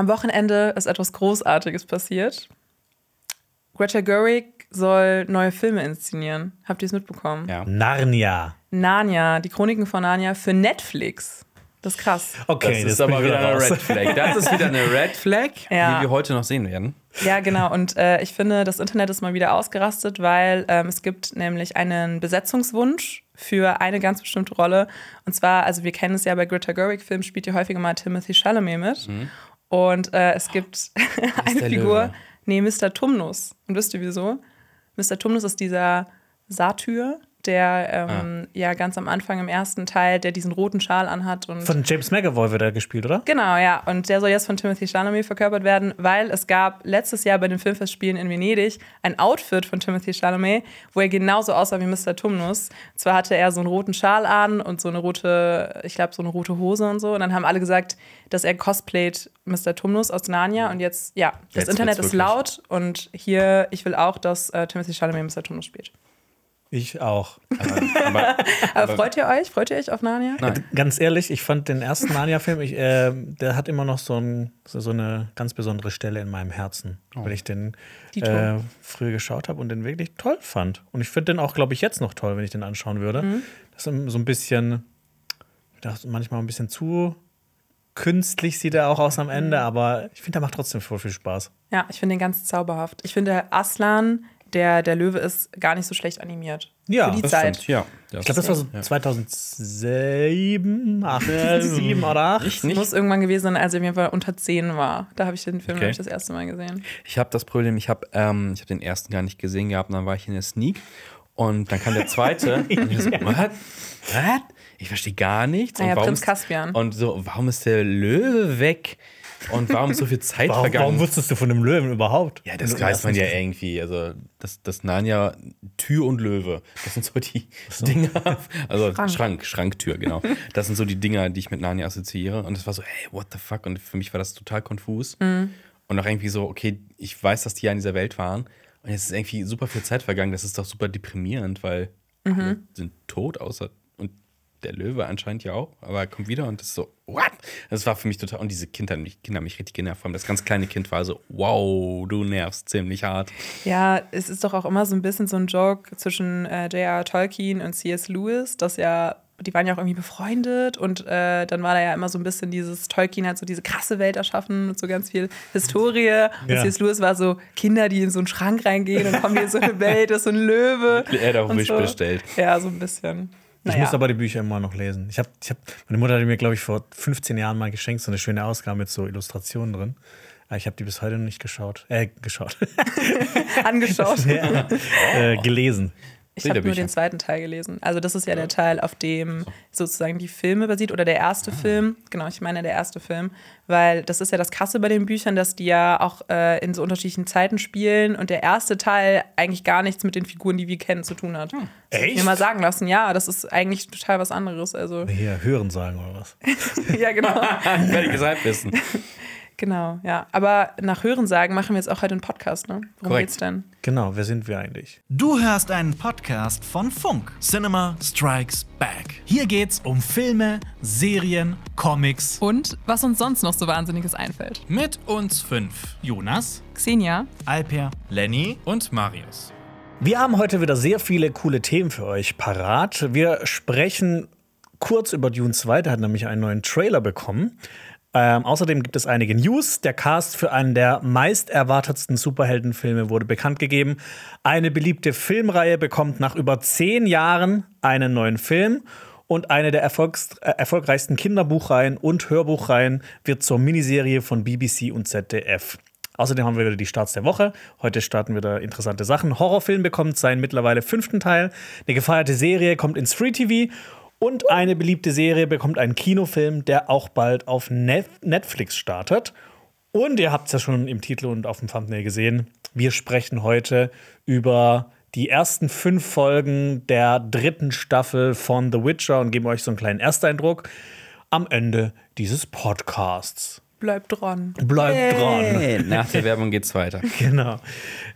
Am Wochenende ist etwas Großartiges passiert. Greta Gerwig soll neue Filme inszenieren. Habt ihr es mitbekommen? Ja. Narnia. Narnia, die Chroniken von Narnia für Netflix. Das ist krass. Okay, das ist bin aber wieder eine raus. Red Flag. Das ist wieder eine Red Flag, Ja. die wir heute noch sehen werden. Ja, genau. Und äh, ich finde, das Internet ist mal wieder ausgerastet, weil ähm, es gibt nämlich einen Besetzungswunsch für eine ganz bestimmte Rolle. Und zwar, also wir kennen es ja bei Greta Gerwig-Filmen, spielt ja häufiger mal Timothy Chalamet mit. Und äh, es gibt eine Figur, Löwe. nee, Mr. Tumnus. Und wisst ihr wieso? Mr. Tumnus ist dieser Satyr, der ähm, ja ganz am Anfang im ersten Teil, der diesen roten Schal anhat und Von James McAvoy wird er gespielt, oder? Genau, ja. Und der soll jetzt von Timothy Chalamet verkörpert werden, weil es gab letztes Jahr bei den Filmfestspielen in Venedig ein Outfit von Timothy Chalamet, wo er genauso aussah wie Mr. Tumnus. Zwar hatte er so einen roten Schal an und so eine rote, ich glaube, so eine rote Hose und so. Und dann haben alle gesagt, dass er cosplayt Mr. Tumnus aus Narnia. Und jetzt, ja, das Jetzt Internet ist laut. Und hier, ich will auch, dass äh, Timothy Chalamet Mr. Tumnus spielt. Ich auch. Aber, Aber freut ihr euch? Freut ihr euch auf Narnia? Nein. Ganz ehrlich, ich fand den ersten Narnia-Film, äh, der hat immer noch so, ein, so, so eine ganz besondere Stelle in meinem Herzen, weil ich den äh, früher geschaut habe und den wirklich toll fand. Und ich finde den auch, glaube ich, jetzt noch toll, wenn ich den anschauen würde. Das ist so ein bisschen, ich dachte, manchmal ein bisschen zu künstlich sieht er auch aus am Ende, aber ich finde, der macht trotzdem voll viel Spaß. Ja, ich finde den ganz zauberhaft. Ich finde, Aslan, der, der Löwe, ist gar nicht so schlecht animiert. Ja, Für die das Zeit. stimmt, ja. Ich glaube, das war so 2007, 8, 7 oder 8. Ich Das nicht. muss irgendwann gewesen sein, als er auf jeden Fall unter 10 war. Da habe ich den Film Okay. ich, das erste Mal gesehen. Ich habe das Problem, ich habe ähm, ich hab den ersten gar nicht gesehen gehabt, und dann war ich in der Sneak und dann kam der zweite. und ich so, what? What? Ich verstehe gar nichts. Naja, und warum Prinz ist- Caspian. Und so, warum ist der Löwe weg? Und warum ist so viel Zeit Warum, vergangen? warum wusstest du von dem Löwen überhaupt? ja, das weiß man ja irgendwie. Also, das, das Narnia, Tür und Löwe. Das sind so die Dinger. Also, Schrank. Schrank. Schranktür, genau. Das sind so die Dinger, die ich mit Narnia assoziiere. Und es war so, hey, what the fuck? Und für mich war das total konfus. Mhm. Und auch irgendwie so, okay, ich weiß, dass die ja in dieser Welt waren. Und jetzt ist irgendwie super viel Zeit vergangen. Das ist doch super deprimierend, weil Mhm. alle sind tot, außer. Und der Löwe anscheinend ja auch. Aber er kommt wieder und das ist so, what? Das war für mich total. Und diese Kinder, haben mich, Kinder haben mich richtig genervt. Vor allem das ganz kleine Kind war so, wow, du nervst ziemlich hart. Ja, es ist doch auch immer so ein bisschen so ein Joke zwischen äh, J.R. Tolkien und C.S. Lewis, dass ja, die waren ja auch irgendwie befreundet und äh, dann war da ja immer so ein bisschen dieses, Tolkien hat so diese krasse Welt erschaffen mit so ganz viel Historie. Und Ja. C.S. Lewis war so Kinder, die in so einen Schrank reingehen und kommen hier in so eine Welt, das ist so ein Löwe. Er hat auch und Wish so. bestellt. Ja, so ein bisschen. Ich Naja. muss aber die Bücher immer noch lesen. Ich hab, ich hab, meine Mutter hat mir, glaube ich, vor 15 Jahren mal geschenkt, so eine schöne Ausgabe mit so Illustrationen drin. Aber ich habe die bis heute noch nicht geschaut. Äh, geschaut. angeschaut. ja. äh, gelesen. Ich habe nur den zweiten Teil gelesen. Also das ist ja der Teil, auf dem sozusagen die Filme basiert oder der erste Film. Genau, ich meine der erste Film, weil das ist ja das Krasse bei den Büchern, dass die ja auch äh, in so unterschiedlichen Zeiten spielen und der erste Teil eigentlich gar nichts mit den Figuren, die wir kennen, zu tun hat. Ich Echt? Mir mal sagen lassen, ja, das ist eigentlich total was anderes. Also Hier, hören sagen oder was? ja, genau, Fertiges Halbwissen. Genau, ja. Aber nach Hörensagen machen wir jetzt auch heute einen Podcast, ne? Worum Korrekt. geht's denn? Genau, wer sind wir eigentlich? Du hörst einen Podcast von Funk. Cinema Strikes Back. Hier geht's um Filme, Serien, Comics. Und was uns sonst noch so Wahnsinniges einfällt. Mit uns fünf. Jonas, Xenia, Alper, Lenny und Marius. Wir haben heute wieder sehr viele coole Themen für euch parat. Wir sprechen kurz über Dune 2, der hat nämlich einen neuen Trailer bekommen. Ähm, außerdem gibt es einige News. Der Cast für einen der meist erwartetsten Superheldenfilme wurde bekannt gegeben. Eine beliebte Filmreihe bekommt nach über zehn Jahren einen neuen Film. Und eine der erfolgs äh, erfolgreichsten Kinderbuchreihen und Hörbuchreihen wird zur Miniserie von BBC und ZDF. Außerdem haben wir wieder die Starts der Woche. Heute starten wieder interessante Sachen. Horrorfilm bekommt seinen mittlerweile fünften Teil. Eine gefeierte Serie kommt ins Free TV. Und eine beliebte Serie bekommt einen Kinofilm, der auch bald auf Net Netflix startet. Und ihr habt es ja schon im Titel und auf dem Thumbnail gesehen. Wir sprechen heute über die ersten fünf Folgen der dritten Staffel von The Witcher und geben euch so einen kleinen Ersteindruck am Ende dieses Podcasts. Bleibt dran. Bleibt dran. Hey, nach der Werbung geht's weiter. Genau.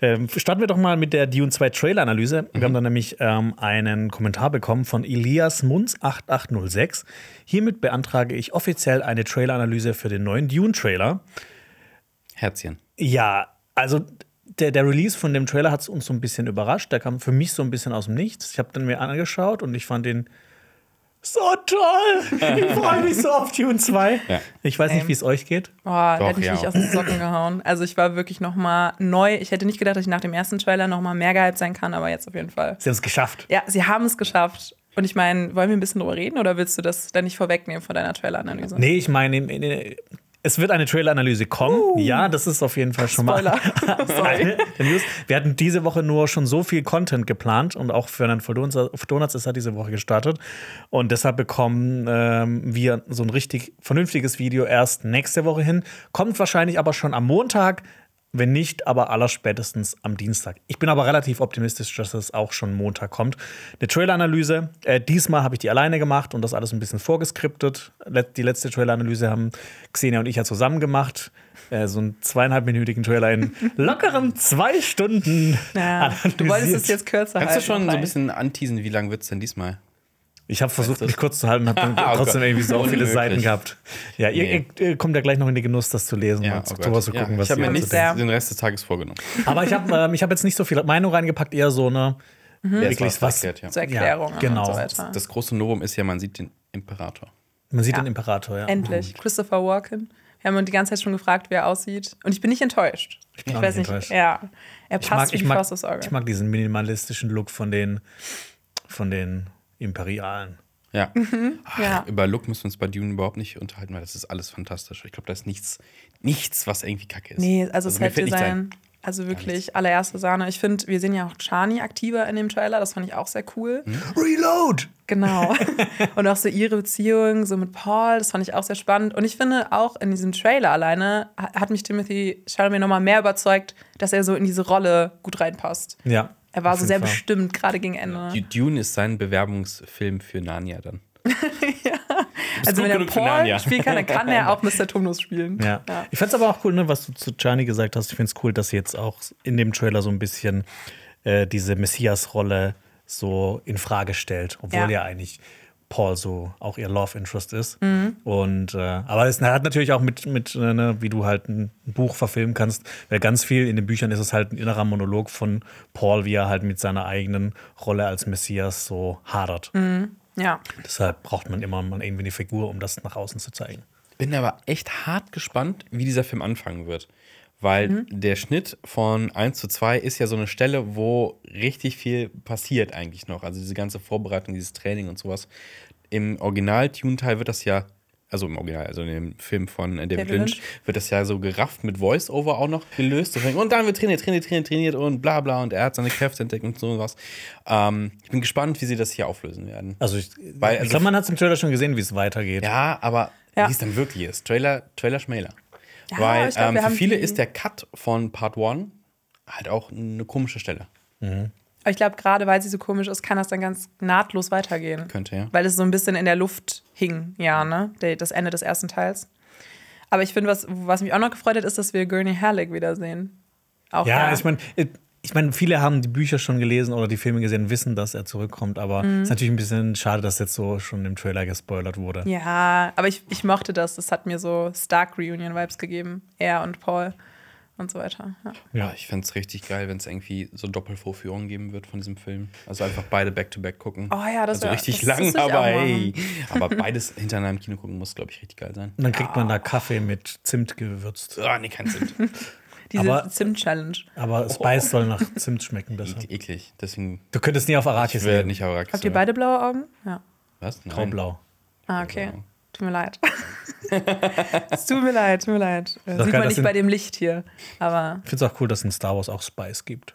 Ähm, starten wir doch mal mit der Dune 2 Trailer-Analyse. Wir haben da nämlich ähm, einen Kommentar bekommen von Elias Munz 8806. Hiermit beantrage ich offiziell eine Trailer-Analyse für den neuen Dune-Trailer. Herzchen. Ja, also der, der Release von dem Trailer hat uns so ein bisschen überrascht. Der kam für mich so ein bisschen aus dem Nichts. Ich habe den mir angeschaut und ich fand den so toll. Ich freue mich so auf Dune 2. Ja. Ich weiß nicht, Same. wie es euch geht. Boah, Doch, hätte mich ja. nicht aus den Socken gehauen. Also ich war wirklich noch mal neu. Ich hätte nicht gedacht, dass ich nach dem ersten Trailer noch mal mehr gehypt sein kann, aber jetzt auf jeden Fall. Sie haben es geschafft. Ja, sie haben es geschafft. Und ich meine, wollen wir ein bisschen drüber reden oder willst du das dann nicht vorwegnehmen von deiner Trailer-Analyse? Nee, ich meine, in- in- es wird eine Trailer-Analyse kommen. Ja, das ist auf jeden Fall schon Spoiler. mal. Sorry. Wir hatten diese Woche nur schon so viel Content geplant und auch Fernand von Donuts ist er diese Woche gestartet. Und deshalb bekommen ähm, wir so ein richtig vernünftiges Video erst nächste Woche hin. Kommt wahrscheinlich aber schon am Montag. Wenn nicht, aber allerspätestens am Dienstag. Ich bin aber relativ optimistisch, dass es auch schon Montag kommt. Eine Trailer-Analyse. Äh, diesmal habe ich die alleine gemacht und das alles ein bisschen vorgeskriptet. Let- Die letzte Trailer-Analyse haben Xenia und ich ja zusammen gemacht. Äh, so einen zweieinhalbminütigen Trailer in lockeren zwei Stunden. Ja, du wolltest es jetzt kürzer Kannst du halten, schon so ein bisschen anteasen, wie lang wird es denn diesmal? Ich habe versucht, mich kurz zu halten und habe dann Oh trotzdem Gott. irgendwie so viele Unmöglich. Seiten gehabt. Ja, ihr, Nee. ihr, ihr kommt ja gleich noch in den Genuss, das zu lesen und oh drüber zu gucken, ja, was ich habe ihr mir nicht den Rest des Tages vorgenommen. Aber ich habe ähm, ich hab jetzt nicht so viel Meinung reingepackt, eher so eine Ja, wirklich was. erklärt, ja. zur Erklärung Ja, genau. und so weiter. Das große Novum ist ja, man sieht den Imperator. Man sieht Ja. den Imperator, ja. Endlich. Christopher Walken. Wir haben uns die ganze Zeit schon gefragt, wie er aussieht. Und ich bin nicht enttäuscht. Ich, bin auch weiß nicht nicht. enttäuscht. Ja. Er Ich passt mag, wie ich, die mag, ich mag diesen minimalistischen Look von den, von den Imperialen. Ja. Ach, Mhm. Ja. Über Look müssen wir uns bei Dune überhaupt nicht unterhalten, weil das ist alles fantastisch. Ich glaube, da ist nichts, nichts, was irgendwie kacke ist. Nee, also, nichts Set-Design, also wirklich allererste Sahne. Ich finde, wir sehen ja auch Chani aktiver in dem Trailer. Das fand ich auch sehr cool. Hm? Reload! Genau. Und auch so ihre Beziehung so mit Paul, das fand ich auch sehr spannend. Und ich finde auch in diesem Trailer alleine ha- hat mich Timothy Chalamet noch mal mehr überzeugt, dass er so in diese Rolle gut reinpasst. Ja. Er war auf so sehr Fall. bestimmt, gerade gegen Ende. Du- Dune ist sein Bewerbungsfilm für Narnia dann. Also gut wenn er Paul spielen kann, dann kann er auch Mr. Tumnus spielen. Ja. Ich fand's aber auch cool, ne, was du zu Chani gesagt hast. Ich find's cool, dass sie jetzt auch in dem Trailer so ein bisschen äh, diese Messias-Rolle so in Frage stellt, obwohl Ja. ja, eigentlich Paul so auch ihr Love Interest ist. Mhm. Und äh, aber es hat natürlich auch mit, mit äh, ne, wie du halt ein Buch verfilmen kannst, weil ganz viel in den Büchern ist es halt ein innerer Monolog von Paul, wie er halt mit seiner eigenen Rolle als Messias so hadert. Mhm. Ja. Deshalb braucht man immer mal irgendwie eine Figur, um das nach außen zu zeigen. Bin aber echt hart gespannt, wie dieser Film anfangen wird. Weil Mhm. der Schnitt von 1 zu 2 ist ja so eine Stelle, wo richtig viel passiert eigentlich noch. Also diese ganze Vorbereitung, dieses Training und sowas. Im Original-Tune-Teil wird das ja, also im Original, also in dem Film von äh, David, David Lynch, Lynch. wird das ja so gerafft mit Voice-Over auch noch gelöst. Und dann wird trainiert, trainiert, trainiert, trainiert und bla bla und er hat seine Kräfte entdeckt und sowas. Ähm, ich bin gespannt, wie sie das hier auflösen werden. Also ich, Weil- ich also- glaube, man hat es im Trailer schon gesehen, wie es weitergeht. Ja, aber Ja. wie es dann wirklich ist. Trailer, Trailer Schmäler. Ja, Weil ich glaub, ähm, für viele ist der Cut von Part 1 halt auch eine komische Stelle. Aber ich glaube, gerade weil sie so komisch ist, kann das dann ganz nahtlos weitergehen. Könnte, ja. Weil es so ein bisschen in der Luft hing, ja, ne? Das Ende des ersten Teils. Aber ich finde, was, was mich auch noch gefreut hat, ist, dass wir Gurney Halleck wiedersehen. Auch Ja, ja, ich meine, ich meine, viele haben die Bücher schon gelesen oder die Filme gesehen, wissen, dass er zurückkommt, aber es Mhm. ist natürlich ein bisschen schade, dass jetzt so schon im Trailer gespoilert wurde. Ja, aber ich, ich mochte das. Das hat mir so Stark Reunion-Vibes gegeben. Er und Paul und so weiter. Ja. Ja, ich fände es richtig geil, wenn es irgendwie so Doppelvorführungen geben wird von diesem Film. Also einfach beide back-to-back gucken. Oh ja, das also wär- richtig das- lang, aber hey. Aber beides hintereinander im Kino gucken muss, glaube ich, richtig geil sein. Und dann kriegt man da Kaffee mit Zimt gewürzt. Ah, nee, kein Zimt. Diese Aber- Zimt-Challenge. Aber Spice soll nach Zimt schmecken besser. Ek- Eklig. Deswegen, Du könntest nie auf Arrakis leben. nicht Arrakis. Habt ihr beide blaue Augen? Ja. Was? Nein. Graublau. Ah, okay. Genau. Tut mir leid. es tut mir leid, tut mir leid. Sieht geil, man das nicht bei dem Licht hier. Aber Ich finde es auch cool, dass es in Star Wars auch Spice gibt.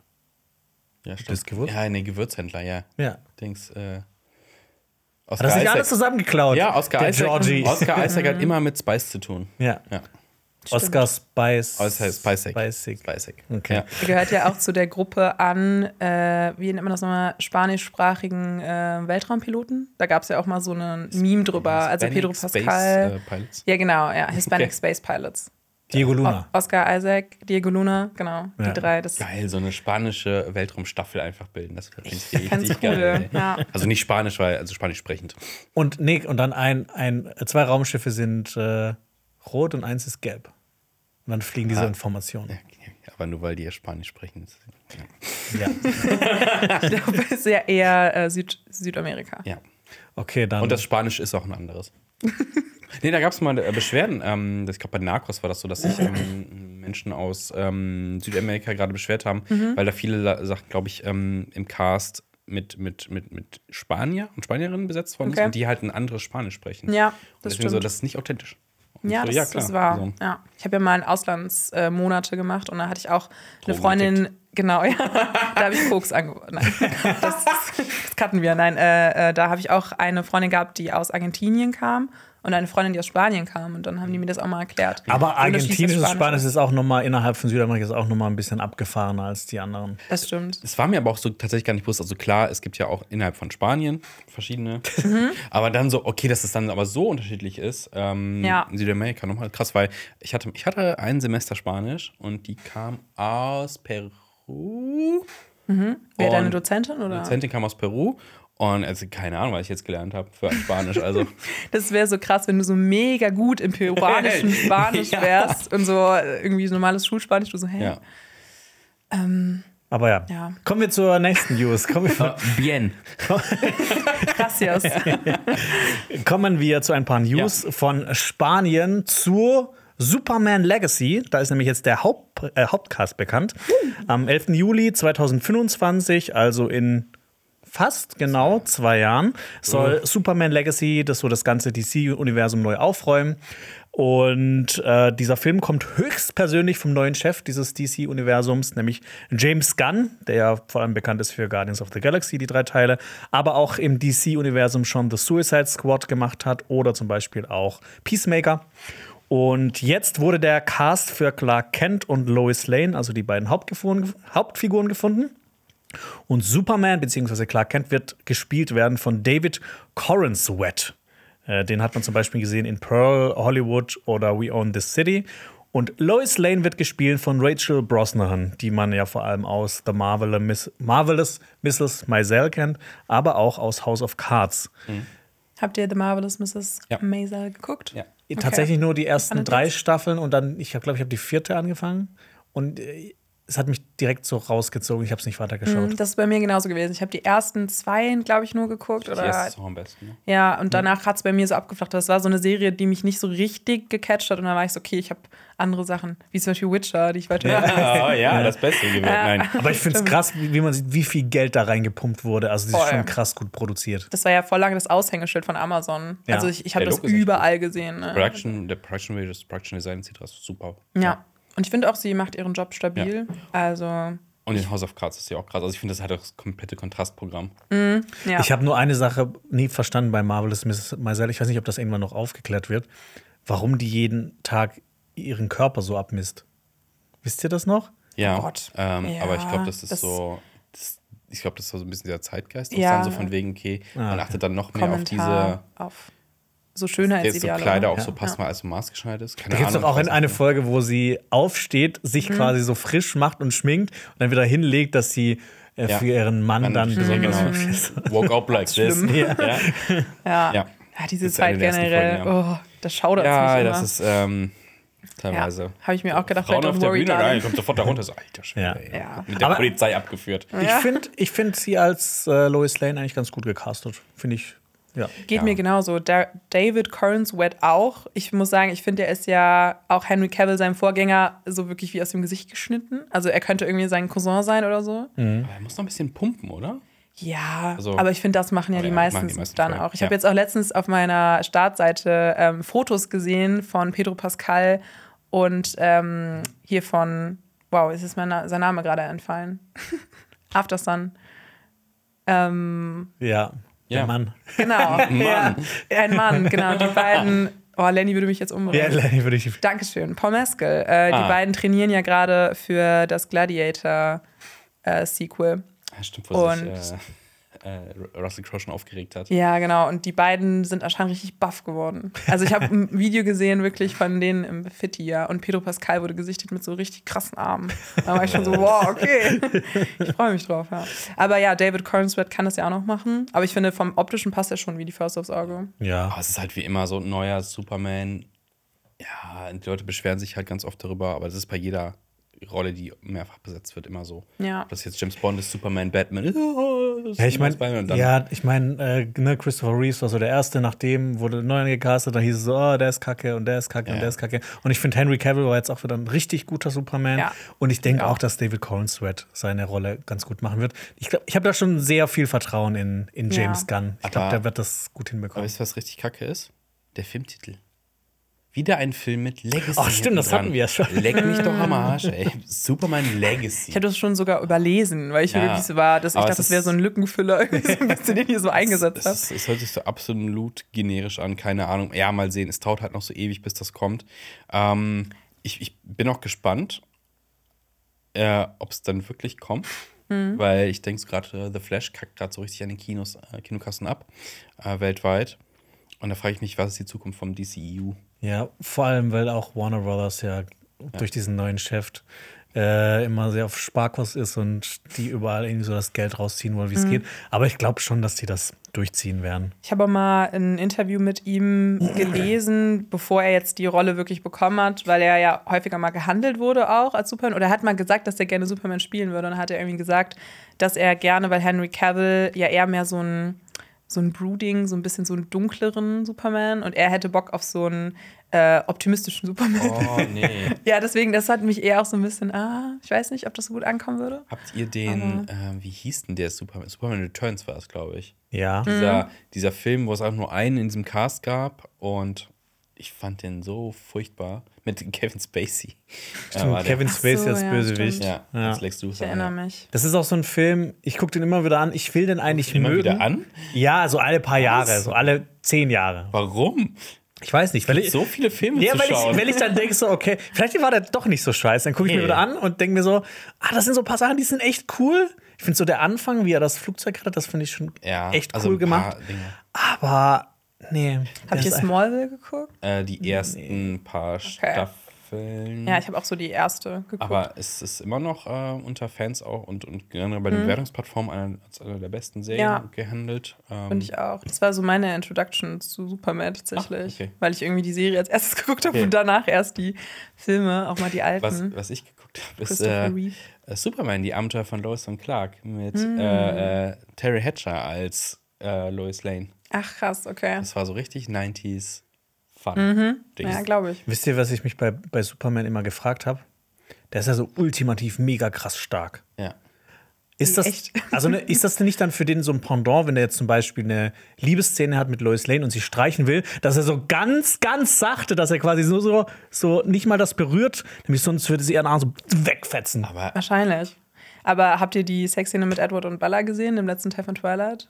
Ja, das stimmt. gewusst? Ja, nee, Gewürzhändler, ja. Ja. Dings, äh. Hat Oscar er sich Isaac. alles zusammengeklaut? Ja, Oscar Isaac, Georgie. Oscar Isaac hat immer mit Spice zu tun. Ja. Ja. Oscar Spice. Oscar Spicek. Spicek. Spicek. Okay. Ja. er gehört ja auch zu der Gruppe an, äh, wie nennt man das nochmal, spanischsprachigen äh, Weltraumpiloten. Da gab es ja auch mal so ein Meme drüber. Also Hispanic Pedro Space, Pascal. äh, Pilots. ja, genau, ja. Hispanic Okay. Space Pilots. Diego O Luna. Oscar Isaac, Diego Luna, genau. Ja. Die drei. Das Geil, so eine spanische Weltraumstaffel einfach bilden. Das finde ich richtig cool, geil. ja. Also nicht spanisch, weil, also spanisch sprechend. Und nee, und dann ein, ein, zwei Raumschiffe sind äh, rot und eins ist gelb. Und dann fliegen diese Informationen. Aber nur weil die ja Spanisch sprechen. Ja. Ja. Ich glaube, es ist ja eher äh, Süd Südamerika. ja. Okay, dann. Und das Spanisch ist auch ein anderes. nee, da gab es mal äh, Beschwerden. Ähm, das- ich glaube, bei Narcos war das so, dass sich ähm, Menschen aus ähm, Südamerika gerade beschwert haben, weil da viele Sachen, glaube ich, ähm, im Cast mit, mit, mit, mit Spanier und Spanierinnen besetzt worden Okay. sind und die halt ein anderes Spanisch sprechen. Ja, Und das deswegen so, stimmt. das ist nicht authentisch. Ja, so, das, das war. So. Ja. Ich habe ja mal Auslandsmonate äh, gemacht und da hatte ich auch eine Drogen Freundin, genau, ja, da habe ich Koks angeboten. Nein, das, das cutten wir. Nein, äh, äh, da habe ich auch eine Freundin gehabt, die aus Argentinien kam und eine Freundin, die aus Spanien kam und dann haben die mir das auch mal erklärt. aber argentinisches Spanisch. Spanisch ist auch nochmal innerhalb von Südamerika ist auch nochmal ein bisschen abgefahrener als die anderen. Das stimmt. Es war mir aber auch so tatsächlich gar nicht bewusst. Also klar, es gibt ja auch innerhalb von Spanien verschiedene. Mhm. Aber dann so, okay, dass es dann aber so unterschiedlich ist. Ähm, Ja. In Südamerika nochmal krass, weil ich hatte, ich hatte ein Semester Spanisch und die kam aus Peru. Wer deine Dozentin oder? Die Dozentin kam aus Peru. Und also keine Ahnung, was ich jetzt gelernt habe für Spanisch. Also Das wäre so krass, wenn du so mega gut im peruanischen Spanisch Ja. wärst und so irgendwie so normales Schulspanisch, du so, hä? ja. Aber ja. Ja. Kommen wir zur nächsten News. Kommen wir, Bien. Gracias. kommen wir zu ein paar News von Spanien zur Superman Legacy. Da ist nämlich jetzt der Haupt, äh, Hauptcast bekannt. Am 11. Juli 2025, also in fast genau zwei Jahren, soll Superman Legacy das so das ganze DC-Universum neu aufräumen. Und äh, dieser Film kommt höchstpersönlich vom neuen Chef dieses DC-Universums, nämlich James Gunn, der ja vor allem bekannt ist für Guardians of the Galaxy, die drei Teile, aber auch im DC-Universum schon The Suicide Squad gemacht hat oder zum Beispiel auch Peacemaker. Und jetzt wurde der Cast für Clark Kent und Lois Lane, also die beiden Hauptfiguren, Hauptfiguren gefunden. Und Superman bzw. Clark Kent wird gespielt werden von David Corenswet. Äh, Den hat man zum Beispiel gesehen in Pearl, Hollywood oder We Own This City. Und Lois Lane wird gespielt von Rachel Brosnahan, die man ja vor allem aus The Marvelous, Miss, Marvelous Mrs. Maisel kennt, aber auch aus House of Cards. Habt ihr The Marvelous Mrs. Ja. Maisel geguckt? Ja. Tatsächlich nur die ersten drei? Staffeln und dann, ich glaube, ich habe die vierte angefangen. Und äh, es hat mich direkt so rausgezogen, ich habe es nicht weitergeschaut. Mhm, Das ist bei mir genauso gewesen. Ich habe die ersten zwei, glaube ich, nur geguckt. Die Oder erste ist auch am besten. Ne? Ja, und danach hat es bei mir so abgeflacht. Das war so eine Serie, die mich nicht so richtig gecatcht hat. Und dann war ich so, okay, ich habe andere Sachen, wie zum Beispiel Witcher, die ich weiter. Ja, ja, das Beste gewesen. Nein. Aber ich finde es krass, wie, man sieht, wie viel Geld da reingepumpt wurde. Also, das ist schon krass gut produziert. Das war ja voll lange das Aushängeschild von Amazon. Ja. Also ich, ich habe das überall gesehen. Ne? Production, der Production das Production Design etc. ist super. Ja. Und ich finde auch, sie macht ihren Job stabil. Also, Und in House of Cards ist ja auch krass. Also ich finde, das hat auch das komplette Kontrastprogramm. ja. Ich habe nur eine Sache nie verstanden bei Marvelous Mrs. Maisel. Ich weiß nicht, ob das irgendwann noch aufgeklärt wird. Warum die jeden Tag ihren Körper so abmisst. Wisst ihr das noch? Ja. Oh Gott. Ähm, Ja, aber ich glaube, das ist das- so. Das, ich glaube, das ist so ein bisschen der Zeitgeist. Ja. Dann so von wegen, okay, man achtet dann noch mehr auf diese. Kommentar auf so Jetzt so Schönheitsideale. Kleider ne? auch so Ja. passen, weil also maßgeschneidert ist. Keine Da gibt es doch auch in eine. Folge, wo sie aufsteht, sich quasi so frisch macht und schminkt und dann wieder hinlegt, dass sie äh, Ja. für ihren Mann Mann, dann ja, besonders genau. hübsch ist. Woke up like this. Ja. Ja. Ja. Ja, diese Zeit generell, Folgen, oh, das schaudert Ja, mich immer. das ist ähm, teilweise. ja, habe ich mir auch gedacht, Frauen auf der Bühne, nein, kommt sofort da runter. So, alter Schwede, Ja. Ja. Mit der Aber- Polizei abgeführt. Ich finde ich find sie als äh, Lois Lane eigentlich ganz gut gecastet. Finde ich, ja. Geht Ja. mir genauso. Da David Cornswet auch. Ich muss sagen, ich finde, er ist ja auch Henry Cavill, seinem Vorgänger, so wirklich wie aus dem Gesicht geschnitten. Also er könnte irgendwie sein Cousin sein oder so. Aber er muss noch ein bisschen pumpen, oder? Ja, Also- aber ich finde, das machen ja die ja, meisten, machen die meisten dann voll. auch. Ich Ja. habe jetzt auch letztens auf meiner Startseite ähm, Fotos gesehen von Pedro Pascal und ähm, hier von, wow, ist es mein Na sein Name gerade entfallen? After Sun. Ähm, Ja, der Ja. Mann. genau. Ja, ein Mann, genau. Die beiden, oh, Lenny würde mich jetzt Ja, umbringen. Lenny würde ich. Dankeschön. Paul Mescal. Äh, Die Ah. beiden trainieren ja gerade für das Gladiator-Sequel. Ja, stimmt, wo Und- sich äh, äh, Russell Crowe schon aufgeregt hat. Ja, genau. Und die beiden sind anscheinend richtig buff geworden. Also ich habe ein Video gesehen, wirklich von denen im Fitti, ja. Und Pedro Pascal wurde gesichtet mit so richtig krassen Armen. Da war ich schon so, wow, okay. Ich freue mich drauf, ja. Aber ja, David Cornswet kann das ja auch noch machen. Aber ich finde, vom optischen passt er schon wie die Faust aufs Auge. Ja. Aber es ist halt wie immer so ein neuer Superman. Ja, die Leute beschweren sich halt ganz oft darüber, aber das ist bei jeder Rolle, die mehrfach besetzt wird, immer so. Ja. Ob das jetzt James Bond ist, Superman, Batman. Oh, das Ja, ist ich meine, und ja, ich meine, äh, ne, Christopher Reeves war so der Erste, nachdem wurde neu gecastet, dann hieß es so, oh, der ist kacke und der ist kacke und Ja. der ist kacke. Und ich finde, Henry Cavill war jetzt auch wieder ein richtig guter Superman. Ja. Und ich denke Ja. auch, dass David Cornsweat seine Rolle ganz gut machen wird. Ich glaube, ich habe da schon sehr viel Vertrauen in, in Ja. James Gunn. Ich glaube, Aber- der wird das gut Aber hinbekommen. weißt du, was richtig kacke ist? Der Filmtitel. Wieder ein Film mit Legacy. Ach, stimmt, das hatten wir ja schon. Leck mich doch am Arsch, ey. Superman Legacy. Ich habe das schon sogar überlesen, weil ich Ja. so war, dass ich Aber dachte, das wäre so ein Lückenfüller, irgendwie so ein bisschen, den ihr so eingesetzt ist, es hört sich so absolut generisch an, keine Ahnung. Ja, mal sehen. Es dauert halt noch so ewig, bis das kommt. Ähm, ich, ich bin auch gespannt, äh, ob es dann wirklich kommt. Mhm. Weil ich denke, gerade äh, The Flash kackt gerade so richtig an den Kinos, äh, Kinokassen ab, äh, weltweit. Und da frage ich mich, was ist die Zukunft vom DCEU? Ja, vor allem, weil auch Warner Brothers ja, durch diesen neuen Chef äh, immer sehr auf Sparkurs ist und die überall irgendwie so das Geld rausziehen wollen, wie es geht. Aber ich glaube schon, dass die das durchziehen werden. Ich habe mal ein Interview mit ihm gelesen, bevor er jetzt die Rolle wirklich bekommen hat, weil er ja häufiger mal gehandelt wurde auch als Superman. Oder er hat mal gesagt, dass er gerne Superman spielen würde. Und dann hat er irgendwie gesagt, dass er gerne, weil Henry Cavill ja eher mehr so ein, so ein Brooding, so ein bisschen so einen dunkleren Superman. Und er hätte Bock auf so einen äh, optimistischen Superman. Oh, nee. Ja, deswegen, das hat mich eher auch so ein bisschen, ah, ich weiß nicht, ob das so gut ankommen würde. Habt ihr den, äh, wie hieß denn der Superman? Superman Returns war es, glaube ich. Ja. Dieser, dieser Film, wo es auch nur einen in diesem Cast gab und ich fand den so furchtbar. Mit Kevin Spacey. Der. Kevin Spacey so, als ja, Bösewicht. Ja, Ja. als Lex Luthor. Ich erinnere ja. mich. Das ist auch so ein Film, ich gucke den immer wieder an. Ich will den eigentlich Immer mögen. wieder an? Ja, so alle paar Jahre, so alle zehn Jahre. Warum? Ich weiß nicht, weil ich, So viele Filme ja, zu weil schauen. ich, weil ich dann denke so, okay, vielleicht war der doch nicht so scheiße. Dann gucke ich mir Nee. wieder an und denke mir so, ah, das sind so ein paar Sachen, die sind echt cool. Ich finde so der Anfang, wie er das Flugzeug rettet, das finde ich schon ja, echt also cool gemacht. Dinge. Aber nee. Habt ihr Smallville geguckt? Äh, die ersten paar Staffeln. Ja, ich habe auch so die erste geguckt. aber es ist immer noch äh, unter Fans auch und, und generell bei den Bewertungsplattformen einer, als einer der besten Serien Ja. gehandelt. Ähm, Finde ich auch. Das war so meine Introduction zu Superman tatsächlich. Ach, okay. Weil ich irgendwie die Serie als erstes geguckt habe Okay. und danach erst die Filme, auch mal die alten. was, was ich geguckt habe, ist äh, äh, Superman, die Abenteuer von Lois und Clark mit äh, Terry Hatcher als äh, Lois Lane. Ach krass, okay. Das war so richtig 90s Fun. Mhm. Ja, glaube ich. Wisst ihr, was ich mich bei, bei Superman immer gefragt habe? Der ist ja so ultimativ mega krass stark. Ja. Ist das, Echt? also ne, ist das denn nicht dann für den so ein Pendant, wenn er jetzt zum Beispiel eine Liebesszene hat mit Lois Lane und sie streichen will, dass er so ganz, ganz sachte, dass er quasi so, so, so nicht mal das berührt, nämlich sonst würde sie ihren Arm so wegfetzen. Aber Wahrscheinlich. Aber habt ihr die Sexszene mit Edward und Bella gesehen im letzten Teil von Twilight?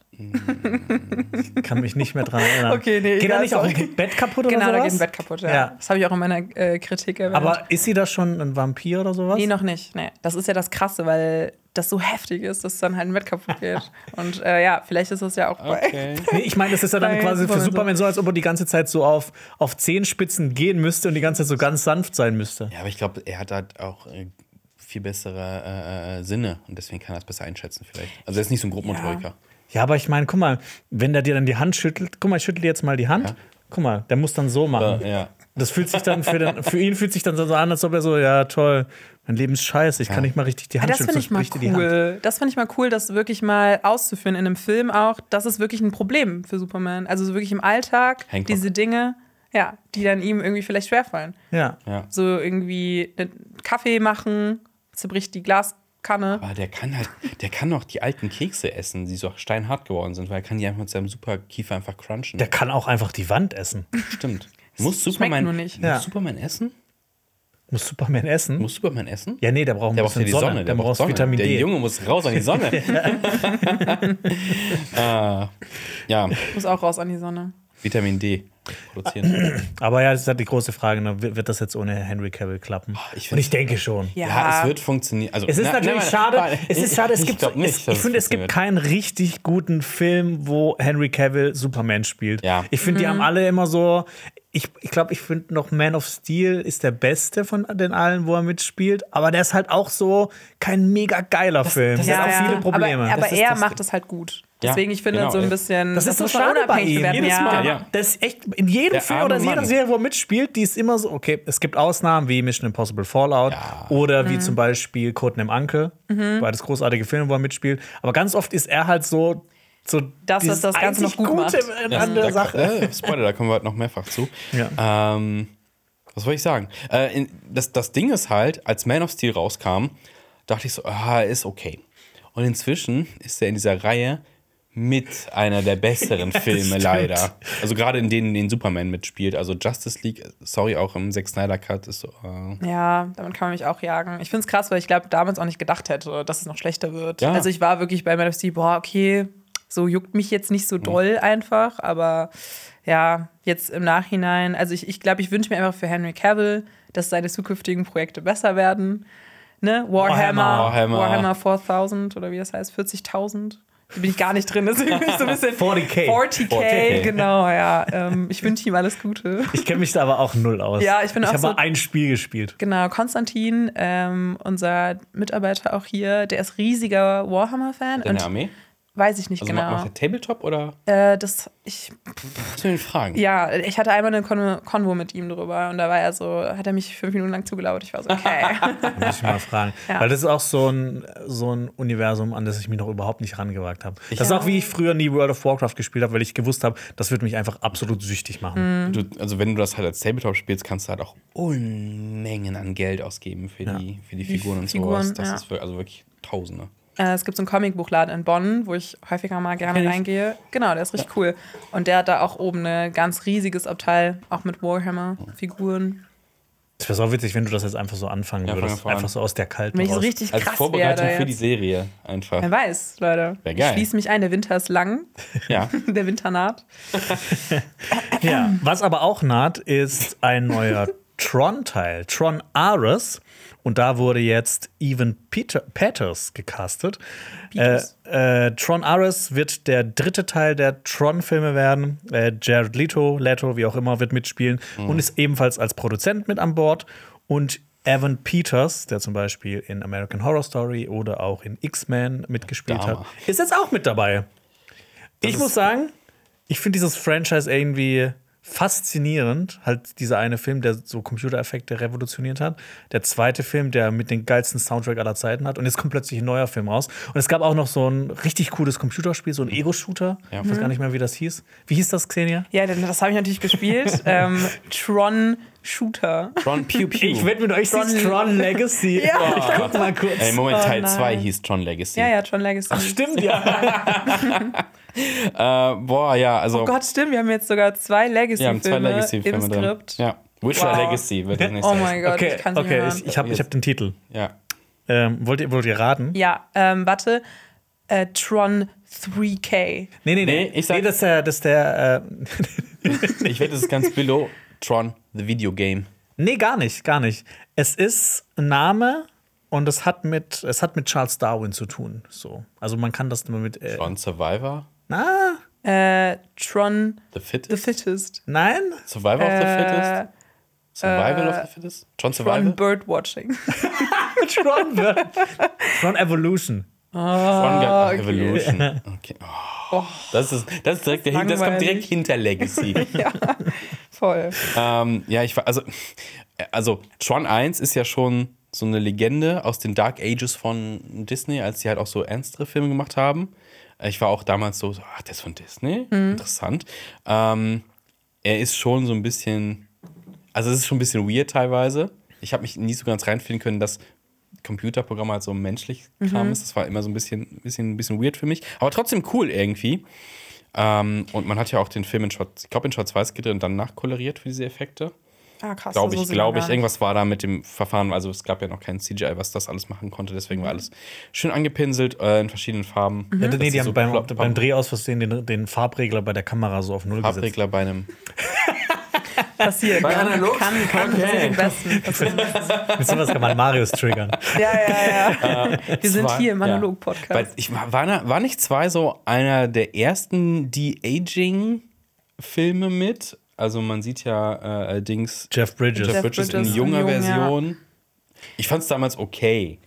Kann mich nicht mehr dran erinnern. Okay, nee, Geht da nicht auch ein Bett kaputt oder Genau, sowas? da geht ein Bett kaputt. Ja. Ja. Das habe ich auch in meiner äh, Kritik erwähnt. Aber ist sie da schon ein Vampir oder sowas? Nee, noch nicht. Nee. Das ist ja das Krasse, weil das so heftig ist, dass dann halt ein Bett kaputt geht. Und äh, ja, vielleicht ist das ja auch bei. okay. Nee, ich meine, das ist ja dann quasi für Superman so. Superman so, als ob er die ganze Zeit so auf, auf Zehenspitzen gehen müsste und die ganze Zeit so ganz sanft sein müsste. Ja, aber ich glaube, er hat halt auch äh, viel bessere äh, äh, Sinne und deswegen kann er es besser einschätzen vielleicht. Also er ist nicht so ein Grobmotoriker. Ja, aber ich meine, guck mal, wenn der dir dann die Hand schüttelt, guck mal, ich schüttel dir jetzt mal die Hand. Ja. Guck mal, der muss dann so machen. Ja, ja. Das fühlt sich dann für, den, für ihn fühlt sich dann so an, als ob er so, ja toll, mein Leben ist scheiße, ich kann nicht mal richtig die Hand das schütteln, finde ich mal cool. Das finde ich mal cool, das wirklich mal auszuführen in einem Film auch. Das ist wirklich ein Problem für Superman. Also so wirklich im Alltag, Hancock. diese Dinge, ja, die dann ihm irgendwie vielleicht schwerfallen. Ja. ja. So irgendwie einen Kaffee machen, zerbricht die Glaskanne. Aber der kann halt, der kann noch die alten Kekse essen, die so steinhart geworden sind, weil er kann die einfach mit seinem Superkiefer einfach crunchen. Der kann auch einfach die Wand essen. Stimmt. Muss Superman, nur nicht. muss Ja. Superman essen? Muss Superman essen? Muss Superman essen? ja, nee, der braucht ein Der braucht ja bisschen die Sonne. Sonne, der braucht braucht Sonne. Vitamin der D. Junge muss raus an die Sonne. ah, ja, Muss auch raus an die Sonne. Vitamin D produzieren. Aber ja, das ist halt die große Frage, ne? wird das jetzt ohne Henry Cavill klappen? ich Und ich denke schon. Ja, Ja, es wird funktionieren. Also, Es ist na- natürlich na- schade. na- Es ist schade. Es ich gibt, nicht, es, ich finde, es gibt keinen richtig guten Film, wo Henry Cavill Superman spielt. Ja. Ich finde, die Mhm. haben alle immer so. Ich glaube, ich, glaub, ich finde noch Man of Steel ist der beste von den allen, wo er mitspielt. Aber der ist halt auch so kein mega geiler Film. das der ist hat auch viele Probleme. Aber, aber Das er das- macht es halt gut. Ja, Deswegen, ich finde genau, so ein ja. bisschen. das ist so schade bei ihm. bewerten, Jedes ja. Mal. Ja. Das ist echt, in jedem Der Film oder jeder Mann. Serie, wo er mitspielt, die ist immer so, okay, es gibt Ausnahmen wie Mission Impossible Fallout Ja. oder Mhm. wie zum Beispiel Codename Uncle, beides großartige Filme, wo er mitspielt. Aber ganz oft ist er halt so, so Das, dieses das Ganze noch gut Gute macht. an der da, Sache. Äh, Spoiler, da kommen wir heute noch mehrfach zu. Ja. Ähm, was wollte ich sagen? Äh, in, das, das Ding ist halt, als Man of Steel rauskam, dachte ich so, ah, ist okay. Und inzwischen ist er in dieser Reihe mit einer der besseren Filme stimmt. leider. Also gerade in denen, in denen Superman mitspielt. Also Justice League, sorry, auch im Zack Snyder Cut ist so. Äh, Ja, damit kann man mich auch jagen. Ich finde es krass, weil ich glaube, damals auch nicht gedacht hätte, dass es noch schlechter wird. Ja. Also ich war wirklich bei Man of Steel, boah, okay, so juckt mich jetzt nicht so doll einfach, aber ja, jetzt im Nachhinein, also ich glaube, ich, glaub, ich wünsche mir einfach für Henry Cavill, dass seine zukünftigen Projekte besser werden. Ne? Warhammer, Warhammer. Warhammer, 4000 oder wie das heißt, 40.000. Da bin ich gar nicht drin, deswegen bin ich so ein bisschen 40K. 40K, 40K. genau, ja. Ähm, ich wünsche ihm alles Gute. Ich kenne mich da aber auch null aus. Ja, ich bin auch habe so- mal ein Spiel gespielt. Genau, Konstantin, ähm, unser Mitarbeiter auch hier, der ist riesiger Warhammer-Fan. in der Armee? Weiß ich nicht Also genau. macht er Tabletop oder? Äh, das, ich, will ich fragen? ja, ich hatte einmal eine Kon Konvo mit ihm drüber und da war er so, hat er mich fünf Minuten lang zugelauert. Ich war so, okay. Muss ich mal fragen. Ja. Weil das ist auch so ein, so ein Universum, an das ich mich noch überhaupt nicht rangewagt habe. Das ist Ja. auch, wie ich früher nie World of Warcraft gespielt habe, weil ich gewusst habe, das wird mich einfach absolut süchtig machen. Du, also wenn du das halt als Tabletop spielst, kannst du halt auch Unmengen an Geld ausgeben für, die, für die Figuren und Figuren, sowas. Das ja. ist also wirklich Tausende. Äh, es gibt so einen Comicbuchladen in Bonn, wo ich häufiger mal gerne reingehe. Genau, der ist richtig cool. Und der hat da auch oben ein ganz riesiges Abteil, auch mit Warhammer-Figuren. Es wäre so witzig, wenn du das jetzt einfach so anfangen Ja, würdest. Einfach so aus der kalten Wenn ich so richtig Als krass Vorbereitung werde für die. Serie einfach. Wer weiß, Leute. Wär geil. Ich schließe mich ein, der Winter ist lang, Ja. der Winter naht. Ja, was aber auch naht, ist ein neuer Tron-Teil. Tron Ares. Und da wurde jetzt Evan Peter Peters gecastet. Äh, Peters. äh, Tron Ares wird der dritte Teil der Tron-Filme werden. Äh, Jared Leto, Leto, wie auch immer, wird mitspielen und ist ebenfalls als Produzent mit an Bord. Und Evan Peters, der zum Beispiel in American Horror Story oder auch in X-Men mitgespielt Dama. hat, ist jetzt auch mit dabei. ich muss sagen, ich finde dieses Franchise irgendwie faszinierend. Halt dieser eine Film, der so Computereffekte revolutioniert hat. Der zweite Film, der mit den geilsten Soundtrack aller Zeiten hat. Und jetzt kommt plötzlich ein neuer Film raus. Und es gab auch noch so ein richtig cooles Computerspiel, so ein Ego-Shooter. Ja. Ich weiß gar nicht mehr, wie das hieß. Wie hieß das, Xenia? Ja, das habe ich natürlich gespielt. ähm, Tron Shooter. Tron Pew Pew. Ich wette mit euch, Tron- Tron, Tron Legacy. Ja. Ich guck mal kurz. Ey, Moment, Oh Teil nein. 2 hieß Tron Legacy. Ja, ja, Tron Legacy. Ach, stimmt, ja. Äh, boah, ja, also. Oh Gott, stimmt. Wir haben jetzt sogar zwei wir haben zwei Legacy-Filme Legacy-Filme im drin. Skript. Ja. Witcher Wow. Legacy wird das nächste. Oh mein Gott, Okay, ich kann es nicht okay ich, ich habe hab den Titel. Ja. Ähm, wollt, ihr, wollt ihr raten? Ja, ähm, warte. Äh, Tron 3K. Nee, nee, nee. Nee, ich sag- nee das ist der. Das ist der äh, Ich wette, es ist ganz below Tron, the Video Game. nee, gar nicht, gar nicht. Es ist ein Name und es hat mit, es hat mit Charles Darwin zu tun. So. Also man kann das immer mit. Äh, Tron Survivor? na, Äh, Tron The The Fittest? Fittest. nein? Survivor of the Äh, Fittest? Survival of the Fittest? Tron Survival? Tron Birdwatching. Tron, wird- Tron Evolution. Ga- okay. Evolution. Okay. Oh. Das, ist, das, ist direkt, dahin- das kommt direkt hinter Legacy. Voll. ähm, ja, ich war, also, also Tron 1 ist ja schon so eine Legende aus den Dark Ages von Disney, als die halt auch so ernstere Filme gemacht haben. Ich war auch damals so, so ach, der ist von Disney? Interessant. Ähm, er ist schon so ein bisschen, also es ist schon ein bisschen weird teilweise. Ich habe mich nie so ganz reinfinden können, dass Computerprogramm halt so menschlich Kram ist. Das war immer so ein bisschen, bisschen, ein bisschen weird für mich. Aber trotzdem cool irgendwie. Ähm, und man hat ja auch den Film in Schwarz, ich glaube in Schwarz-Weiß gedreht und dann nachkoloriert für diese Effekte. Ah, krass. Glaube so ich, sind glaube ich. Irgendwas war da mit dem Verfahren. Also es gab ja noch kein CGI, was das alles machen konnte. Deswegen Mhm. war alles schön angepinselt äh, in verschiedenen Farben. Ja, Dass nee, die haben so beim, beim Dreh aus Versehen den, den Farbregler bei der Kamera so auf Null gesetzt. Farbregler bei einem. passiert. Bei ja. analog? Kann, kann Okay. passiert am besten. Mit sowas kann man Marius triggern. Ja, ja, ja. Wir sind Zwei- hier im ja. Analog-Podcast. Ich war, war, nicht zwei so einer der ersten De-Aging-Filme mit? Also man sieht ja äh, allerdings Jeff Bridges. Jeff Jeff Bridges, Bridges in junger jung, ja. Version. Ich fand es damals okay.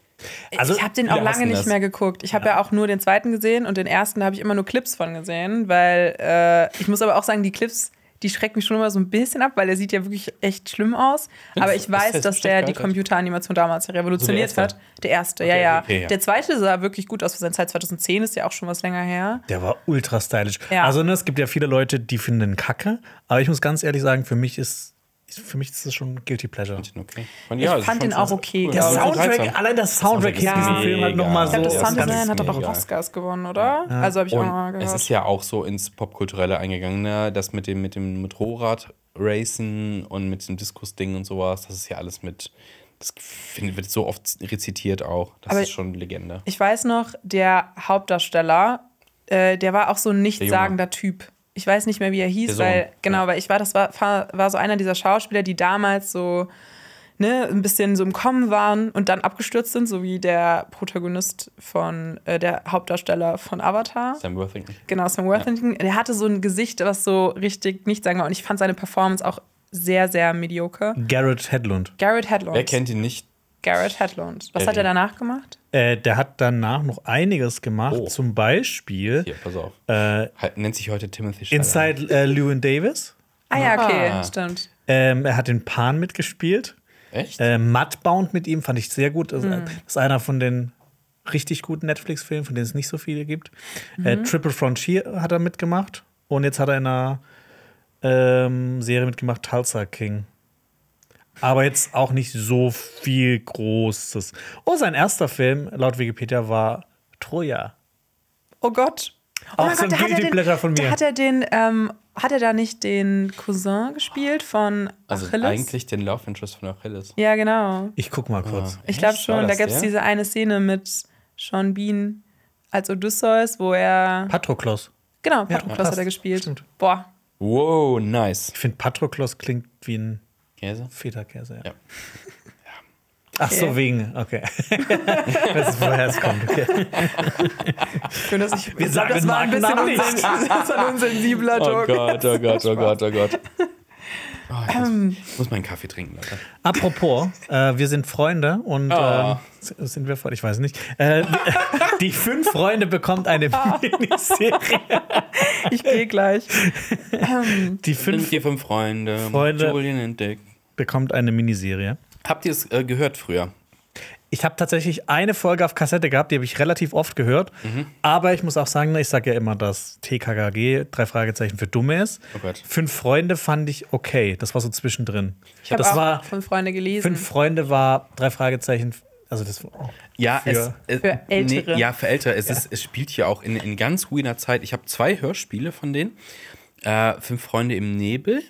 Also, ich habe den auch lange nicht das. mehr geguckt. Ich habe ja. auch nur den zweiten gesehen und den ersten habe ich immer nur Clips von gesehen, weil äh, ich muss aber auch sagen, die Clips, die schrecken mich schon immer so ein bisschen ab, weil er sieht ja wirklich echt schlimm aus. Aber ich weiß, der dass der die? Computeranimation damals revolutioniert erste? hat. Der erste, ja, Okay, ja. okay, ja. Der zweite sah wirklich gut aus für seine Zeit. 2010 ist ja auch schon was länger her. Der war ultra stylisch. Ja. Also, ne, es gibt ja viele Leute, die finden den Kacke. Aber ich muss ganz ehrlich sagen, für mich ist, für mich ist das schon Guilty Pleasure. Okay. Und Ich also fand den auch okay. cool. Der Ja, Soundtrack, allein das Soundtrack ist diesen Film halt mega. nochmal Ich so. glaube, das Ja, Sound das Design ist hat doch auch. Oscars gewonnen, oder? Also habe ich auch mal Und gehört. es ist ja auch so ins Popkulturelle eingegangen, ne? Das mit dem, mit dem Motorrad-Racen und mit dem Diskus-Ding und sowas, das ist ja alles mit. Das wird so oft rezitiert auch. Das Aber ist schon Legende. Ich weiß noch, der Hauptdarsteller, äh, der war auch so ein nichtssagender Typ. Ich weiß nicht mehr, wie er hieß, weil, genau, ja. weil ich war, das war, war so einer dieser Schauspieler, die damals so, ne, ein bisschen so im Kommen waren und dann abgestürzt sind, so wie der Protagonist von, äh, der Hauptdarsteller von Avatar. Sam Worthington. Genau, Sam Worthington. Der hatte so ein Gesicht, was so richtig nichtssagend war und ich fand seine Performance auch sehr, sehr mediocre. Garrett Hedlund. Garrett Hedlund. Wer kennt ihn nicht? Garrett Hedlund. Was Ja, hat er danach gemacht? Äh, der hat danach noch einiges gemacht. Oh. Zum Beispiel Hier, pass auf. äh, Halt, nennt sich heute Timothy Chalamet. Inside äh, Llewyn Davis. Ah ja, okay, Ah. stimmt. Ähm, er hat den Pan mitgespielt. Echt? Äh, Mudbound mit ihm fand ich sehr gut. Das, Hm. das ist einer von den richtig guten Netflix-Filmen, von denen es nicht so viele gibt. Äh, Mhm. Triple Frontier hat er mitgemacht. Und jetzt hat er in einer ähm, Serie mitgemacht, Tulsa King. Aber jetzt auch nicht so viel Großes. Oh, sein erster Film, laut Wikipedia, war Troja. Oh Gott. Oh Auch mein so ein da hat er Guilty den, Pleasure von Da mir. hat er den, ähm, hat er da nicht den Cousin gespielt von also Achilles? eigentlich den Love Interest von Achilles. Ja, genau. Ich guck mal kurz. Ich glaube schon, da gab es diese eine Szene mit Sean Bean als Odysseus, wo er. Patroklos. Genau, Patroklos passt. hat er gespielt. Stimmt. Boah. Wow, nice. Ich finde, Patroklos klingt wie ein Käse? Feta-Käse. Ja. Ja. Ach so, wegen. Okay. das ist, woher es kommt. Okay. Schön, dass ich. Wir sagen das war ein bisschen Markennamen nicht. unsen- das war ein unsensibler Oh Joke. Gott, oh Gott, oh Gott, oh Gott. Oh, ich muss, ich muss meinen Kaffee trinken, Leute. Apropos, äh, wir sind Freunde und Ah. ähm, sind wir Freunde? Ich weiß nicht. Äh, die fünf Freunde bekommt eine Miniserie. Ich gehe gleich. Die Fünf, fünf die fünf Freunde, Freunde. Julian und Dick. Bekommt eine Miniserie. Habt ihr es äh, gehört früher? Ich habe tatsächlich eine Folge auf Kassette gehabt, die habe ich relativ oft gehört. Aber ich muss auch sagen, ich sage ja immer, dass TKKG drei Fragezeichen für Dumme ist. Oh Gott. Fünf Freunde fand ich okay. Das war so zwischendrin. Ich habe das auch war von Freunde gelesen. fünf Freunde war drei Fragezeichen. Also das Ja, Für- es, es, Für Ältere. Nee, ja, für Ältere. Es, ist, es spielt hier auch in, in ganz weirder Zeit. Ich habe zwei Hörspiele von denen. Äh, fünf Freunde im Nebel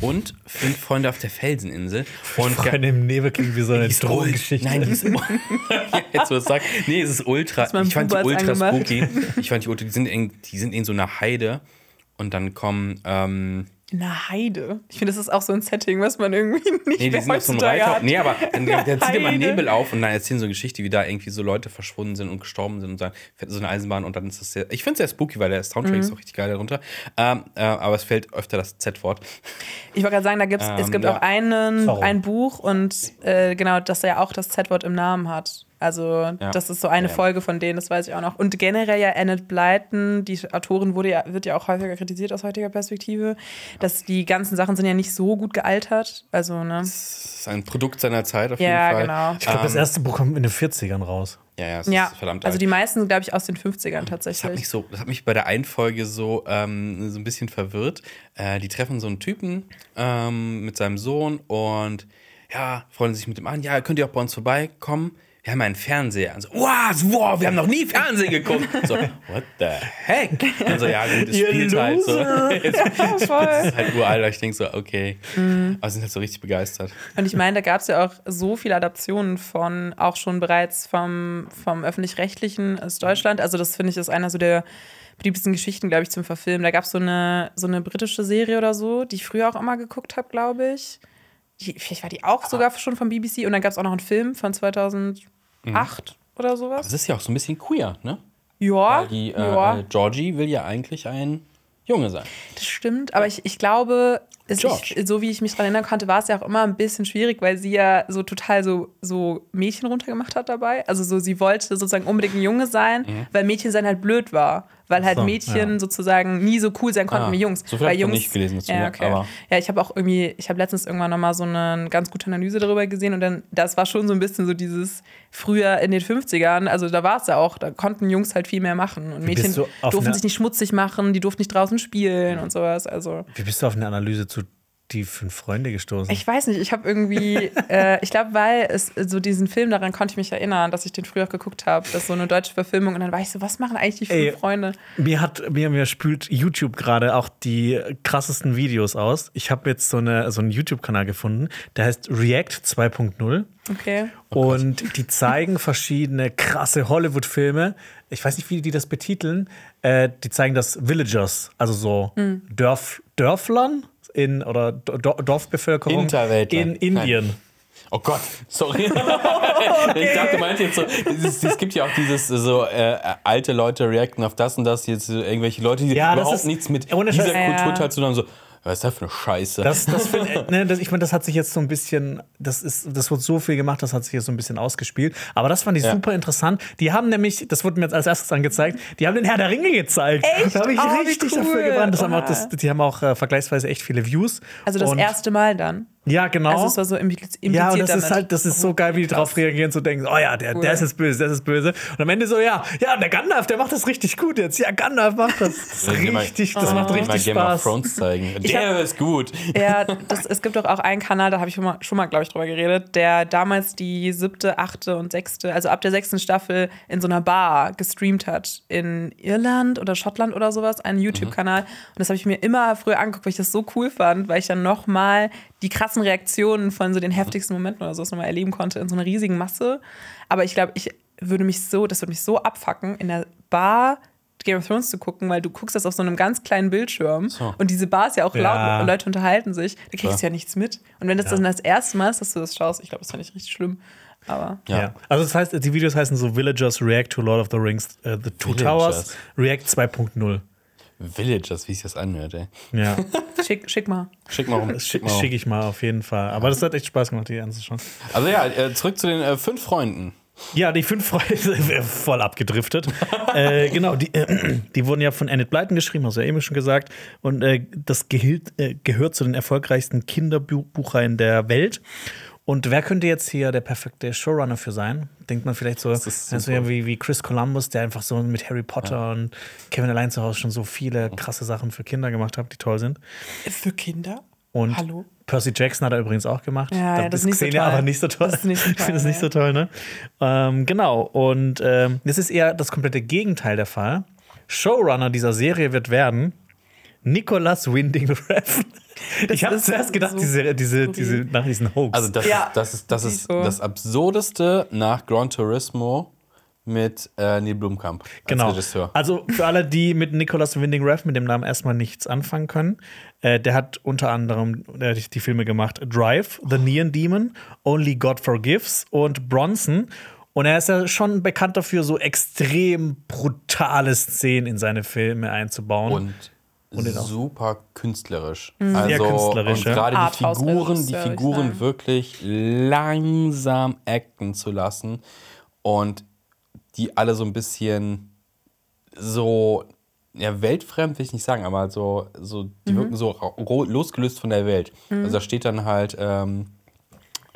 und fünf Freunde auf der Felseninsel. Und Freunde im Nebel klingt wie so eine die ist Drogengeschichte. Nein, die ist ja, jetzt wo es sagst. Nee, es ist ultra. mein Ich fand die Bubatz ultra angemacht. spooky. Ich fand die ultra, die sind in, die sind in so einer Heide und dann kommen. Ähm, In einer Heide. Ich finde, das ist auch so ein Setting, was man irgendwie nicht Nee, die sind auf so einem Reiter. hat. Nee, aber dann, dann, zieht immer Heide. Nebel auf und dann erzählen so eine Geschichte, wie da irgendwie so Leute verschwunden sind und gestorben sind und dann fährt so eine Eisenbahn und dann ist das sehr. Ich finde es sehr spooky, weil der Soundtrack Mhm. ist auch richtig geil darunter. Ähm, äh, aber es fällt öfter das Z-Wort. Ich wollte gerade sagen, da gibt's, es Ähm, gibt ja. auch einen, ein Buch und äh, genau, dass er ja auch das Z-Wort im Namen hat. Also das ist so eine Ja. Folge von denen, das weiß ich auch noch. Und generell ja Annette Blyton, die Autorin wurde ja, wird ja auch häufiger kritisiert aus heutiger Perspektive, dass die ganzen Sachen sind ja nicht so gut gealtert. Also, ne? Das ist ein Produkt seiner Zeit auf Ja, jeden Fall. genau. Ich glaube, das erste Buch kommt in den 40ern raus. Ja, ja, es Ja, ist verdammt also alt. die meisten, glaube ich, aus den 50ern Das hat tatsächlich. mich so, das hat mich bei der einen Folge so, ähm, so ein bisschen verwirrt. Äh, die treffen so einen Typen ähm, mit seinem Sohn und ja, freuen sich mit ihm an. Ja, könnt ihr auch bei uns vorbeikommen? Wir haben einen Fernseher. Und so, wow, wow, wir haben noch nie Fernsehen geguckt. So, what the heck? Und so, ja, gut, es spielt halt so. es Voll. ist halt uralt, aber ich denke so, okay. Aber sind halt so richtig begeistert. Und ich meine, da gab es ja auch so viele Adaptionen von, auch schon bereits vom, vom Öffentlich-Rechtlichen aus Deutschland. Also, das finde ich ist einer so der beliebtesten Geschichten, glaube ich, zum Verfilmen. Da gab es so eine, so eine britische Serie oder so, die ich früher auch immer geguckt habe, glaube ich. Die, vielleicht war die auch sogar schon vom BBC. Und dann gab es auch noch einen Film von 2008 oder sowas. Das ist ja auch so ein bisschen queer, ne? Ja, Weil die äh, äh, Georgie will ja eigentlich ein Junge sein. Das stimmt, aber ich, ich glaube, es, ich, so wie ich mich daran erinnern konnte, war es ja auch immer ein bisschen schwierig, weil sie ja so total so, so Mädchen runtergemacht hat dabei. Also so, sie wollte sozusagen unbedingt ein Junge sein, Mhm. weil Mädchen sein halt blöd war. Weil halt so, Mädchen ja. sozusagen nie so cool sein konnten Ah, wie Jungs. so viel weil hab ich Jungs, nicht gelesen dazu, ja, okay. aber- ja, ich habe auch irgendwie, ich habe letztens irgendwann nochmal so eine ganz gute Analyse darüber gesehen und dann, das war schon so ein bisschen so dieses früher in den 50ern, also da war es ja auch, da konnten Jungs halt viel mehr machen und Mädchen durften sich nicht schmutzig machen, die durften nicht draußen spielen und sowas, also. Wie bist du auf eine Analyse zu die fünf Freunde gestoßen? Ich weiß nicht, ich habe irgendwie, äh, ich glaube, weil es so diesen Film, daran konnte ich mich erinnern, dass ich den früher auch geguckt habe, das ist so eine deutsche Verfilmung und dann war ich so, was machen eigentlich die fünf Ey. Freunde? Mir hat mir, mir spült YouTube gerade auch die krassesten Videos aus. Ich habe jetzt so, eine, so einen YouTube-Kanal gefunden, der heißt React 2.0. Okay. und die zeigen verschiedene krasse Hollywood-Filme. Ich weiß nicht, wie die das betiteln. Äh, die zeigen das Villagers, also so Hm. Dörf, Dörflern in oder Do Dorfbevölkerung Hinterwäldler. in Indien. Oh Gott, sorry. Ich dachte, du meinst jetzt so, es, es gibt ja auch dieses so äh, alte Leute reacten auf das und das, jetzt irgendwelche Leute, die Ja, das überhaupt ist- nichts mit dieser Scheiß. Ja, ja. Kultur teil zu haben, so, was ist das für eine Scheiße? Das, das, find, ne, das, ich meine, das hat sich jetzt so ein bisschen, das ist, das wird so viel gemacht, das hat sich jetzt so ein bisschen ausgespielt. Aber das fand ich Ja. super interessant. Die haben nämlich, das wurde mir jetzt als erstes angezeigt, die haben den Herr der Ringe gezeigt. Echt? Da habe ich Oh, richtig cool. dafür gebrannt. Das haben auch, das, die haben auch äh, vergleichsweise echt viele Views. Also das Und- erste Mal dann. Ja, genau. Also es war so impliz- impliziert Ja, und das damit. ist halt, das ist so geil, wie die drauf reagieren, so denken, oh ja, der, Cool. der ist böse, der ist böse. Und am Ende so, ja, ja, der Gandalf, der macht das richtig gut jetzt. Ja, Gandalf macht das. Das, richtig, das will macht mal richtig Game of Spaß. Thrones zeigen. Der hab- ist gut. Ja, das, es gibt auch, auch einen Kanal, da habe ich schon mal, schon mal glaube ich, drüber geredet, der damals die siebte, achte und sechste, also ab der sechsten Staffel in so einer Bar gestreamt hat. In Irland oder Schottland oder sowas, einen YouTube-Kanal. Und das habe ich mir immer früher angeguckt, weil ich das so cool fand, weil ich dann nochmal die krassen Reaktionen von so den heftigsten Momenten oder sowas nochmal erleben konnte in so einer riesigen Masse. Aber ich glaube, ich würde mich so, das würde mich so abfacken, in der Bar Game of Thrones zu gucken, weil du guckst das auf so einem ganz kleinen Bildschirm So. und diese Bar ist ja auch Ja. laut und Leute unterhalten sich, da kriegst du ja nichts mit. Und wenn das dann das erste Mal ist, dass du das schaust, ich glaube, das fand ich richtig schlimm. Aber Ja. Also das heißt, die Videos heißen so Villagers React to Lord of the Rings, äh, The Two Villagers. Towers, React 2.0. Villagers, wie sich das anhört, ey. Ja, schick, schick mal. Schick mal rum. das Schick mal rum. schick ich mal auf jeden Fall. Aber das hat echt Spaß gemacht, die anzuschauen. Also ja, äh, zurück zu den äh, fünf Freunden. Ja, die fünf Freunde sind voll abgedriftet. äh, genau, die, äh, die wurden ja von Annette Blyton geschrieben, hast du ja eben schon gesagt. Und äh, das gehilt, äh, gehört zu den erfolgreichsten Kinderbuchreihen der Welt. Und wer könnte jetzt hier der perfekte Showrunner für sein? Denkt man vielleicht so, Das ist also ja wie, wie Chris Columbus, der einfach so mit Harry Potter und Kevin allein zu Hause schon so viele krasse Sachen für Kinder gemacht hat, die toll sind. Für Kinder? Und Hallo? Percy Jackson hat er übrigens auch gemacht. Ja, ja, das ist nicht so Xenia toll. aber nicht so toll. Das ist nicht so ich finde toll, es nicht ja. so toll, ne? Ähm, genau. Und ähm, das ist eher das komplette Gegenteil der Fall. Showrunner dieser Serie wird werden Nicholas Winding Refn. Ich habe ist zuerst gedacht, so diese, diese, diese, nach diesen Hoax. Also das, Ja, ist, das ist, das ist ist so. das Absurdeste nach Gran Turismo mit äh, Neil Blomkamp als Genau. Regisseur. Also für alle, die mit Nicholas Winding Refn mit dem Namen erstmal nichts anfangen können, äh, der hat unter anderem äh, die, die Filme gemacht Drive, The Neon Demon, Only God Forgives und Bronson. Und er ist ja schon bekannt dafür, so extrem brutale Szenen in seine Filme einzubauen. Und. Super künstlerisch. Sehr Also künstlerisch, und ja. gerade die Figuren, die Figuren wirklich langsam acten zu lassen und die alle so ein bisschen so ja, weltfremd will ich nicht sagen, aber so, so Mhm. die wirken so losgelöst von der Welt. Also da steht dann halt ähm,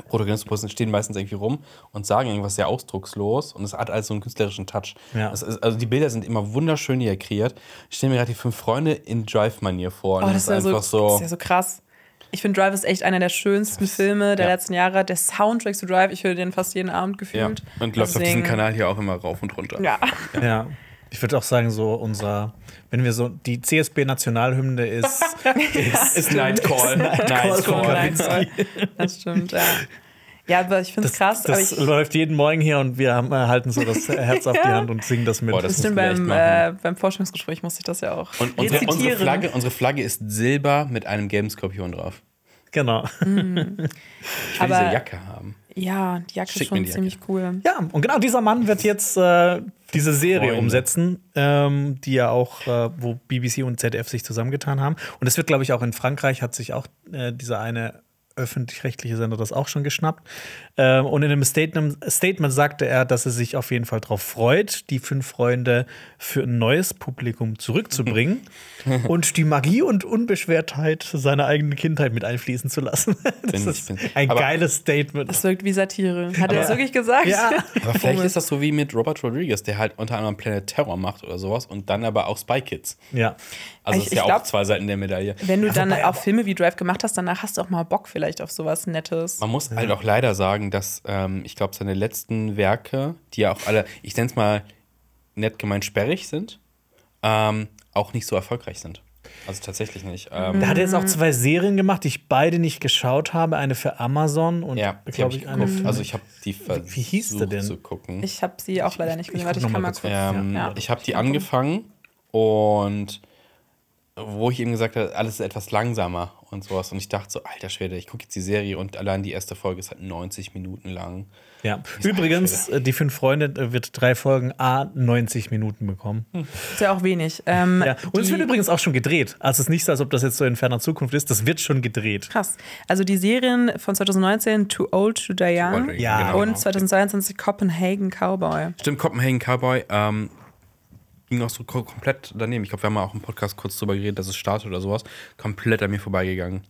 Protagonisten stehen meistens irgendwie rum und sagen irgendwas sehr ausdruckslos und es hat also einen künstlerischen Touch. Ja. Das ist, also die Bilder sind immer wunderschön hier kreiert. Ich stelle mir gerade die fünf Freunde in Drive-Manier vor. Und Oh, das, das ist, ja so, einfach so. das ist ja so krass. Ich finde Drive ist echt einer der schönsten Filme der ja. letzten Jahre. Der Soundtrack zu Drive, ich höre den fast jeden Abend ja. gefühlt. Und läuft auf diesem Kanal hier auch immer rauf und runter. Ja. Ja. Ich würde auch sagen, so unser, wenn wir so, die CSB-Nationalhymne ist, ist, Ist Nightcall. Nightcall von Nightcall. Kaminski. Das stimmt, ja. Ja, aber ich finde es krass. Das aber ich, läuft jeden Morgen hier und wir haben, äh, halten so das Herz auf die Hand und singen das mit. Boah, das das stimmt, beim, äh, beim Forschungsgespräch musste ich das ja auch Und unsere, unsere. Flagge, unsere Flagge ist Silber mit einem gelben Skorpion drauf. genau. Ich will Aber- diese Jacke haben. Ja, die Jacke Schick ist schon ziemlich cool. Ja, und genau dieser Mann wird jetzt äh, diese Serie Freunde. umsetzen, ähm, die ja auch, äh, wo BBC und ZDF sich zusammengetan haben. Und es wird, glaube ich, auch in Frankreich hat sich auch äh, dieser eine öffentlich-rechtliche Sender das auch schon geschnappt. Ähm, und in einem Statement, Statement sagte er, dass er sich auf jeden Fall darauf freut, die fünf Freunde für ein neues Publikum zurückzubringen und die Magie und Unbeschwertheit seiner eigenen Kindheit mit einfließen zu lassen. Das ist ein aber- geiles Statement. Das wirkt wie Satire. Hat er das wirklich gesagt? Ja. Aber vielleicht ist das so wie mit Robert Rodriguez, der halt unter anderem Planet Terror macht oder sowas und dann aber auch Spy Kids. Ja. Also Ich- ist ja glaub- auch zwei Seiten der Medaille. Wenn du dann wobei- auch Filme wie Drive gemacht hast, danach hast du auch mal Bock vielleicht auf sowas Nettes. Man muss halt auch leider sagen, dass ähm, ich glaube, seine letzten Werke, die ja auch alle, ich nenne es mal nett gemeint sperrig sind, ähm, auch nicht so erfolgreich sind. Also tatsächlich nicht. Ähm, Da hat er jetzt auch zwei Serien gemacht, die ich beide nicht geschaut habe. Eine für Amazon und, ja, glaube ich, eine geguckt. für. Also ich habe die versucht Wie hieß sie denn? zu gucken. Ich habe sie auch leider nicht gesehen. ich ich noch kann mal kurz. Ähm, Ja. Ich habe die angefangen und wo ich eben gesagt habe, alles ist etwas langsamer und sowas. Und ich dachte so, alter Schwede, ich gucke jetzt die Serie und allein die erste Folge ist halt 90 Minuten lang. ja. Übrigens, äh, die fünf Freunde äh, wird drei Folgen A 90 Minuten bekommen. Ist ja auch wenig. Ähm, Ja. Und es wird übrigens auch schon gedreht. Also es ist nicht so, als ob das jetzt so in ferner Zukunft ist. Das wird schon gedreht. Krass. Also die Serien von 2019 Too Old to Die Young Ja, genau. und 2022 Copenhagen Cowboy. Stimmt, Copenhagen Cowboy ähm, ging auch so ko- komplett daneben. Ich glaube, wir haben auch im Podcast kurz drüber geredet, dass es startet oder sowas. Komplett an mir vorbeigegangen.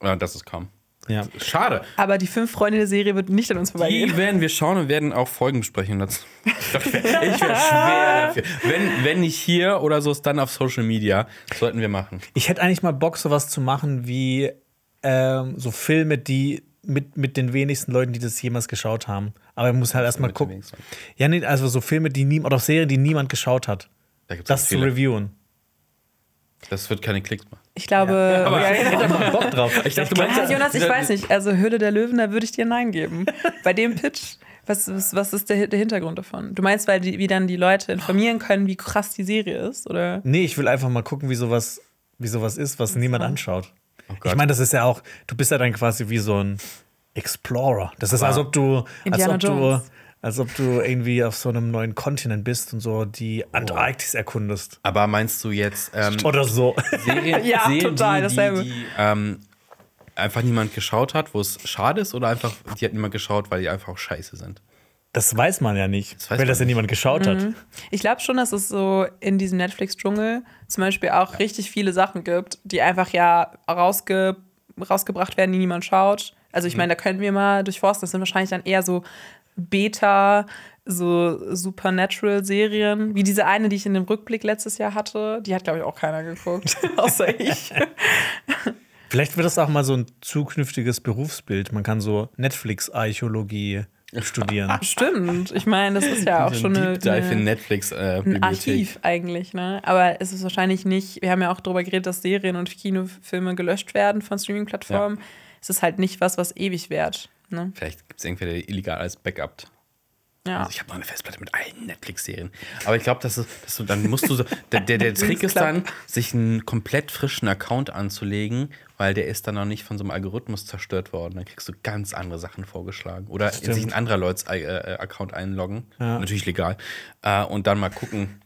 Äh, dass es kam. Ja. Schade. Aber die fünf Freunde der Serie wird nicht an uns Die vorbeigehen. werden wir schauen und werden auch Folgen besprechen dazu. Ich wäre wär schwer dafür. Wenn, wenn nicht hier oder so, ist dann auf Social Media. Sollten wir machen. Ich hätte eigentlich mal Bock, sowas zu machen wie ähm, so Filme, die mit, mit den wenigsten Leuten, die das jemals geschaut haben. Aber man muss halt erstmal gucken. Ja, nee, also so Filme, die niemand, oder Serien, die niemand geschaut hat. Da gibt's Das zu reviewen. Das wird keine Klicks machen. Ich glaube, Aber- ja, Ich hätte mal Bock drauf. Ich dachte, du meinst Ja, Jonas, ich weiß nicht. Also Hülle der Löwen, da würde ich dir Nein geben. Bei dem Pitch, was, was, was ist der, der Hintergrund davon? Du meinst, weil die, wie dann die Leute informieren können, wie krass die Serie ist? Oder? Nee, ich will einfach mal gucken, wie sowas, wie sowas ist, was niemand anschaut. Oh ich meine, das ist ja auch, du bist ja dann quasi wie so ein Explorer. Das ist, als ob du, als ob du, als ob du irgendwie auf so einem neuen Kontinent bist und so die Antarktis erkundest. Aber meinst du jetzt ähm, Oder so. Serien, Ja, Serien, total, die, dasselbe. die, die ähm, einfach niemand geschaut hat, wo es schade ist, oder einfach, die hat niemand geschaut, weil die einfach auch scheiße sind? Das weiß man ja nicht, weiß weil das ja nicht. niemand geschaut hat. Ich glaube schon, dass es so in diesem Netflix-Dschungel zum Beispiel auch richtig viele Sachen gibt, die einfach ja rausge rausgebracht werden, die niemand schaut. Also ich meine, da könnten wir mal durchforsten. Das sind wahrscheinlich dann eher so Beta, so Supernatural-Serien, wie diese eine, die ich in dem Rückblick letztes Jahr hatte. Die hat, glaube ich, auch keiner geguckt, außer ich. Vielleicht wird das auch mal so ein zukünftiges Berufsbild. Man kann so Netflix-Archäologie studieren. Stimmt. Ich meine, das ist ja auch So schon eine, Dive in eine, Netflix äh, ein. Archiv eigentlich, ne? Aber es ist wahrscheinlich nicht, wir haben ja auch darüber geredet, dass Serien und Kinofilme gelöscht werden von Streaming-Plattformen. Es ist halt nicht was, was ewig währt. Ne? Vielleicht gibt es irgendwer, der illegal als Backup. Ja. Also ich habe noch eine Festplatte mit allen Netflix-Serien. Aber ich glaube, dass, es- dass du dann musst du so. Der, der, der Trick ist dann, sich einen komplett frischen Account anzulegen, weil der ist dann noch nicht von so einem Algorithmus zerstört worden. Dann kriegst du ganz andere Sachen vorgeschlagen. Oder sich ein anderer Leuts äh, äh, Account einloggen. Natürlich legal. Äh, und dann mal gucken,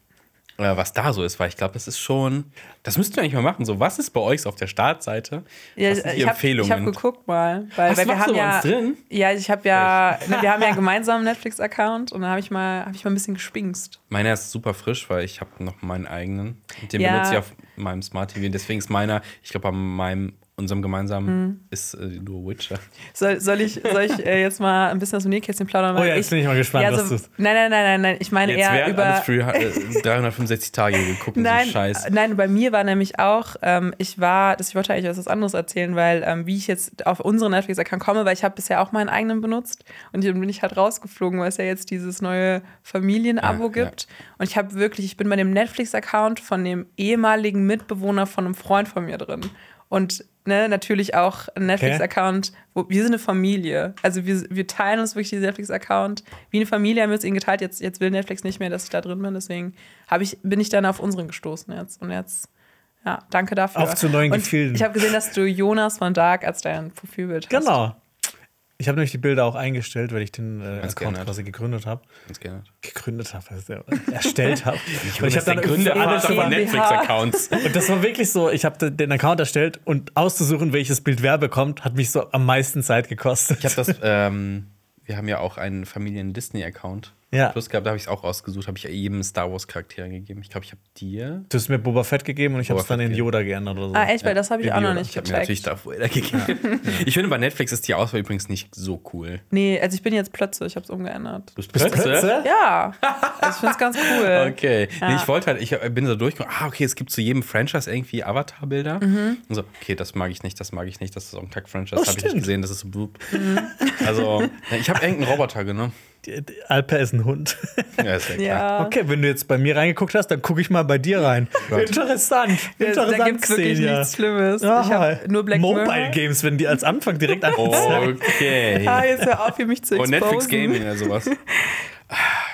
was da so ist, weil ich glaube, das ist schon. Das müsst ihr eigentlich mal machen. So, was ist bei euch auf der Startseite? Ja, was sind die ich habe Empfehlungen? hab geguckt mal, weil, Hast weil du wir haben ja, drin? ja, ich habe ja, ne, wir haben ja einen gemeinsamen Netflix-Account und da habe ich mal, habe ich mal ein bisschen gespinkst. Meiner ist super frisch, weil ich habe noch meinen eigenen. Den Ja. benutze ich auf meinem Smart TV. Deswegen ist meiner, ich glaube, an meinem, unserem gemeinsamen Hm. ist äh, nur Witcher. Soll, soll ich, soll ich äh, jetzt mal ein bisschen aus dem Nähkästchen plaudern? Oh ja, jetzt bin ich mal gespannt, ja, was also, du- Nein, nein, nein, nein, nein. Ich meine Jetzt eher über. alles für äh, 365 Tage geguckt und Nein, so Scheiß. nein, bei mir war nämlich auch, ähm, ich war, das, ich wollte eigentlich was anderes erzählen, weil ähm, wie ich jetzt auf unseren Netflix-Account komme, weil ich habe bisher auch meinen eigenen benutzt und dann bin ich halt rausgeflogen, weil es ja jetzt dieses neue Familienabo Ja, ja. gibt. Und ich habe wirklich, ich bin bei dem Netflix-Account von dem ehemaligen Mitbewohner von einem Freund von mir drin. Und ne, natürlich auch ein Netflix-Account, wir sind eine Familie. Also wir, wir teilen uns wirklich diesen Netflix-Account. Wie eine Familie haben wir uns ihn geteilt. Jetzt, jetzt will Netflix nicht mehr, dass ich da drin bin. Deswegen ich, bin ich dann auf unseren gestoßen jetzt. Und jetzt, ja, danke dafür. Auf zu neuen Und Gefilden. Ich habe gesehen, dass du Jonas von Dark als dein Profilbild hast. Genau. Ich habe nämlich die Bilder auch eingestellt, weil ich den äh, Account quasi gegründet habe. Ganz gerne. Gegründet habe, der, erstellt habe. Ich habe dann Gründer für alles über- Netflix-Accounts. Und das war wirklich so, ich habe den Account erstellt und auszusuchen, welches Bild wer bekommt, hat mich so am meisten Zeit gekostet. Ich habe das, ähm, wir haben ja auch einen Familien-Disney-Account. Ja. Plus gehabt, da habe ich es auch rausgesucht, habe ich jedem Star Wars-Charakter gegeben. Ich glaube, ich habe dir. Du hast mir Boba Fett gegeben und ich habe es dann in. Yoda geändert oder so. Ah, echt? Weil das habe ich auch noch nicht Ich habe mir natürlich gecheckt. Darth Vader gegeben. Ich finde, bei Netflix ist die Auswahl übrigens nicht so cool. Nee, also ich bin jetzt plötzlich, ich habe es umgeändert. Du bist Plötze? Ja, also ich finde es ganz cool. Okay. Nee, Ja. ich wollte halt, ich bin so durchgekommen, ah, okay, es gibt zu jedem Franchise irgendwie Avatar-Bilder. Mhm. Und so, okay, das mag ich nicht, das mag ich nicht, das ist auch ein Kack-Franchise, Oh, habe ich nicht gesehen, das ist so blub. Mhm. Also, ja, ich habe irgendeinen Roboter genommen. Alper ist ein Hund. Ja, ist ja klar. Ja. Okay, wenn du jetzt bei mir reingeguckt hast, dann gucke ich mal bei dir rein. Interessant. Ja, Interessant da gibt es wirklich nichts Schlimmes. Ah, ich habe nur Black Mobile Mirror. Games, wenn die als Anfang direkt angezeigt. Okay. Ah, jetzt hör auf, hier mich zu Und exposen. Netflix Gaming oder sowas.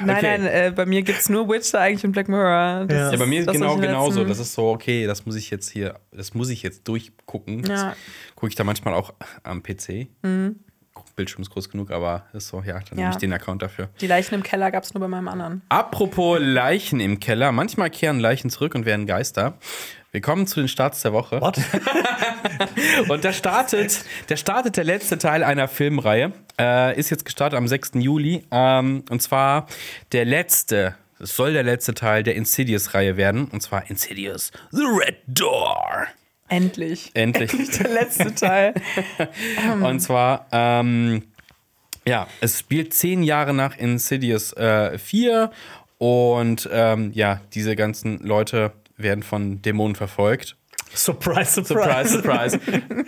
Nein, Okay. nein, äh, bei mir gibt es nur Witcher eigentlich und Black Mirror. Das Ja. ist Ja, bei mir genau genauso. Das ist so, okay, das muss ich jetzt hier, das muss ich jetzt durchgucken. Das Ja. gucke ich da manchmal auch am PC. Bildschirm ist groß genug, aber ist so, ja, dann Ja. nehme ich den Account dafür. Die Leichen im Keller gab es nur bei meinem anderen. Apropos Leichen im Keller. Manchmal kehren Leichen zurück und werden Geister. Wir kommen zu den Starts der Woche. What? Und da startet, der startet der letzte Teil einer Filmreihe. Äh, ist jetzt gestartet am 6. Juli. Ähm, und zwar der letzte, es soll der letzte Teil der Insidious-Reihe werden. Und zwar Insidious The Red Door. Endlich. Endlich. Der letzte Teil. Und zwar, ähm, ja, es spielt zehn Jahre nach Insidious äh, 4 und ähm, ja, diese ganzen Leute werden von Dämonen verfolgt. Surprise, Surprise, surprise. surprise.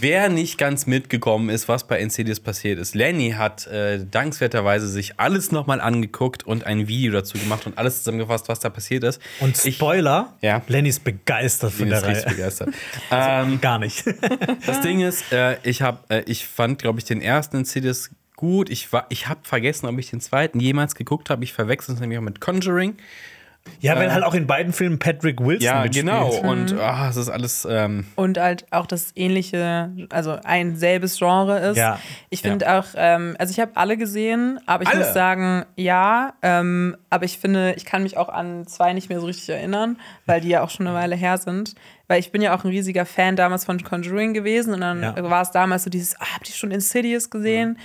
Wer nicht ganz mitgekommen ist, was bei Insidious passiert ist, Lenny hat äh, dankenswerterweise sich alles nochmal angeguckt und ein Video dazu gemacht und alles zusammengefasst, was da passiert ist. Und Ich- Spoiler, Ja. Lenny ist begeistert von bin der richtig Reihe. begeistert. ähm, Gar nicht. das Ding ist, äh, ich, hab, äh, ich fand, glaube ich, den ersten Insidious gut. Ich, war- ich habe vergessen, ob ich den zweiten jemals geguckt habe. Ich verwechsel es nämlich auch mit Conjuring. Ja, weil halt auch in beiden Filmen Patrick Wilson Ja, mitspielt. genau. Und ah, es ist alles. Ähm, Und halt auch das ähnliche, also ein selbes Genre ist. Ja. Ich finde auch, ähm, also ich habe alle gesehen, aber ich Alle? muss sagen, ja, ähm, aber ich finde, ich kann mich auch an zwei nicht mehr so richtig erinnern, weil die ja auch schon eine Weile her sind. Weil ich bin ja auch ein riesiger Fan damals von Conjuring gewesen und dann Ja. war es damals so dieses, ah, habt ihr schon Insidious gesehen?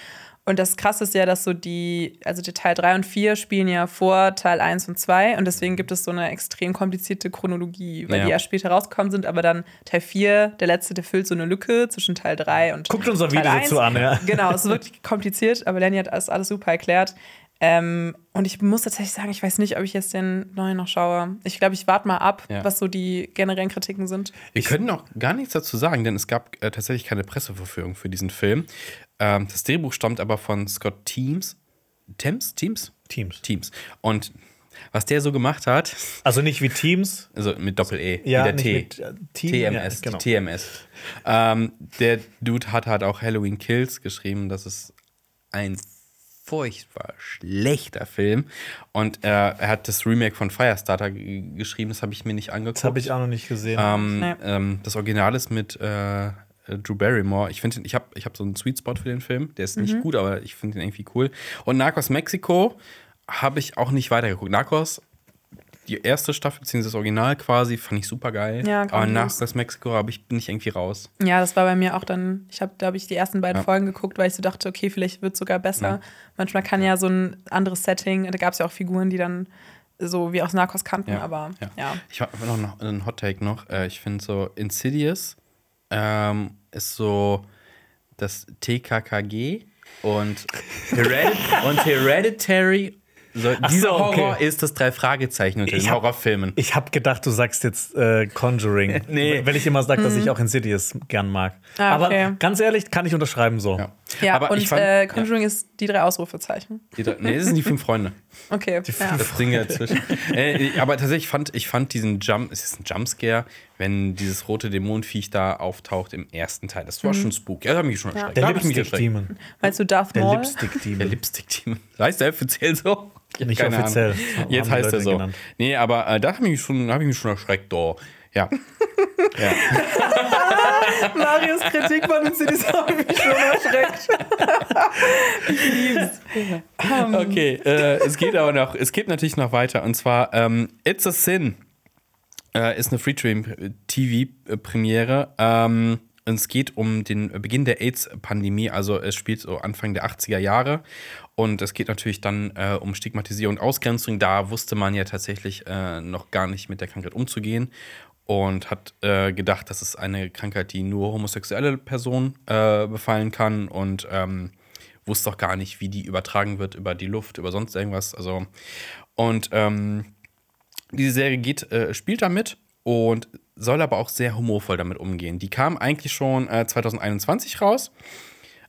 Und das krasse ist ja, dass so die, also die Teil 3 und 4 spielen ja vor Teil 1 und 2 und deswegen gibt es so eine extrem komplizierte Chronologie, weil Ja. die erst später rausgekommen sind, aber dann Teil 4, der letzte, der füllt so eine Lücke zwischen Teil 3 und Guckt unser Teil Video 1. dazu an, ja. Genau, es ist wirklich kompliziert, aber Lenny hat das alles super erklärt. Ähm, und ich muss tatsächlich sagen, ich weiß nicht, ob ich jetzt den neuen noch schaue. Ich glaube, ich warte mal ab, Ja. was so die generellen Kritiken sind. wir können auch gar nichts dazu sagen, denn es gab äh, tatsächlich keine Presseverführung für diesen Film. Ähm, das Drehbuch stammt aber von Scott Teams. Thames? Teams? Teams. Teams. Und was der so gemacht hat, Also nicht wie Teams. also mit Doppel-E, Ja, wie der nicht T. mit, äh, Team, TMS, ja, genau. TMS. Ähm, der Dude hat halt auch Halloween Kills geschrieben. Das ist ein furchtbar schlechter Film. Und äh, er hat das Remake von Firestarter geschrieben. Das habe ich mir nicht angeguckt. Das habe ich auch noch nicht gesehen. Ähm, Nee. ähm, das Original ist mit äh, Drew Barrymore. Ich finde, ich habe ich hab so einen Sweet Spot für den Film. Der ist Mhm. nicht gut, aber ich finde ihn irgendwie cool. Und Narcos Mexico habe ich auch nicht weitergeguckt. Narcos, die erste Staffel, beziehungsweise das Original quasi, fand ich super geil. Ja, aber grandios. Narcos Mexico habe ich, bin ich irgendwie raus. Ja, das war bei mir auch dann, ich habe, da habe ich die ersten beiden Ja. Folgen geguckt, weil ich so dachte, okay, vielleicht wird es sogar besser. Ja. Manchmal kann ja so ein anderes Setting, da gab es ja auch Figuren, die dann so wie aus Narcos kannten, aber ja. Ich habe noch, noch einen Hot Take noch. Äh, ich finde so Insidious ähm, ist so das TKKG und, Hered und Hereditary. So, dieser so, okay. Horror ist das drei Fragezeichen unter Ich den hab- Horrorfilmen. ich habe gedacht, du sagst jetzt äh, Conjuring. Nee. Weil ich immer sage, dass ich auch Insidious gern mag. Mhm. Ah, okay. Aber ganz ehrlich, kann ich unterschreiben so. Ja. Ja, aber und ich fand, äh, Conjuring ist die drei Ausrufezeichen. ja, die drei- nee, das sind die fünf Freunde. Okay. ja. Das Ding dazwischen. äh, aber tatsächlich fand ich fand diesen Jump, es ist ein Jumpscare, wenn dieses rote Dämonenviech da auftaucht im ersten Teil. Das war schon spooky. Ja, das hat mich schon erschreckt. Der Da hab ich mich Lipstick erschreckt. Demon. Meinst du Darth Der Maul? Lipstick Der Demon. Lipstick-Team. Heißt der offiziell so? Nicht keine offiziell. Ahnung. Jetzt heißt er so. genannt. Nee, aber äh, da habe ich, mich schon- hab ich mich schon erschreckt. Oh. Ja. Ja. Marius Kritik von Cities hat mich schon erschreckt. ich lieb's. Okay, äh, es geht aber noch, es geht natürlich noch weiter. Und zwar ähm, It's a Sin äh, ist eine Free-TV-Premiere. Ähm, und es geht um den Beginn der AIDS-Pandemie. Also es spielt so Anfang der 80er Jahre. Und es geht natürlich dann äh, um Stigmatisierung und Ausgrenzung. Da wusste man ja tatsächlich äh, noch gar nicht mit der Krankheit umzugehen. Und hat äh, gedacht, das ist eine Krankheit, die nur homosexuelle Personen äh, befallen kann. Und ähm, wusste auch gar nicht, wie die übertragen wird über die Luft, über sonst irgendwas. Also, und ähm, diese Serie geht, äh, spielt damit und soll aber auch sehr humorvoll damit umgehen. Die kam eigentlich schon äh, 2021 raus,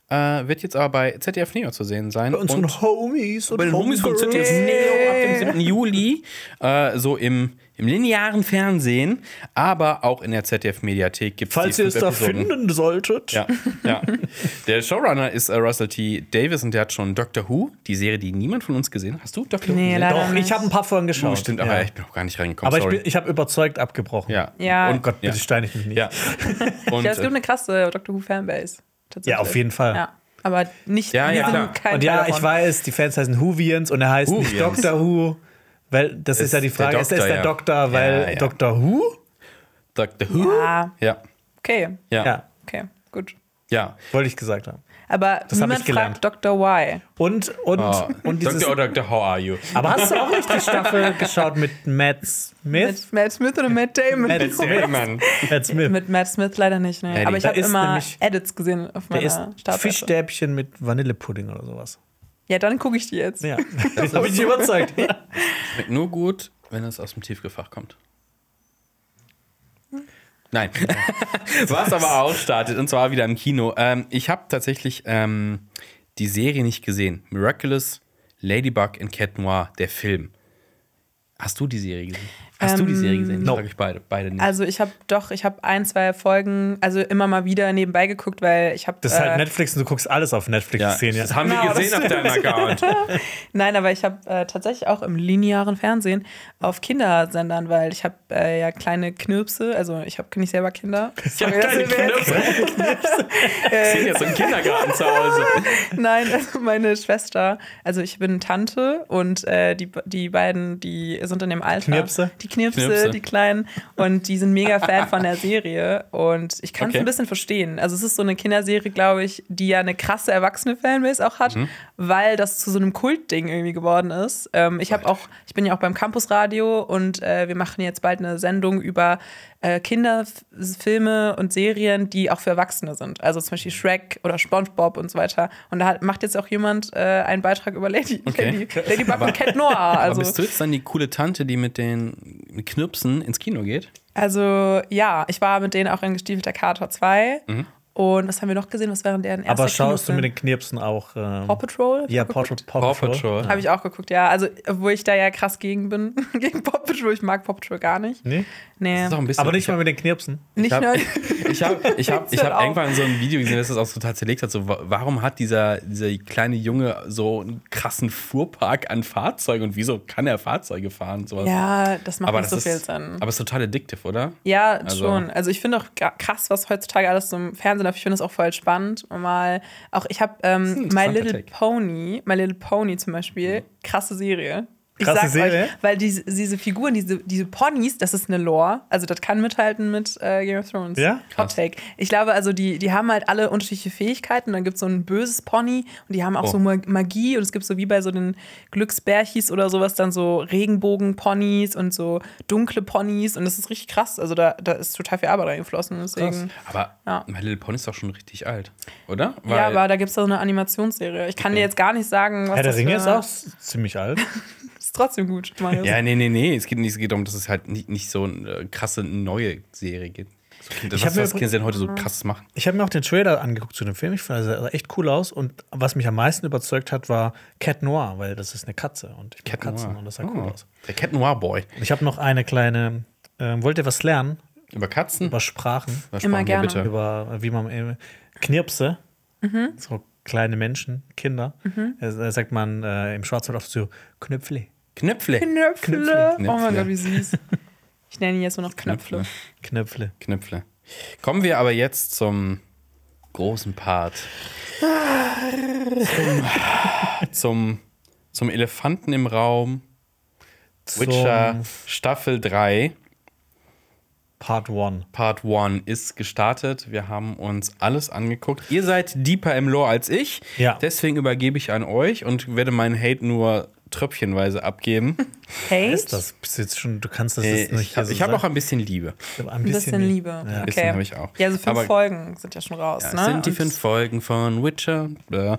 äh, wird jetzt aber bei ZDF Neo zu sehen sein. Bei unseren und Homies und bei den Homies von ZDF Neo ab dem 7. Juli, äh, so im, im linearen Fernsehen, aber auch in der ZDF Mediathek gibt es Falls ihr es da finden solltet. ja, ja. Der Showrunner ist äh, Russell T. Davis und der hat schon Doctor Who, die Serie, die niemand von uns gesehen hat. Hast du Doctor Who Nee, gesehen? leider Doch, nicht. ich habe ein paar Folgen geschaut. Oh, stimmt, aber ja. ich bin auch gar nicht reingekommen. aber ich, sorry. bin, ich habe überzeugt abgebrochen. ja. Ja. Und Gott, bitte ja. steinig mich nicht. Ja. Und, Ja, es gibt äh, eine krasse Doctor Who Fanbase. tatsächlich. Ja, auf jeden Fall. Ja, aber nicht Ja, ja, klar. kein Und ja, Teil ich davon. weiß, die Fans heißen Whovians und er heißt nicht Whovians. Doctor Who. Weil das ist, Ist ja die der Frage, ist er Doktor, der ja. Doktor, weil Ja, ja. Doctor Who? Doctor Who? Ja, Ja. okay. Ja, Okay, gut. ja. wollte ich gesagt haben. Aber Das niemand ich gelernt. fragt Dr. Y. Und, und, Oh. und dieses. Doctor, oh, Doctor, how are you? Aber hast du auch nicht die Staffel geschaut mit Matt Smith? Mit Matt Smith oder Matt Damon? Matt. Mann. Matt Smith. Mit Matt Smith leider nicht, ne. Aber ich habe immer nämlich- Edits gesehen auf Der meiner ist Startseite. Fischstäbchen mit Vanillepudding oder sowas. Ja, dann gucke ich die jetzt. Ja, das habe ich dich überzeugt. Schmeckt nur gut, wenn es aus dem Tiefgefach kommt. Nein. Was aber auch startet, und zwar wieder im Kino. Ähm, ich habe tatsächlich ähm, die Serie nicht gesehen. Miraculous Ladybug in Cat Noir, der Film. Hast du die Serie gesehen? Hast du die Serie gesehen? no. Ich beide, beide nicht. Also ich habe doch, ich habe ein, zwei Folgen, also immer mal wieder nebenbei geguckt, weil ich habe. Das ist halt äh, Netflix und du guckst alles auf Netflix. ja, Szenen, ja. das haben wir Genau, gesehen auf deinem Account. Nein, aber ich habe äh, tatsächlich auch im linearen Fernsehen auf Kindersendern, weil ich habe äh, ja kleine Knirpse, also ich habe nicht selber Kinder. Sorry, dass Keine Knirpse. Ich bin jetzt im Kindergarten zu Hause. Nein, also meine Schwester, also ich bin Tante und äh, die, die beiden, die sind in dem Alter. Knirpse? Die Knirpse, Knirpse. die Kleinen. Und die sind mega Fan von der Serie. Und ich kann es Okay. ein bisschen verstehen. Also es ist so eine Kinderserie, glaube ich, die ja eine krasse erwachsene Fanbase auch hat, Mhm. weil das zu so einem Kultding irgendwie geworden ist. Ähm, ich habe auch, ich bin ja auch beim Campusradio und äh, wir machen jetzt bald eine Sendung über äh, Kinderfilme und Serien, die auch für Erwachsene sind. Also zum Beispiel Shrek oder SpongeBob und so weiter. Und da hat, macht jetzt auch jemand äh, einen Beitrag über Lady, Okay. Lady, Ladybug und Cat Noir. Also, Aber bist du jetzt dann die coole Tante, die mit den Knirpsen ins Kino geht? also ja, ich war mit denen auch in Gestiefelter Kater 2. Mhm. Und was haben wir noch gesehen? Was wären deren erster Aber schaust du mit Kinofilm? den Knirpsen auch. Ähm, Paw Patrol? Ja, Paw Patrol. Paw Patrol. Habe ich auch geguckt, ja. Also, obwohl ich da ja krass gegen bin, gegen Paw Patrol. Ich mag Paw Patrol gar nicht. Nee? Nee, Das ist auch ein bisschen, Aber nicht ich mal mit den Knirpsen. nicht hab- nur. Ich habe ich hab, ich hab auf. irgendwann so ein Video gesehen, das das auch total zerlegt hat. So, wa- warum hat dieser, dieser kleine Junge so einen krassen Fuhrpark an Fahrzeugen und wieso kann er Fahrzeuge fahren? Sowas. Ja, das macht aber nicht das so viel ist, Sinn. Aber es ist total addictive, oder? Ja, Also- schon. Also ich finde auch krass, was heutzutage alles so im Fernsehen läuft. Ich finde das auch voll spannend. Und mal auch ich habe ähm, My Little Take. Pony, My Little Pony zum Beispiel, krasse Serie. Ich Serie? euch, weil diese, diese Figuren, diese, diese Ponys, das ist eine Lore. Also das kann mithalten mit äh, Game of Thrones. Ja? Hot Take. Ich glaube, also die, die haben halt alle unterschiedliche Fähigkeiten. Dann gibt es so ein böses Pony und die haben auch Oh. so Ma- Magie und es gibt so wie bei so den Glücksbärchis oder sowas dann so Regenbogen-Ponys und so dunkle Ponys und das ist richtig krass. Also da, da ist total viel Arbeit reingeflossen. Deswegen. Aber Ja. My Little Pony ist doch schon richtig alt, oder? Ja, aber da gibt es so eine Animationsserie. Ich kann dir jetzt gar nicht sagen, was Herr der das Ringe ist auch ziemlich alt. Trotzdem gut, Marius. Ja, nee, nee, nee. Es geht, nicht, es geht darum, dass es halt nicht, nicht so eine krasse neue Serie gibt. So, Kind- Ich was, hab mir was übr- Kinder denn heute so krasses machen? Ich habe mir auch den Trailer angeguckt zu dem Film. Ich fand, er sah echt cool aus. Und was mich am meisten überzeugt hat, war Cat Noir, weil das ist eine Katze. Und ich mag Katzen Noir. und das sah cool Oh, aus. Der Cat Noir Boy. Ich habe noch eine kleine. Ähm, wollt ihr was lernen? Über Katzen? Über Sprachen? Immer sprachen wir gerne. bitte? Über wie man. Äh, Knirpse. So kleine Menschen, Kinder. Äh, Da sagt man äh, im Schwarzwald oft so Knöpfle. Knöpfle. Knöpfle. Knöpfle. Oh mein. Gott, wie süß. Ich nenne ihn jetzt nur noch Knöpfle. Knöpfle. Knöpfle. Kommen wir aber jetzt zum großen Part. Zum, zum, zum Elefanten im Raum. Witcher Zum Staffel 3, Part 1. Part 1 ist gestartet. Wir haben uns alles angeguckt. Ihr seid deeper im Lore als ich. Ja. Deswegen übergebe ich an euch und werde meinen Hate nur tröpfchenweise abgeben. Hate? Ist das? Bist du jetzt schon, du kannst das Äh, jetzt nicht ich habe so ich hab sagen. auch ein bisschen Liebe. ein bisschen Liebe. Ja. Ein bisschen okay. habe ich auch. Ja, also fünf Aber- Folgen sind ja schon raus. Ja, ne? sind die Und- fünf Folgen von Witcher. Ja.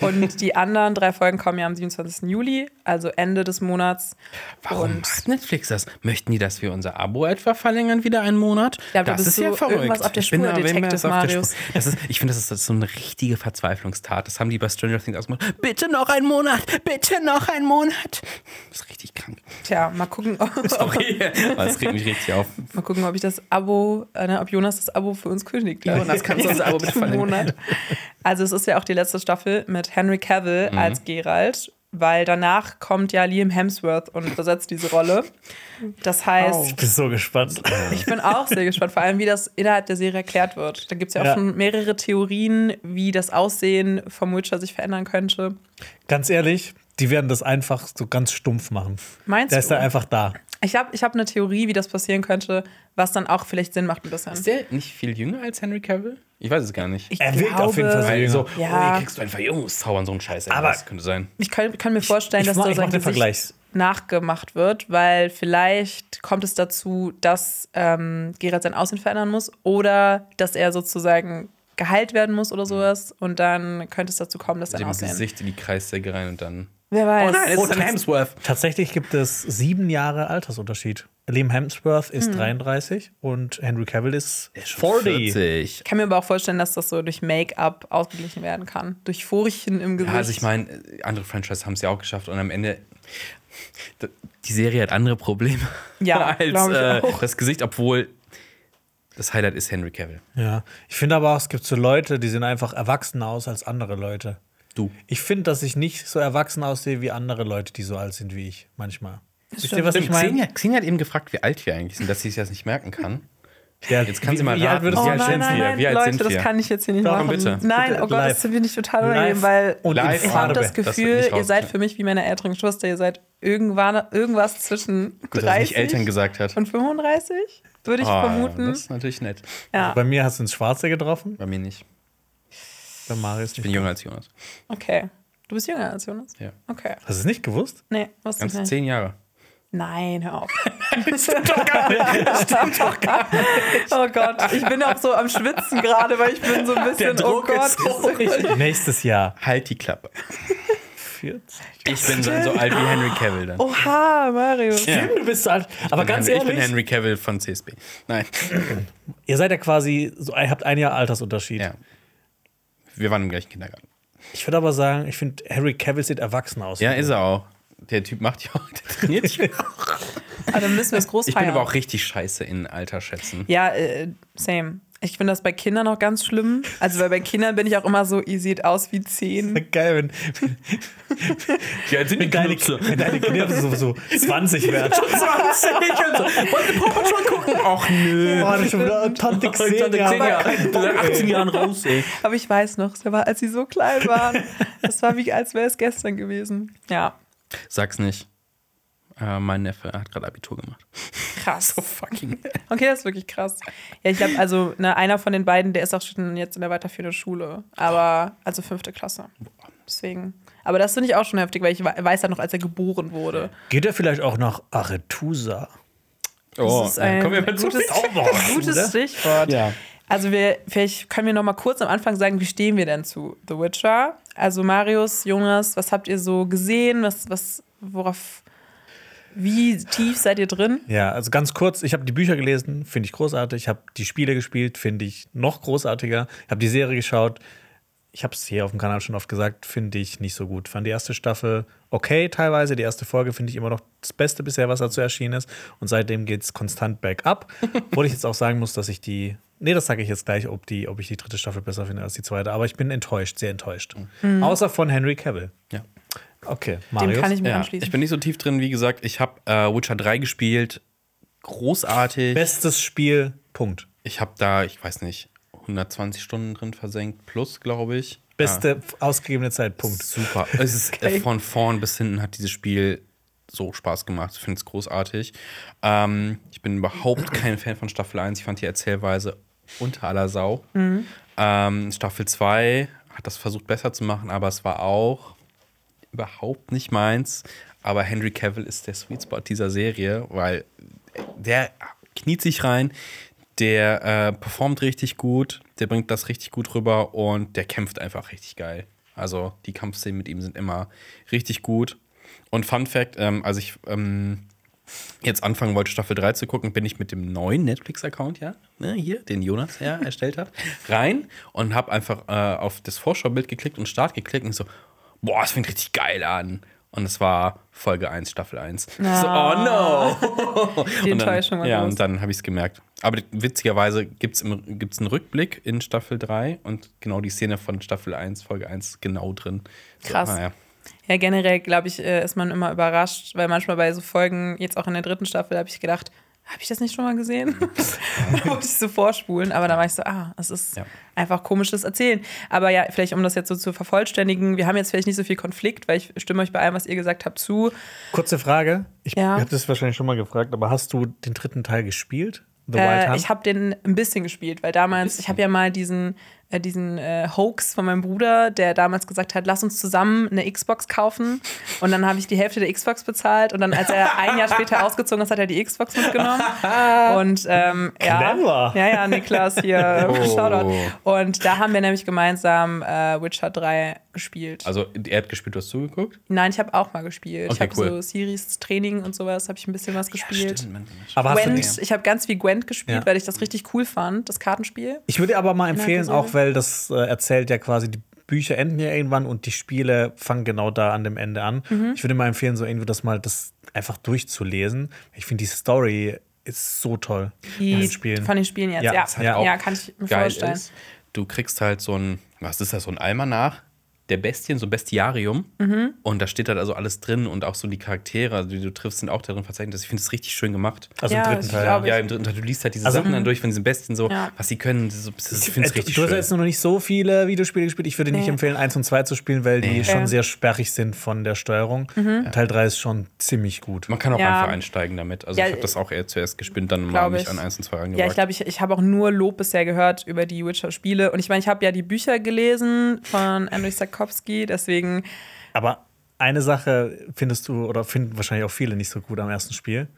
Und die anderen drei Folgen kommen ja am 27. Juli, also Ende des Monats. Warum Und macht Netflix das? Möchten die, dass wir unser Abo etwa verlängern wieder einen Monat? Ja, da das ist ja verrückt. irgendwas auf der Ich bin Spur, da immer Detective auf der Marius. Spur. Das ist, ich finde, das ist, das ist so eine richtige Verzweiflungstat. Das haben die bei Stranger Things ausgemacht. Bitte noch einen Monat, bitte noch einen Monat. Das ist richtig krank. Tja, mal gucken, ob, Sorry, aber das regt mich richtig auf. mal gucken, ob ich das Abo, äh, ne, ob Jonas das Abo für uns kündigt. Jonas, kannst du unser Abo einen verlängern? Monat. Also es ist ja auch die letzte Staffel mit Henry Cavill Mhm. als Geralt, weil danach kommt ja Liam Hemsworth und besetzt diese Rolle. Das heißt, Ich bin so gespannt. Ich bin auch sehr gespannt, vor allem wie das innerhalb der Serie erklärt wird. Da gibt es ja auch Ja. schon mehrere Theorien, wie das Aussehen vom Witcher sich verändern könnte. Ganz ehrlich, die werden das einfach so ganz stumpf machen. Meinst Der ist du? da einfach da. Ich habe ich hab eine Theorie, wie das passieren könnte, was dann auch vielleicht Sinn macht ein bisschen. Ist der nicht viel jünger als Henry Cavill? Ich weiß es gar nicht. Ich Er wirkt auf jeden Fall so jünger. so, Ja. oh, hier kriegst du einen Verjüngungszaubern, so ein Scheiß. Aber- das könnte sein. Ich kann, kann mir vorstellen, ich dass mach- da ich sein Vergleich. nachgemacht wird, weil vielleicht kommt es dazu, dass ähm, Geralt sein Aussehen verändern muss oder dass er sozusagen geheilt werden muss oder sowas und dann könnte es dazu kommen, dass sein dem Aussehen. Gesicht in die Kreissäge rein und dann. Wer weiß. es Oh, ist ein das- Hemsworth. Tatsächlich gibt es sieben Jahre Altersunterschied. Liam Hemsworth ist 33 und Henry Cavill ist 40. 40. Ich kann mir aber auch vorstellen, dass das so durch Make-up ausgeglichen werden kann. Durch Furchen im Gesicht. Ja, also ich meine, andere Franchises haben es ja auch geschafft und am Ende. Die Serie hat andere Probleme Ja, als äh, auch. das Gesicht, obwohl das Highlight ist Henry Cavill. Ja, ich finde aber auch, es gibt so Leute, die sehen einfach erwachsener aus als andere Leute. Du. Ich finde, dass ich nicht so erwachsen aussehe wie andere Leute, die so alt sind wie ich, manchmal. Wisst ihr, was ich Stimmt, meine? Xenia, Xenia hat eben gefragt, wie alt wir eigentlich sind, dass sie es jetzt nicht merken kann. Ja, Jetzt kann wie- sie mal wie alt raten. würdest Oh du Wie alt nein, sind nein, wir? nein, Wie alt Leute, sind das wir? kann ich jetzt hier nicht Doch, machen. bitte. Nein, Bitte, oh Gott, das finde ich total unangenehm, weil und ich habe das Das Gefühl, nicht ihr seid für mich wie meine ältere Geschwister. Ihr seid irgendwann, irgendwas zwischen Gut, dass 30 nicht Eltern gesagt hat. und 35, würde ich Ah, vermuten. Das ist natürlich nett. Ja, Bei mir hast du ins Schwarze getroffen, Bei mir nicht. bei Marius Ich bin jünger als Jonas. okay. Du bist jünger als Jonas? Ja. Okay. Hast du es nicht gewusst? Nee, was nicht. zehn Jahre. Nein, hör auf. Stimmt doch gar nicht. Stimmt doch gar nicht. Oh Gott, ich bin auch so am Schwitzen gerade, weil ich bin so ein bisschen, oh Druck ist Gott. Nächstes Jahr. Halt die Klappe. 40. Ich bin dann so alt wie Henry Cavill dann. Oha, Marius. Ja. Du bist so alt. Aber Ich ganz Henry, ich ehrlich, bin Henry Cavill von CSB. Nein. ihr seid ja quasi, so, ihr habt ein Jahr Altersunterschied. Ja. Wir waren im gleichen Kindergarten. Ich würde aber sagen, ich finde, Harry Cavill sieht erwachsen aus. Ja, ist er auch. Der Typ macht ja auch, der trainiert ja auch. Ah, dann müssen wir es groß Ich bin feiern. aber auch richtig scheiße in Alter schätzen. Ja, äh, same. Ich finde das bei Kindern auch ganz schlimm. Also, weil bei Kindern bin ich auch immer so, ihr seht aus wie zehn. Geil, wenn, Ja, sind wenn, deine, wenn deine Kinder so, so 20 werden. 20 und so. Wollte Papa schon gucken? Ach nö. Oh, das ist schon wieder Tante Xenia. Tante Xenia, aber seit 18 ey. Jahren raus, ey. Aber ich weiß noch, war, als sie so klein waren. Das war wie, als wäre es gestern gewesen. Ja, Sag's nicht. Äh, mein Neffe hat gerade Abitur gemacht. krass. Fucking. Okay, das ist wirklich krass. Ja, ich glaube, also ne, einer von den beiden, der ist auch schon jetzt in der weiterführenden Schule. Aber, also fünfte Klasse. Deswegen. Aber das finde ich auch schon heftig, weil ich we- weiß ja noch, als er geboren wurde. Geht er vielleicht auch nach Aretusa? Oh, Das ist ein kommen wir mal zu gutes, gutes Stichwort. Ja. Also wir, vielleicht können wir noch mal kurz am Anfang sagen, wie stehen wir denn zu The Witcher? Also Marius, Jonas, was habt ihr so gesehen? Was, was, worauf, wie tief seid ihr drin? Ja, also ganz kurz, ich habe die Bücher gelesen, finde ich großartig. Ich habe die Spiele gespielt, finde ich noch großartiger. Ich habe die Serie geschaut. Ich habe es hier auf dem Kanal schon oft gesagt, finde ich nicht so gut. Fand die erste Staffel okay teilweise. Die erste Folge finde ich immer noch das Beste bisher, was dazu erschienen ist. Und seitdem geht es konstant bergab. Wo ich jetzt auch sagen muss, dass ich die. Nee, das sage ich jetzt gleich, ob, die, ob ich die dritte Staffel besser finde als die zweite. Aber ich bin enttäuscht, sehr enttäuscht. Außer von Henry Cavill. Ja. Okay, Dem Marius. kann ich mich Ja, anschließen. ich bin nicht so tief drin, wie gesagt. Ich habe äh, Witcher 3 gespielt. großartig. Bestes Spiel, Punkt. Ich habe da, ich weiß nicht, 120 Stunden drin versenkt, plus, glaube ich. Beste ausgegebene Zeit, Punkt. Super. Es ist äh, von vorn bis hinten hat dieses Spiel so Spaß gemacht. Ich finde es großartig. Ähm, ich bin überhaupt kein Fan von Staffel 1. Ich fand die Erzählweise unter aller Sau. Ähm, Staffel 2 hat das versucht besser zu machen, aber es war auch überhaupt nicht meins. Aber Henry Cavill ist der Sweet Spot dieser Serie, weil der kniet sich rein, der äh, performt richtig gut, der bringt das richtig gut rüber und der kämpft einfach richtig geil. Also die Kampfszenen mit ihm sind immer richtig gut. Und Fun Fact, ähm, als ich ähm, jetzt anfangen wollte, Staffel 3 zu gucken, bin ich mit dem neuen Netflix-Account, ja, ne, hier, den Jonas ja erstellt hat, rein und habe einfach äh, auf das Vorschaubild geklickt und Start geklickt und so, boah, das fängt richtig geil an. Und es war Folge 1, Staffel 1. Ich So, oh no! Die Und dann, Enttäuschung Ja, groß. und dann habe ich es gemerkt. Aber witzigerweise gibt es gibt's einen Rückblick in Staffel 3 und genau die Szene von Staffel 1, Folge 1 genau drin. So, Krass. naja. Ja, generell, glaube ich, äh, ist man immer überrascht, weil manchmal bei so Folgen, jetzt auch in der dritten Staffel, habe ich gedacht, habe ich das nicht schon mal gesehen? da wollte ich so vorspulen, aber da war ich so, ah, es ist Ja. einfach komisches Erzählen. Aber ja, vielleicht um das jetzt so zu vervollständigen, wir haben jetzt vielleicht nicht so viel Konflikt, weil ich stimme euch bei allem, was ihr gesagt habt, zu. Kurze Frage. Ich Ja. habe das wahrscheinlich schon mal gefragt, aber hast du den dritten Teil gespielt? The Wild Äh, ich habe den ein bisschen gespielt, weil damals, ich habe ja mal diesen, äh, diesen äh, Hoax von meinem Bruder, der damals gesagt hat, lass uns zusammen eine Xbox kaufen. Und dann habe ich die Hälfte der Xbox bezahlt. Und dann, als er ein Jahr später ausgezogen ist, hat er die Xbox mitgenommen. Und ähm, ja, Clever. ja, ja, Niklas hier, Oh. Shoutout. Und da haben wir nämlich gemeinsam äh, Witcher 3 gespielt. Also, er hat gespielt, du hast zugeguckt? Nein, ich habe auch mal gespielt. ich Okay, habe cool. so Series Training und sowas, habe ich ein bisschen was gespielt. Mann, aber hast du Gwent, ich habe ganz viel Gwent gespielt, Ja. weil ich das richtig cool fand, das Kartenspiel. Ich würde aber mal empfehlen, auch weil das äh, erzählt ja quasi, die Bücher enden ja irgendwann und die Spiele fangen genau da an dem Ende an. Mhm. Ich würde mal empfehlen, so irgendwie das mal das einfach durchzulesen. Ich finde die Story ist so toll Die in den Spielen. Von den Spielen jetzt, Ja, ja. ist Ja, halt auch kann ich mir vorstellen. ist, du kriegst halt so ein, was ist das, so ein Almanach der Bestien, so ein Bestiarium. Mhm. Und da steht halt also alles drin und auch so die Charaktere, die du triffst, sind auch darin verzeichnet. Ich finde es richtig schön gemacht. also Ja, im dritten Teil. Ja, im dritten Teil, du liest halt diese Also- Sachen dann durch von diesen Bestien, so, Ja. was sie können. So, ich finde es Äh, richtig du hast schön. jetzt noch nicht so viele Videospiele gespielt. Ich würde nicht Nee. empfehlen, 1 und 2 zu spielen, weil die Nee. schon Ja. sehr sperrig sind von der Steuerung. Teil 3 ist schon ziemlich gut. Man kann auch Ja. einfach einsteigen damit. Also Ja, ich habe das auch eher zuerst gespielt, dann mal mich ich. an 1 und 2 angewagt. Ja, ich glaube, ich, ich habe auch nur Lob bisher gehört über die Witcher-Spiele. Und ich meine, ich habe ja die Bücher gelesen von Andrzej Sapkowski, deswegen, Aber eine Sache findest du, oder finden wahrscheinlich auch viele nicht so gut am ersten Spiel.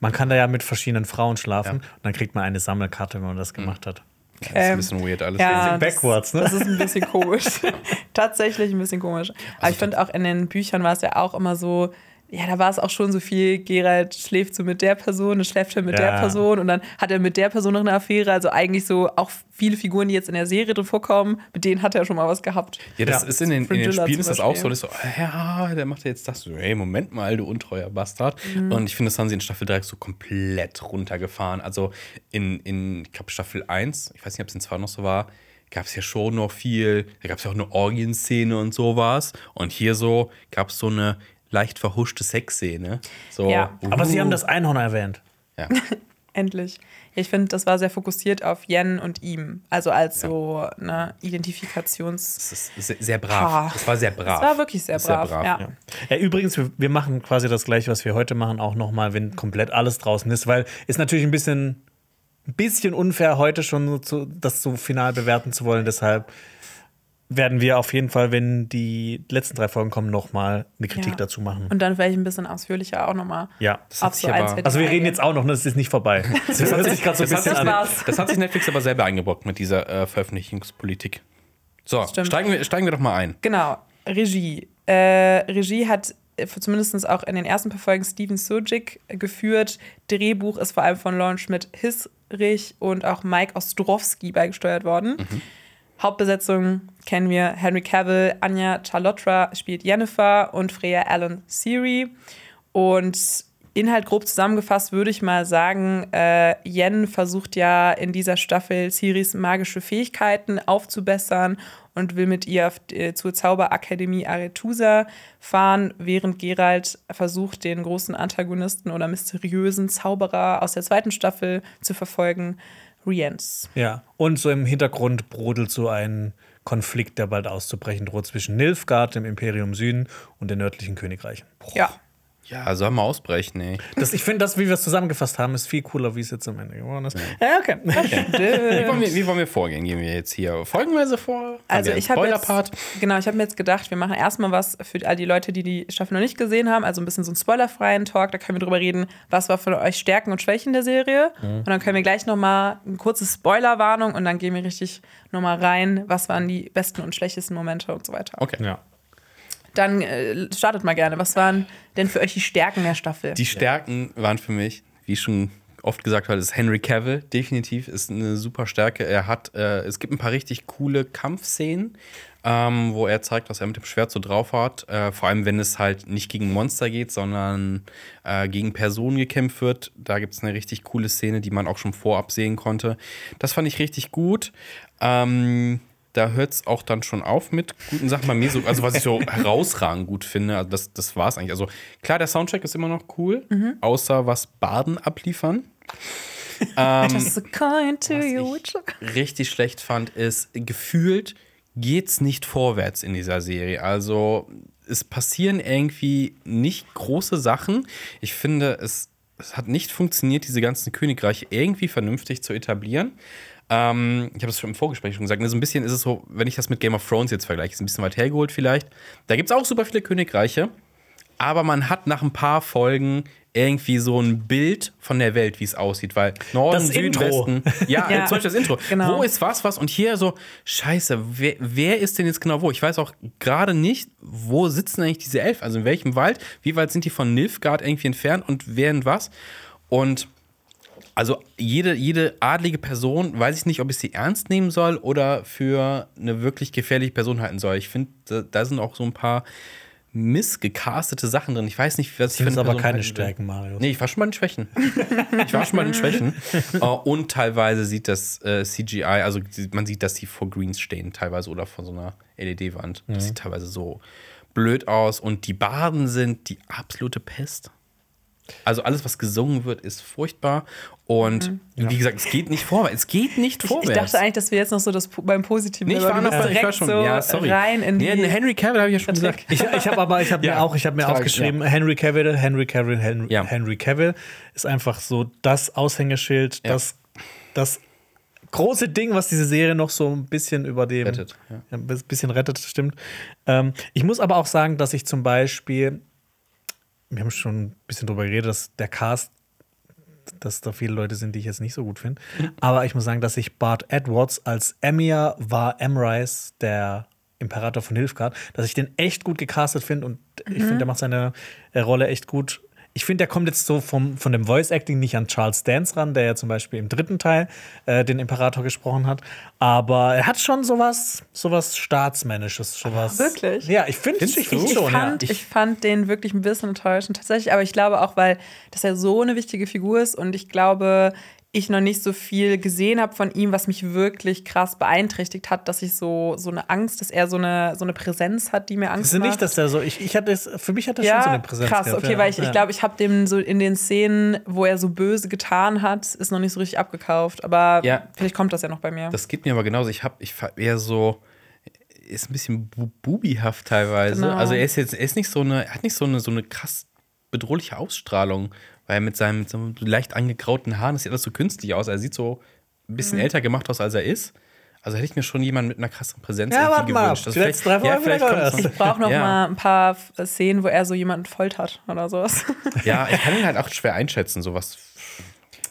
Man kann da ja mit verschiedenen Frauen schlafen und dann kriegt man eine Sammelkarte, wenn man das gemacht hat. das ist ein bisschen weird alles. ja, backwards, ne? das, das ist ein bisschen komisch. Tatsächlich ein bisschen komisch. Aber Also ich finde auch in den Büchern war es ja auch immer so, ja, da war es auch schon so viel, Geralt schläft so mit der Person, dann schläft er mit Ja. der Person und dann hat er mit der Person noch eine Affäre. Also eigentlich so auch viele Figuren, die jetzt in der Serie drin vorkommen, mit denen hat er schon mal was gehabt. Ja, das Ja. ist in den, in den Spielen ist das auch so, dass so, ja, der macht ja jetzt das. So, hey, Moment mal, du untreuer Bastard. Mhm. Und ich finde, das haben sie in Staffel 3 so komplett runtergefahren. Also in, in ich glaube, Staffel 1, ich weiß nicht, ob es in 2 noch so war, gab es ja schon noch viel, da gab es ja auch eine Orgienszene und sowas. Und hier so gab es so eine leicht verhuschte Sexszene. So, Ja. Aber sie uh, haben das Einhorn erwähnt. Ja. Endlich. Ich finde, das war sehr fokussiert auf Yen und ihm. Also als so eine Identifikations. Das ist sehr, sehr brav. Ah. Das war sehr brav. Das war wirklich sehr Das ist brav. ja. Ja. Ja, übrigens, wir, wir machen quasi das gleiche, was wir heute machen, auch nochmal, wenn komplett alles draußen ist, weil ist natürlich ein bisschen, ein bisschen unfair, heute schon so zu, das so final bewerten zu wollen. Deshalb werden wir auf jeden Fall, wenn die letzten drei Folgen kommen, nochmal eine Kritik Ja. dazu machen. Und dann vielleicht ein bisschen ausführlicher auch nochmal ja. Das hat auf sich so aber- ein, zwei Also wir reden jetzt auch noch, ne? das ist nicht vorbei. Das hört sich gerade so ein Das hat, bisschen sich, an. das hat sich Netflix aber selber eingebrockt mit dieser äh, Veröffentlichungspolitik. So, steigen wir, steigen wir doch mal ein. Genau, Regie. Äh, Regie hat äh, zumindest auch in den ersten paar Folgen Steven Sujic geführt. Drehbuch ist vor allem von Lauren Schmidt-Hissrich und auch Mike Ostrowski beigesteuert worden. Hauptbesetzung kennen wir Henry Cavill, Anja Charlotra spielt Jennifer und Freya Allen Siri. Und Inhalt grob zusammengefasst würde ich mal sagen, äh, Yen versucht ja in dieser Staffel Siris magische Fähigkeiten aufzubessern und will mit ihr auf, äh, zur Zauberakademie Aretusa fahren, während Geralt versucht, den großen Antagonisten oder mysteriösen Zauberer aus der zweiten Staffel zu verfolgen, Rience. Ja, und so im Hintergrund brodelt so ein Konflikt, der bald auszubrechen droht zwischen Nilfgaard, dem Imperium Süden, und den nördlichen Königreichen. Ja. Ja, soll mal ausbrechen, ey. Das, ich finde, das, wie wir es zusammengefasst haben, ist viel cooler, wie es jetzt am Ende geworden ist. Ja, okay. Wie wollen, wir, wie wollen wir vorgehen? Gehen wir jetzt hier folgenweise vor? Also wir ich habe jetzt, Spoiler-Part? genau, ich habe mir jetzt gedacht, wir machen erstmal was für all die Leute, die die Staffel noch nicht gesehen haben, also ein bisschen so einen spoilerfreien Talk, da können wir drüber reden, was war von euch Stärken und Schwächen der Serie Mhm. und dann können wir gleich noch mal eine kurze Spoilerwarnung und dann gehen wir richtig noch mal rein, was waren die besten und schlechtesten Momente und so weiter. Okay. Ja. Dann äh, startet mal gerne, was waren denn für euch die Stärken der Staffel? Die Stärken waren für mich, wie schon oft gesagt wurde, ist Henry Cavill definitiv ist eine super Stärke. Er hat, äh, es gibt ein paar richtig coole Kampfszenen, ähm, wo er zeigt, was er mit dem Schwert so drauf hat. Äh, vor allem, wenn es halt nicht gegen Monster geht, sondern äh, gegen Personen gekämpft wird. Da gibt es eine richtig coole Szene, die man auch schon vorab sehen konnte. Das fand ich richtig gut. Ähm, da hört es auch dann schon auf mit guten Sachen bei mir. So, also was ich so herausragend gut finde, also das, das war es eigentlich. Also klar, der Soundtrack ist immer noch cool, außer was Baden abliefern. Just a coin to you, which Richtig schlecht fand, ist gefühlt geht's nicht vorwärts in dieser Serie. Also es passieren irgendwie nicht große Sachen. Ich finde, es, es hat nicht funktioniert, diese ganzen Königreiche irgendwie vernünftig zu etablieren. Ähm, ich habe es schon im Vorgespräch schon gesagt. So ein bisschen ist es so, wenn ich das mit Game of Thrones jetzt vergleiche, ist ein bisschen weit hergeholt vielleicht. Da gibt es auch super viele Königreiche. Aber man hat nach ein paar Folgen irgendwie so ein Bild von der Welt, wie es aussieht, weil Norden, Das Süden, Intro. Westen. Ja, Ja. zum Beispiel das Intro. Genau. Wo ist was, was? Und hier so, scheiße, wer, wer ist denn jetzt genau wo? Ich weiß auch gerade nicht, wo sitzen eigentlich diese Elfen? Also in welchem Wald? Wie weit sind die von Nilfgaard irgendwie entfernt und wer und was? Und also jede, jede adlige Person, weiß ich nicht, ob ich sie ernst nehmen soll oder für eine wirklich gefährliche Person halten soll. Ich finde, da, da sind auch so ein paar missgecastete Sachen drin. Ich weiß nicht, was ich Das sind eine aber Person keine. Stärken, Mario. Nee, ich war schon bei den Schwächen. ich war schon bei den Schwächen. Äh, und teilweise sieht das äh, CGI, also man sieht, dass die vor Greens stehen, teilweise oder vor so einer LED-Wand. Das sieht teilweise so blöd aus. Und die Baden sind die absolute Pest. Also alles, was gesungen wird, ist furchtbar. Und wie gesagt, es geht nicht vorwärts. Es geht nicht Ich, vorwärts. ich dachte eigentlich, dass wir jetzt noch so das beim Positiven Nee, ich war noch ich war direkt schon, so ja, sorry. rein in die. nee, Henry Cavill habe ich ja schon gesagt. Ich, ich habe aber, ich habe Ja. mir auch, ich habe mir Tragisch, aufgeschrieben, Henry Cavill, Henry Cavill, Henry, Ja. Henry Cavill ist einfach so das Aushängeschild, Ja. das, das große Ding, was diese Serie noch so ein bisschen über dem Rettet, ja. ein bisschen rettet, stimmt. Ähm, ich muss aber auch sagen, dass ich zum Beispiel, wir haben schon ein bisschen drüber geredet, dass der Cast, dass da viele Leute sind, die ich jetzt nicht so gut finde. Aber ich muss sagen, dass ich Bart Edwards als Emir war Emrys, der Imperator von Hilfgard, dass ich den echt gut gecastet finde und ich finde, der macht seine Rolle echt gut. Ich finde, der kommt jetzt so vom, von dem Voice-Acting nicht an Charles Dance ran, der ja zum Beispiel im dritten Teil äh, den Imperator gesprochen hat. Aber er hat schon sowas, sowas Staatsmännisches. Sowas. Wirklich? Ja, ich finde ich ich, schon. fand, ja. ich fand den wirklich ein bisschen enttäuschend tatsächlich, aber ich glaube auch, weil das ja so eine wichtige Figur ist und ich glaube, ich noch nicht so viel gesehen habe von ihm, was mich wirklich krass beeinträchtigt hat, dass ich so, so eine Angst, dass er so eine, so eine Präsenz hat, die mir Angst Das ist macht. nicht, dass er so. Ich, ich hatte es, für mich hat er ja, schon so eine Präsenz. krass, gehabt, okay, ja. weil ich, ja. ich glaube, ich habe dem so in den Szenen, wo er so böse getan hat, ist noch nicht so richtig abgekauft. Aber Ja. vielleicht kommt das ja noch bei mir. Das geht mir aber genauso. Ich habe, ich eher so, ist ein bisschen bu bubihaft teilweise. Genau. Also er ist jetzt, er ist nicht so eine, er hat nicht so eine, so eine krass bedrohliche Ausstrahlung, weil er mit seinem, mit seinem leicht angegrauten Haaren, das sieht alles so künstlich aus. Er sieht so ein Mhm. bisschen älter gemacht aus, als er ist. Also hätte ich mir schon jemanden mit einer krassen Präsenz Ja, warte mal gewünscht. Also Folgen vielleicht wieder kommt's erst. noch. ich brauche noch Ja. mal ein paar Szenen, wo er so jemanden foltert oder sowas. Ja, ich kann ihn halt auch schwer einschätzen, sowas.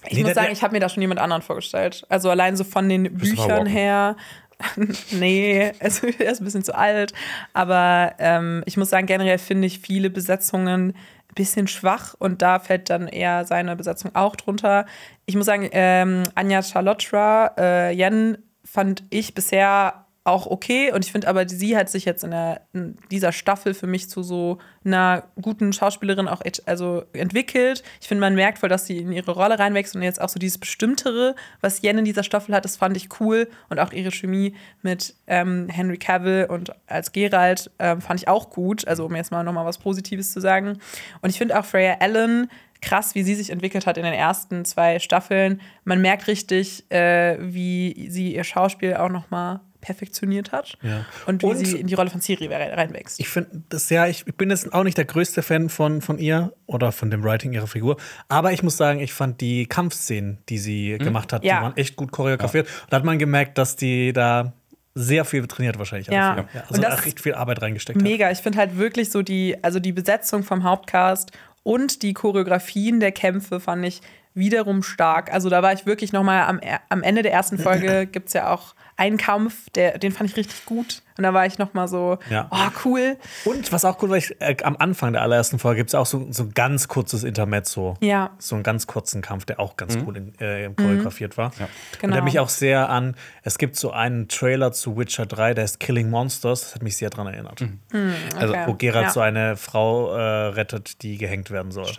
Ich Nee, muss sagen, ich habe mir da schon jemand anderen vorgestellt. Also allein so von den Büchern her. nee, also er ist ein bisschen zu alt. Aber ähm, ich muss sagen, generell finde ich viele Besetzungen bisschen schwach und da fällt dann eher seine Besetzung auch drunter. Ich muss sagen, ähm, Anja Charlotra, äh, Jen fand ich bisher auch okay. Und ich finde aber, sie hat sich jetzt in, der, in dieser Staffel für mich zu so einer guten Schauspielerin auch also entwickelt. Ich finde, man merkt voll, dass sie in ihre Rolle reinwächst und jetzt auch so dieses Bestimmtere, was Jen in dieser Staffel hat, das fand ich cool. Und auch ihre Chemie mit ähm, Henry Cavill und als Geralt ähm, fand ich auch gut. Also, um jetzt mal nochmal was Positives zu sagen. Und ich finde auch Freya Allen krass, wie sie sich entwickelt hat in den ersten zwei Staffeln. Man merkt richtig, äh, wie sie ihr Schauspiel auch noch mal perfektioniert hat Ja. und wie Und- sie in die Rolle von rein- reinwächst. Ich finde das ja, ich bin jetzt auch nicht der größte Fan von, von ihr oder von dem Writing ihrer Figur, aber ich muss sagen, ich fand die Kampfszenen, die sie gemacht hat, Ja. die waren echt gut choreografiert. Und da hat man gemerkt, dass die da sehr viel trainiert wahrscheinlich. Ja. Und Also das- da echt viel Arbeit reingesteckt hat. Mega, ich finde halt wirklich so die, also die Besetzung vom Hauptcast und die Choreografien der Kämpfe fand ich wiederum stark. Also da war ich wirklich noch mal am, am Ende der ersten Folge gibt es ja auch einen Kampf, der, den fand ich richtig gut. Und da war ich noch mal so, Ja. oh cool. Und was auch cool war, ich, äh, am Anfang der allerersten Folge gibt es auch so, so ein ganz kurzes Intermezzo. Ja. So einen ganz kurzen Kampf, der auch ganz cool in, äh, choreografiert war. Und Mhm. Genau. der mich auch sehr an, es gibt so einen Trailer zu Witcher 3, der ist Killing Monsters, das hat mich sehr daran erinnert. Also, Okay. Wo Geralt Ja. so eine Frau äh, rettet, die gehängt werden soll.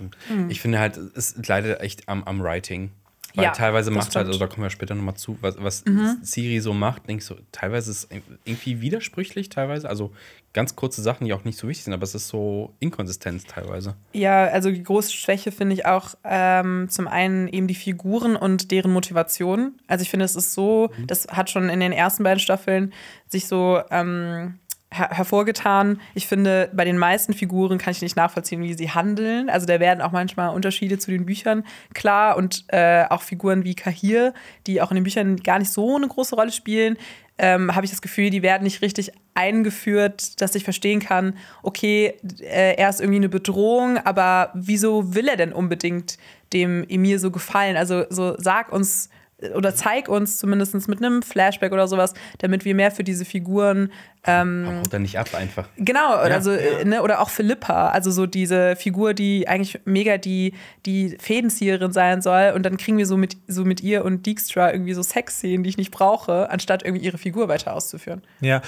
Ich finde halt, es leidet echt am, am Writing. Weil Ja, teilweise macht halt, stimmt. also da kommen wir später nochmal zu, was, was Siri so macht, denke ich so, teilweise ist es irgendwie widersprüchlich, teilweise. Also ganz kurze Sachen, die auch nicht so wichtig sind, aber es ist so inkonsistent teilweise. Ja, also die große Schwäche finde ich auch ähm, zum einen eben die Figuren und deren Motivation. Also ich finde, es ist so, das hat schon in den ersten beiden Staffeln sich so ähm, her hervorgetan. Ich finde, bei den meisten Figuren kann ich nicht nachvollziehen, wie sie handeln. Also da werden auch manchmal Unterschiede zu den Büchern klar und äh, auch Figuren wie Kahir, die auch in den Büchern gar nicht so eine große Rolle spielen, ähm, habe ich das Gefühl, die werden nicht richtig eingeführt, dass ich verstehen kann, okay, äh, er ist irgendwie eine Bedrohung, aber wieso will er denn unbedingt dem Emir so gefallen? Also so sag uns oder zeig uns zumindest mit einem Flashback oder sowas, damit wir mehr für diese Figuren haut er nicht ab einfach. Genau, also äh, Ne, oder auch Philippa, also so diese Figur, die eigentlich mega die, die Fädenzieherin sein soll. Und dann kriegen wir so mit, so mit ihr und Dijkstra irgendwie so Sexszenen, die ich nicht brauche, anstatt irgendwie ihre Figur weiter auszuführen. Ja,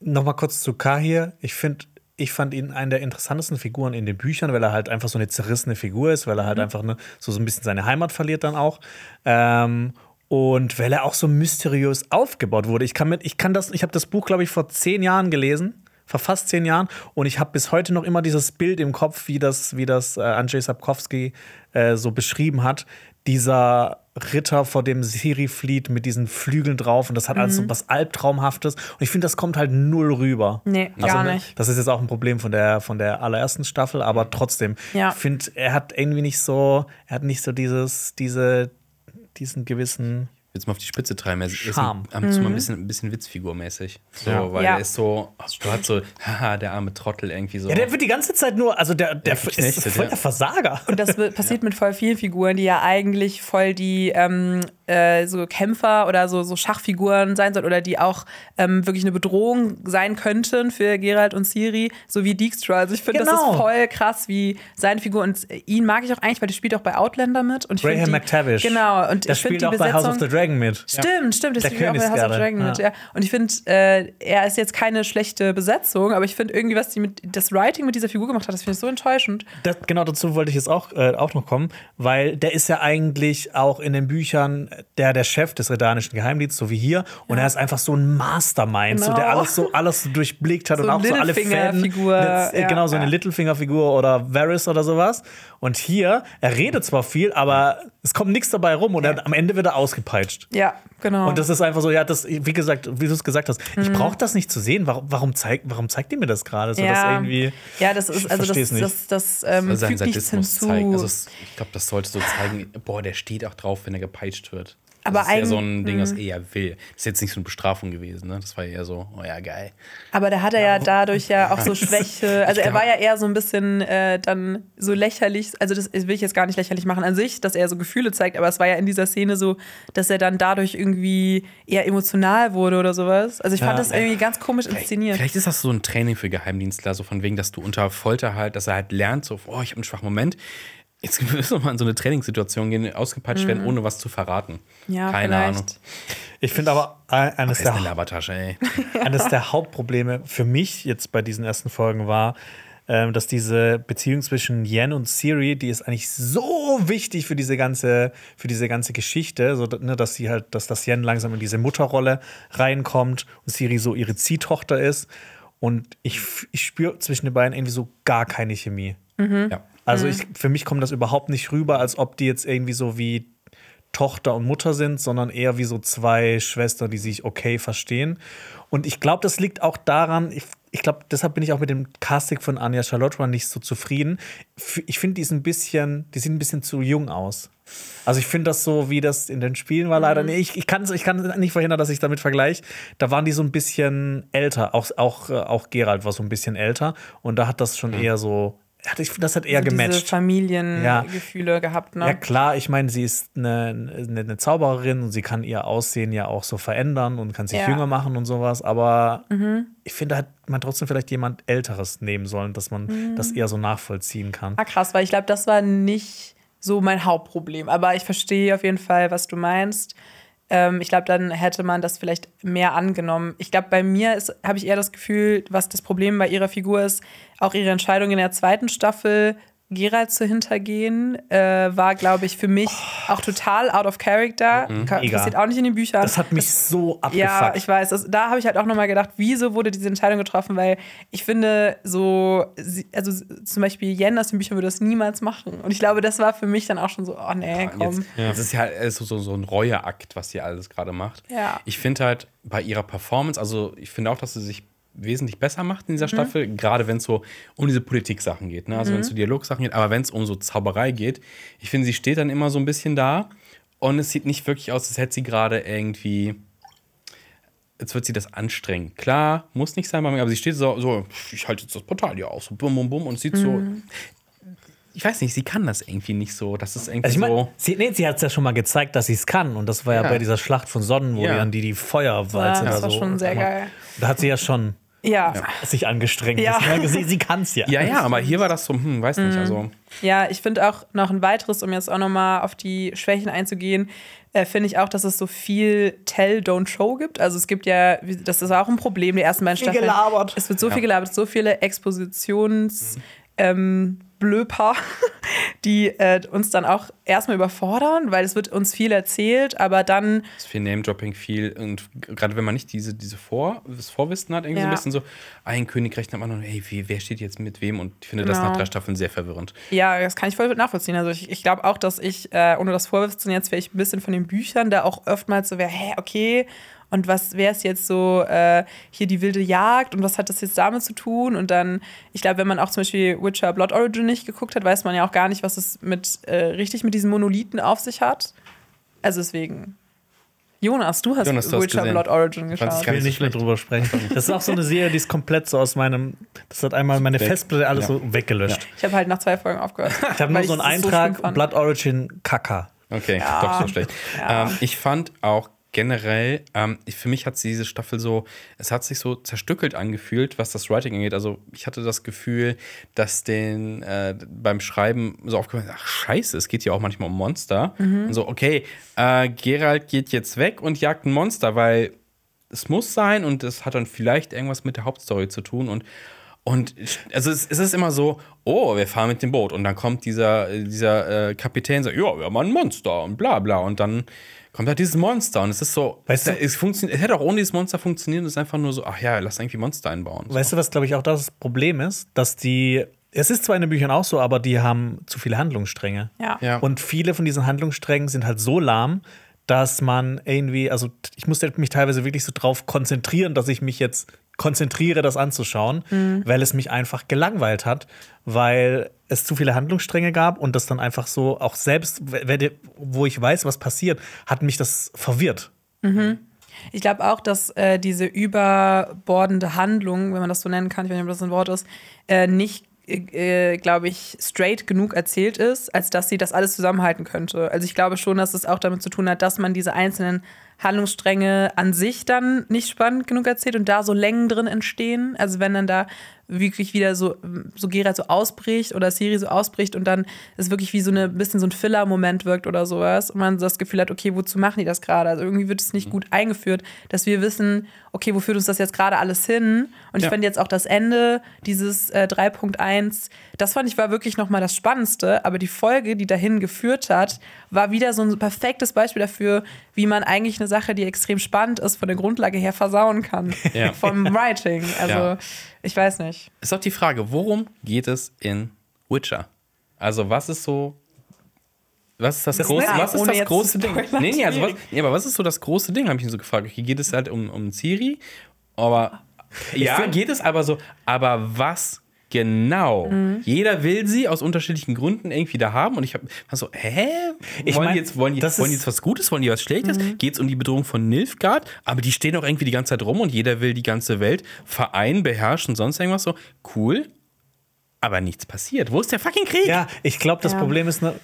nochmal kurz zu Kahir. Ich finde, ich fand ihn einen der interessantesten Figuren in den Büchern, weil er halt einfach so eine zerrissene Figur ist, weil er halt einfach ne, so, so ein bisschen seine Heimat verliert dann auch. Ähm, und weil er auch so mysteriös aufgebaut wurde. Ich kann mit, ich kann das, ich habe das Buch, glaube ich, vor zehn Jahren gelesen, vor fast zehn Jahren, und ich habe bis heute noch immer dieses Bild im Kopf, wie das, wie das äh, Andrzej Sapkowski äh, so beschrieben hat. Dieser Ritter, vor dem Siri flieht mit diesen Flügeln drauf und das hat alles so was Albtraumhaftes. Und ich finde, das kommt halt null rüber. Nee, Also, gar ne, nicht. Das ist jetzt auch ein Problem von der, von der allerersten Staffel, aber trotzdem. Ja. Ich finde, er hat irgendwie nicht so, er hat nicht so dieses, diese, diesen gewissen. Jetzt mal auf die Spitze treiben. Er ist Charme. ein, ab und zu mal ein bisschen, ein bisschen Witzfigurmäßig. So, Ja. weil Ja. er ist so, du hast so, haha, der arme Trottel irgendwie so. Ja, der wird die ganze Zeit nur, also der, der Ja, ist voll ja. der Versager. Und das passiert mit voll vielen Figuren, die ja eigentlich voll die ähm, äh, so Kämpfer oder so, so Schachfiguren sein sollen oder die auch ähm, wirklich eine Bedrohung sein könnten für Geralt und Ciri, so wie Dijkstra. Also ich finde, das Genau. ist voll krass, wie seine Figur und ihn mag ich auch eigentlich, weil der spielt auch bei Outlander mit. Und Graham die, McTavish. Genau. Und der ich finde spielt die auch bei Besetzung. House of the Dragon mit. Stimmt, stimmt, das Der spielt auch bei House of Königsgarde, Dragon mit, ja. ja. Und ich finde, äh, er ist jetzt keine schlechte Besetzung, aber ich finde irgendwie, was die mit das Writing mit dieser Figur gemacht hat, das finde ich so enttäuschend. Das, genau dazu wollte ich jetzt auch, äh, auch noch kommen, weil der ist ja eigentlich auch in den Büchern der, der Chef des Redanischen Geheimdienstes, so wie hier. Und er ist einfach so ein Mastermind, so, der Genau. alles so alles durchblickt hat So und auch so alle Littlefinger-Figur, Fäden. Äh, ja, genau, so eine ja. Littlefinger-Figur oder Varys oder sowas. Und hier, er redet zwar viel, aber es kommt nichts dabei rum und er, am Ende wird er ausgepeitscht. Ja, genau. Und das ist einfach so, ja, das, wie gesagt, wie du es gesagt hast, ich Mhm. brauche das nicht zu sehen. Warum, warum, zeigt, warum zeigt ihr mir das gerade? So, irgendwie. ja, das ist Ich also das, nicht. das, das, ähm, soll seinen fügt nichts hinzu. zeigen. Also ich glaube, das sollte so zeigen, boah, der steht auch drauf, wenn er gepeitscht wird. Aber das ist ja so ein Ding, was er eher will. Das ist jetzt nicht so eine Bestrafung gewesen, ne? Das war eher so, oh ja, geil. Aber da hat er ja dadurch ja auch so Schwäche. Also er war ja eher so ein bisschen äh, dann so lächerlich. Also das will ich jetzt gar nicht lächerlich machen an sich, dass er so Gefühle zeigt. Aber es war ja in dieser Szene so, dass er dann dadurch irgendwie eher emotional wurde oder sowas. Also ich fand Ja. das irgendwie ganz komisch inszeniert. Vielleicht ist das so ein Training für Geheimdienstler, so von wegen, dass du unter Folter halt, dass er halt lernt, so, oh, ich habe einen schwachen Moment. Jetzt müssen wir mal in so eine Trainingssituation gehen, ausgepeitscht werden, ohne was zu verraten. Mhm. Ja, Keine vielleicht. Ahnung. Ich finde aber ein- eines eine der, Labertasche, ey. eines der Hauptprobleme für mich jetzt bei diesen ersten Folgen war, ähm, dass diese Beziehung zwischen Yen und Siri, die ist eigentlich so wichtig für diese ganze, für diese ganze Geschichte, so, ne, dass sie halt, dass das Yen langsam in diese Mutterrolle reinkommt und Siri so ihre Ziehtochter ist. Und ich, ich spüre zwischen den beiden irgendwie so gar keine Chemie. Ja. Also ich, für mich kommt das überhaupt nicht rüber, als ob die jetzt irgendwie so wie Tochter und Mutter sind, sondern eher wie so zwei Schwestern, die sich okay verstehen. Und ich glaube, das liegt auch daran, ich, ich glaube, deshalb bin ich auch mit dem Casting von Anja Charlotte nicht so zufrieden. Ich finde, die ist ein bisschen, die sieht ein bisschen zu jung aus. Also ich finde das so, wie das in den Spielen war, leider nicht. Ich, ich, kann, ich kann nicht verhindern, dass ich damit vergleiche. Da waren die so ein bisschen älter. Auch, auch, äh, auch Gerald war so ein bisschen älter. Und da hat das schon eher so, das hat eher so diese gematcht. Familiengefühle gehabt, ne? Ja, klar, ich meine, sie ist eine, eine, eine Zaubererin und sie kann ihr Aussehen ja auch so verändern und kann sich Ja. Mhm. jünger machen und sowas. Aber ich finde, da hat man trotzdem vielleicht jemand Älteres nehmen sollen, dass man Mhm. das eher so nachvollziehen kann. Ah, krass, weil ich glaube, das war nicht so mein Hauptproblem. Aber ich verstehe auf jeden Fall, was du meinst. Ähm, ich glaube, dann hätte man das vielleicht mehr angenommen. Ich glaube, bei mir habe ich eher das Gefühl, was das Problem bei ihrer Figur ist, auch ihre Entscheidung in der zweiten Staffel, Geralt zu hintergehen, äh, war, glaube ich, für mich auch total out of character. Mega. Passiert auch nicht in den Büchern. Das hat mich so abgefuckt. Ja, ich weiß. Das, da habe ich halt auch nochmal gedacht, wieso wurde diese Entscheidung getroffen? Weil ich finde, so, also zum Beispiel Jen aus den Büchern würde das niemals machen. Und ich glaube, das war für mich dann auch schon so, oh nee, komm. Jetzt, Das ist ja halt so, so, so ein Reueakt, was sie alles gerade macht. Ja. Ich finde halt bei ihrer Performance, also ich finde auch, dass sie sich wesentlich besser macht in dieser Mhm. Staffel, gerade wenn es so um diese Politik-Sachen geht, ne? also wenn es Mhm. um Dialogsachen geht, aber wenn es um so Zauberei geht, ich finde, sie steht dann immer so ein bisschen da und es sieht nicht wirklich aus, als hätte sie gerade irgendwie jetzt wird sie das anstrengen. Klar, muss nicht sein, bei mir, aber sie steht so, so ich halte jetzt das Portal hier auf, so bum, bum, bum und sieht so. Mhm. Ich weiß nicht, sie kann das irgendwie nicht so. Das ist irgendwie Also ich meine, so. sie, nee, sie hat es ja schon mal gezeigt, dass sie es kann. Und das war ja, Ja. bei dieser Schlacht von Sonnen, wo Ja. die dann die, die Feuerwalze Ja, das da war so. schon sehr geil. Da hat sie ja schon Ja. sich angestrengt. Ja. Ja. Sie, sie kann es ja. Ja, ja, aber hier war das so, hm, weiß Mhm. nicht, also. Ja, ich finde auch noch ein weiteres, um jetzt auch nochmal auf die Schwächen einzugehen, äh, finde ich auch, dass es so viel Tell, Don't Show gibt. Also es gibt ja, das ist auch ein Problem, die ersten beiden Viel Staffeln. gelabert. Es wird so Ja. viel gelabert, so viele Expositions- ähm, Blöper, die äh, uns dann auch erstmal überfordern, weil es wird uns viel erzählt, aber dann Es ist viel Name-Dropping, viel. Und gerade wenn man nicht diese, diese Vor, das Vorwissen hat, irgendwie so Ja. ein bisschen so, ein König rechnet am anderen, hey, wer steht jetzt mit wem? Und ich finde das Genau. nach drei Staffeln sehr verwirrend. Ja, das kann ich voll nachvollziehen. Also ich, ich glaube auch, dass ich, äh, ohne das Vorwissen jetzt vielleicht ein bisschen von den Büchern, da auch oftmals so wäre, hä, okay, und was wäre es jetzt so äh, hier die wilde Jagd und was hat das jetzt damit zu tun? Und dann, ich glaube, wenn man auch zum Beispiel Witcher Blood Origin nicht geguckt hat, weiß man ja auch gar nicht, was es mit äh, richtig mit diesen Monolithen auf sich hat. Also deswegen. Jonas, du hast Jonas, du hast Witcher gesehen. Blood Origin geschaut. Ich will nicht mehr drüber sprechen. Das ist auch so eine Serie, die ist komplett so aus meinem. Das hat einmal meine Weg. Festplatte alles Ja. so weggelöscht. Ich habe halt nach zwei Folgen aufgehört. Ich habe nur so einen so Eintrag, fand. Blood Origin Kaka. Okay, doch so schlecht. Ja. Ähm, ich fand auch generell, ähm, für mich hat diese Staffel so, es hat sich so zerstückelt angefühlt, was das Writing angeht. Also ich hatte das Gefühl, dass den äh, beim Schreiben so aufgefallen ist, ach scheiße, es geht ja auch manchmal um Monster. Und so, okay, äh, Gerald geht jetzt weg und jagt ein Monster, weil es muss sein und es hat dann vielleicht irgendwas mit der Hauptstory zu tun und und also es, es ist immer so, oh, wir fahren mit dem Boot und dann kommt dieser, dieser äh, Kapitän und sagt, ja, wir haben ein Monster und bla bla und dann kommt halt dieses Monster und es ist so, Weißt du- es, funktioniert, es hätte auch ohne dieses Monster funktioniert, es ist einfach nur so, ach ja, lass irgendwie Monster einbauen. So. Weißt du, was glaube ich auch das Problem ist? Dass die. Es ist zwar in den Büchern auch so, aber die haben zu viele Handlungsstränge. Ja. Ja. Und viele von diesen Handlungssträngen sind halt so lahm, dass man irgendwie, also ich musste mich teilweise wirklich so drauf konzentrieren, dass ich mich jetzt konzentriere, das anzuschauen, weil es mich einfach gelangweilt hat, weil es zu viele Handlungsstränge gab und das dann einfach so, auch selbst, wo ich weiß, was passiert, hat mich das verwirrt. Ich glaube auch, dass äh, diese überbordende Handlung, wenn man das so nennen kann, ich weiß nicht, ob das ein Wort ist, äh, nicht, äh, glaube ich, straight genug erzählt ist, als dass sie das alles zusammenhalten könnte. Also ich glaube schon, dass es auch damit zu tun hat, dass man diese einzelnen Handlungsstränge an sich dann nicht spannend genug erzählt und da so Längen drin entstehen. Also wenn dann da wirklich wieder so, so Geralt so ausbricht oder Siri so ausbricht und dann es wirklich wie so ein bisschen so ein Filler-Moment wirkt oder sowas und man so das Gefühl hat, okay, wozu machen die das gerade? Also irgendwie wird es nicht gut eingeführt, dass wir wissen, okay, wo führt uns das jetzt gerade alles hin? Und ich Ja. fand jetzt auch das Ende, dieses äh, 3.1, das fand ich war wirklich nochmal das Spannendste, aber die Folge, die dahin geführt hat, war wieder so ein perfektes Beispiel dafür, wie man eigentlich eine Sache, die extrem spannend ist, von der Grundlage her versauen kann. Ja. Vom Writing. Also, Ja. ich weiß nicht. Ist auch die Frage, worum geht es in Witcher? Also, was ist so. Was ist das, Das- große, ja, was ist das große Ding? Nee, nee, also was, nee, aber was ist so das große Ding, habe ich ihn so gefragt. Okay, geht es halt um, um Ciri, aber ja, geht es aber so, aber was genau? Mhm. Jeder will sie aus unterschiedlichen Gründen irgendwie da haben und ich habe so, hä? Ich wollen, mein, die jetzt, wollen, die, wollen die jetzt was Gutes, wollen die was Schlechtes? Mhm. Geht es um die Bedrohung von Nilfgaard? Aber die stehen auch irgendwie die ganze Zeit rum und jeder will die ganze Welt vereinen, beherrschen, sonst irgendwas so. Cool. Aber nichts passiert. Wo ist der fucking Krieg? Ja, ich glaube, das Ja. Problem ist, ne,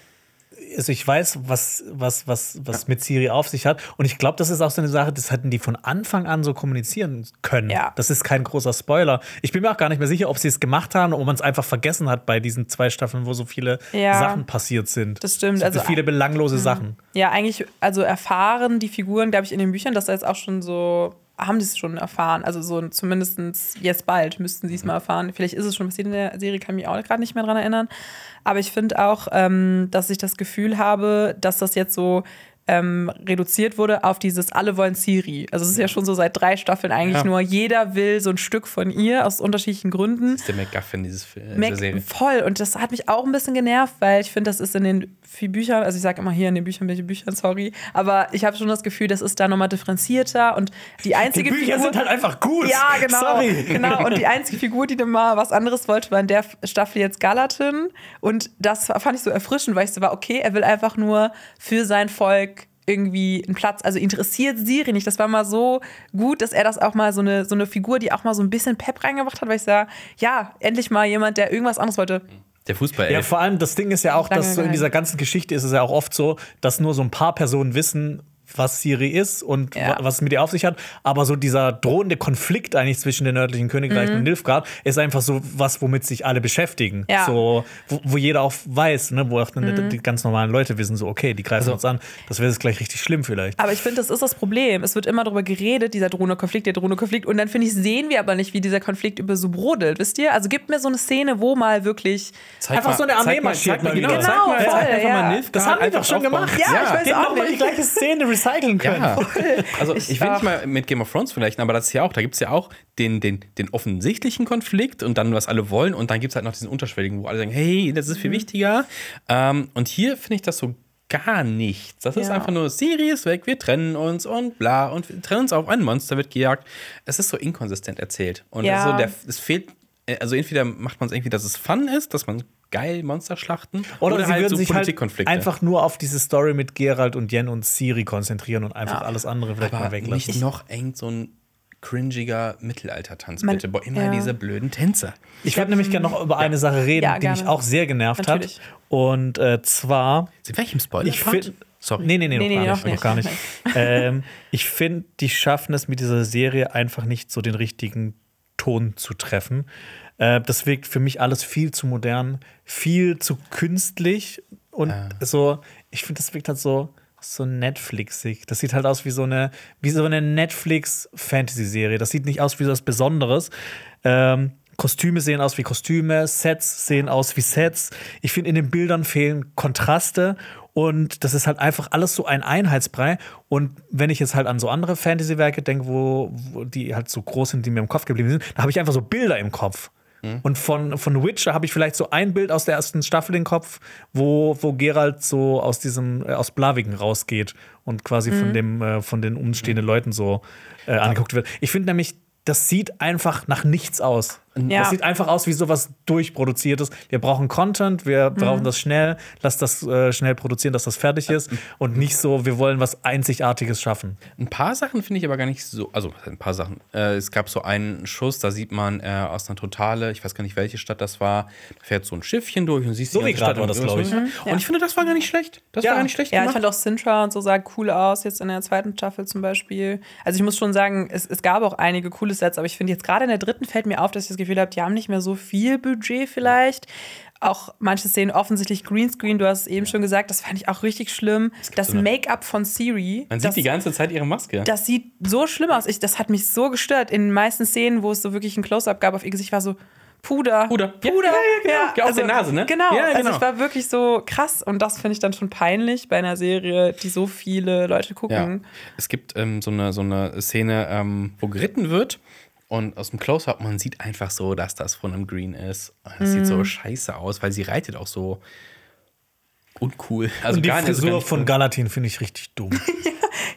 also ich weiß, was, was, was, was mit Siri auf sich hat. Und ich glaube, das ist auch so eine Sache, das hätten die von Anfang an so kommunizieren können. Ja. Das ist kein großer Spoiler. Ich bin mir auch gar nicht mehr sicher, ob sie es gemacht haben oder ob man es einfach vergessen hat bei diesen zwei Staffeln, wo so viele Ja. Sachen passiert sind. Das stimmt. So Also- viele belanglose Sachen. Ja, eigentlich, also erfahren die Figuren, glaube ich, in den Büchern, dass da jetzt auch schon so, haben die es schon erfahren. Also so zumindest jetzt bald müssten sie es mal erfahren. Vielleicht ist es schon passiert in der Serie, kann mich auch gerade nicht mehr dran erinnern. Aber ich finde auch, ähm, dass ich das Gefühl habe, dass das jetzt so ähm, reduziert wurde auf dieses Alle wollen Siri. Also es ist ja schon so seit drei Staffeln eigentlich Ja. nur, jeder will so ein Stück von ihr aus unterschiedlichen Gründen. Das ist der MacGuffin dieses Fil- dieser Mac Serie. voll. Und das hat mich auch ein bisschen genervt, weil ich finde, das ist in den vier Büchern, also ich sage immer hier in den Büchern, welche Büchern, sorry, aber ich habe schon das Gefühl, das ist da nochmal differenzierter und die einzige Figur. halt einfach gut. ja, genau. Sorry. genau. Und die einzige Figur, die dann mal was anderes wollte, war in der Staffel jetzt Gallatin. Und das fand ich so erfrischend, weil ich so war, okay, er will einfach nur für sein Volk irgendwie einen Platz, also interessiert Siri nicht. Das war mal so gut, dass er das auch mal so eine, so eine Figur, die auch mal so ein bisschen Pep reingebracht hat, weil ich sage, ja, endlich mal jemand, der irgendwas anderes wollte. Der Fußball. Ja, vor allem das Ding ist ja auch, Lange dass so in dieser ganzen Geschichte ist es ja auch oft so, dass nur so ein paar Personen wissen, was Siri ist und Ja. wa- was es mit ihr auf sich hat. Aber so dieser drohende Konflikt eigentlich zwischen den nördlichen Königreichen und Nilfgaard ist einfach so was, womit sich alle beschäftigen. Mhm. Ja. Mhm. So, wo, wo jeder auch weiß, ne, wo auch dann die ganz normalen Leute wissen, so, okay, die greifen uns an. Das wäre jetzt gleich richtig schlimm vielleicht. Aber ich finde, das ist das Problem. Es wird immer darüber geredet, dieser drohende Konflikt, der drohende Konflikt. Und dann finde ich, sehen wir aber nicht, wie dieser Konflikt über so brodelt. Wisst ihr? Also gibt mir so eine Szene, wo mal wirklich. Zeig Einfach so eine Armee mal- marschiert mal, mal genau, zeig mal, Genau, zeig voll, einfach ja. mal Nilfgaard Das haben die einfach doch schon aufbauen. gemacht. Ja, ich weiß Die auch mal die nicht. gleiche Szene recyceln können. Ja. Also ich, will ach. nicht mal mit Game of Thrones vergleichen, aber das ist ja auch, da gibt es ja auch den, den, den offensichtlichen Konflikt und dann, was alle wollen, und dann gibt es halt noch diesen unterschwelligen, wo alle sagen, hey, das ist viel wichtiger. Ähm, und hier finde ich das so gar nichts. Das ist Ja. einfach nur, Siri ist weg, wir trennen uns und bla, und wir trennen uns auf, ein Monster wird gejagt. Es ist so inkonsistent erzählt. Und Ja. es, ist so der, es fehlt, äh, also entweder macht man es irgendwie, dass es Fun ist, dass man geil Monster schlachten, Oder, sie halt würden so sich halt Politikkonflikte. einfach nur auf diese Story mit Geralt und Jen und Siri konzentrieren und einfach Ja. alles andere vielleicht mal Aber weglassen. nicht noch irgend so ein cringiger Mittelalter-Tanz, Man- bitte. Boah, immer ja. diese blöden Tänzer. Ich würde nämlich gerne noch über eine Sache reden, Ja, die mich auch sehr genervt Natürlich. hat. Und äh, zwar, Sind wir im spoiler ich finde. Sorry. Nee, nee, nee, Nee, noch, nee, gar noch nicht, noch gar nicht. ähm, ich finde, die schaffen es mit dieser Serie einfach nicht so den richtigen Ton zu treffen. Äh, das wirkt für mich alles viel zu modern, viel zu künstlich und so, ich finde, das wirkt halt so so Netflixig. Das sieht halt aus wie so eine wie so eine Netflix Fantasy Serie. Das sieht nicht aus wie so was Besonderes. Ähm, Kostüme sehen aus wie Kostüme, Sets sehen aus wie Sets. Ich finde, in den Bildern fehlen Kontraste und das ist halt einfach alles so ein Einheitsbrei. Und wenn ich jetzt halt an so andere Fantasy-Werke denke, wo, wo die halt so groß sind, die mir im Kopf geblieben sind, da habe ich einfach so Bilder im Kopf. Und von, von Witcher habe ich vielleicht so ein Bild aus der ersten Staffel im Kopf, wo, wo Geralt so aus diesem, äh, aus Blaviken rausgeht und quasi von dem, äh, von den umstehenden Leuten so äh, angeguckt wird. Ich finde nämlich, das sieht einfach nach nichts aus. Ja. Das sieht einfach aus wie sowas durchproduziertes. Wir brauchen Content, wir brauchen das schnell, lass das äh, schnell produzieren, dass das fertig ist und nicht so, wir wollen was Einzigartiges schaffen. Ein paar Sachen finde ich aber gar nicht so. Also, ein paar Sachen. Äh, es gab so einen Schuss, da sieht man äh, aus einer Totale, ich weiß gar nicht, welche Stadt das war, da fährt so ein Schiffchen durch und siehst So die Stadt war und das, so. glaub ich. Und ich finde, das war gar nicht schlecht. Das Ja. war gar nicht schlecht Ja, ich gemacht. fand auch Sintra und so sah cool aus, jetzt in der zweiten Staffel zum Beispiel. Also ich muss schon sagen, es, es gab auch einige coole Sets, aber ich finde jetzt gerade in der dritten fällt mir auf, dass ich das Gefühl habe, die haben nicht mehr so viel Budget vielleicht. Auch manche Szenen offensichtlich Greenscreen, du hast es eben schon gesagt, das fand ich auch richtig schlimm. Das so Make-up von Siri. Man das, sieht die ganze Zeit ihre Maske. das sieht so schlimm aus. Ich, das hat mich so gestört. In den meisten Szenen, wo es so wirklich ein Close-Up gab auf ihr Gesicht, war so Puder. Puder. Ja, Puder. ja, ja, genau. Ja, auf der Nase, ne? Genau. Ja, Also genau. ich war wirklich so krass und das finde ich dann schon peinlich bei einer Serie, die so viele Leute Ja. gucken. Es gibt ähm, so, eine, so eine Szene, ähm, wo geritten wird. Und aus dem Close-Up, man sieht einfach so, dass das von einem Green ist. Das sieht Mhm. so scheiße aus, weil sie reitet auch so uncool. Also und die gar nicht- also Frisur gar nicht von cool. Galatin finde ich richtig dumm.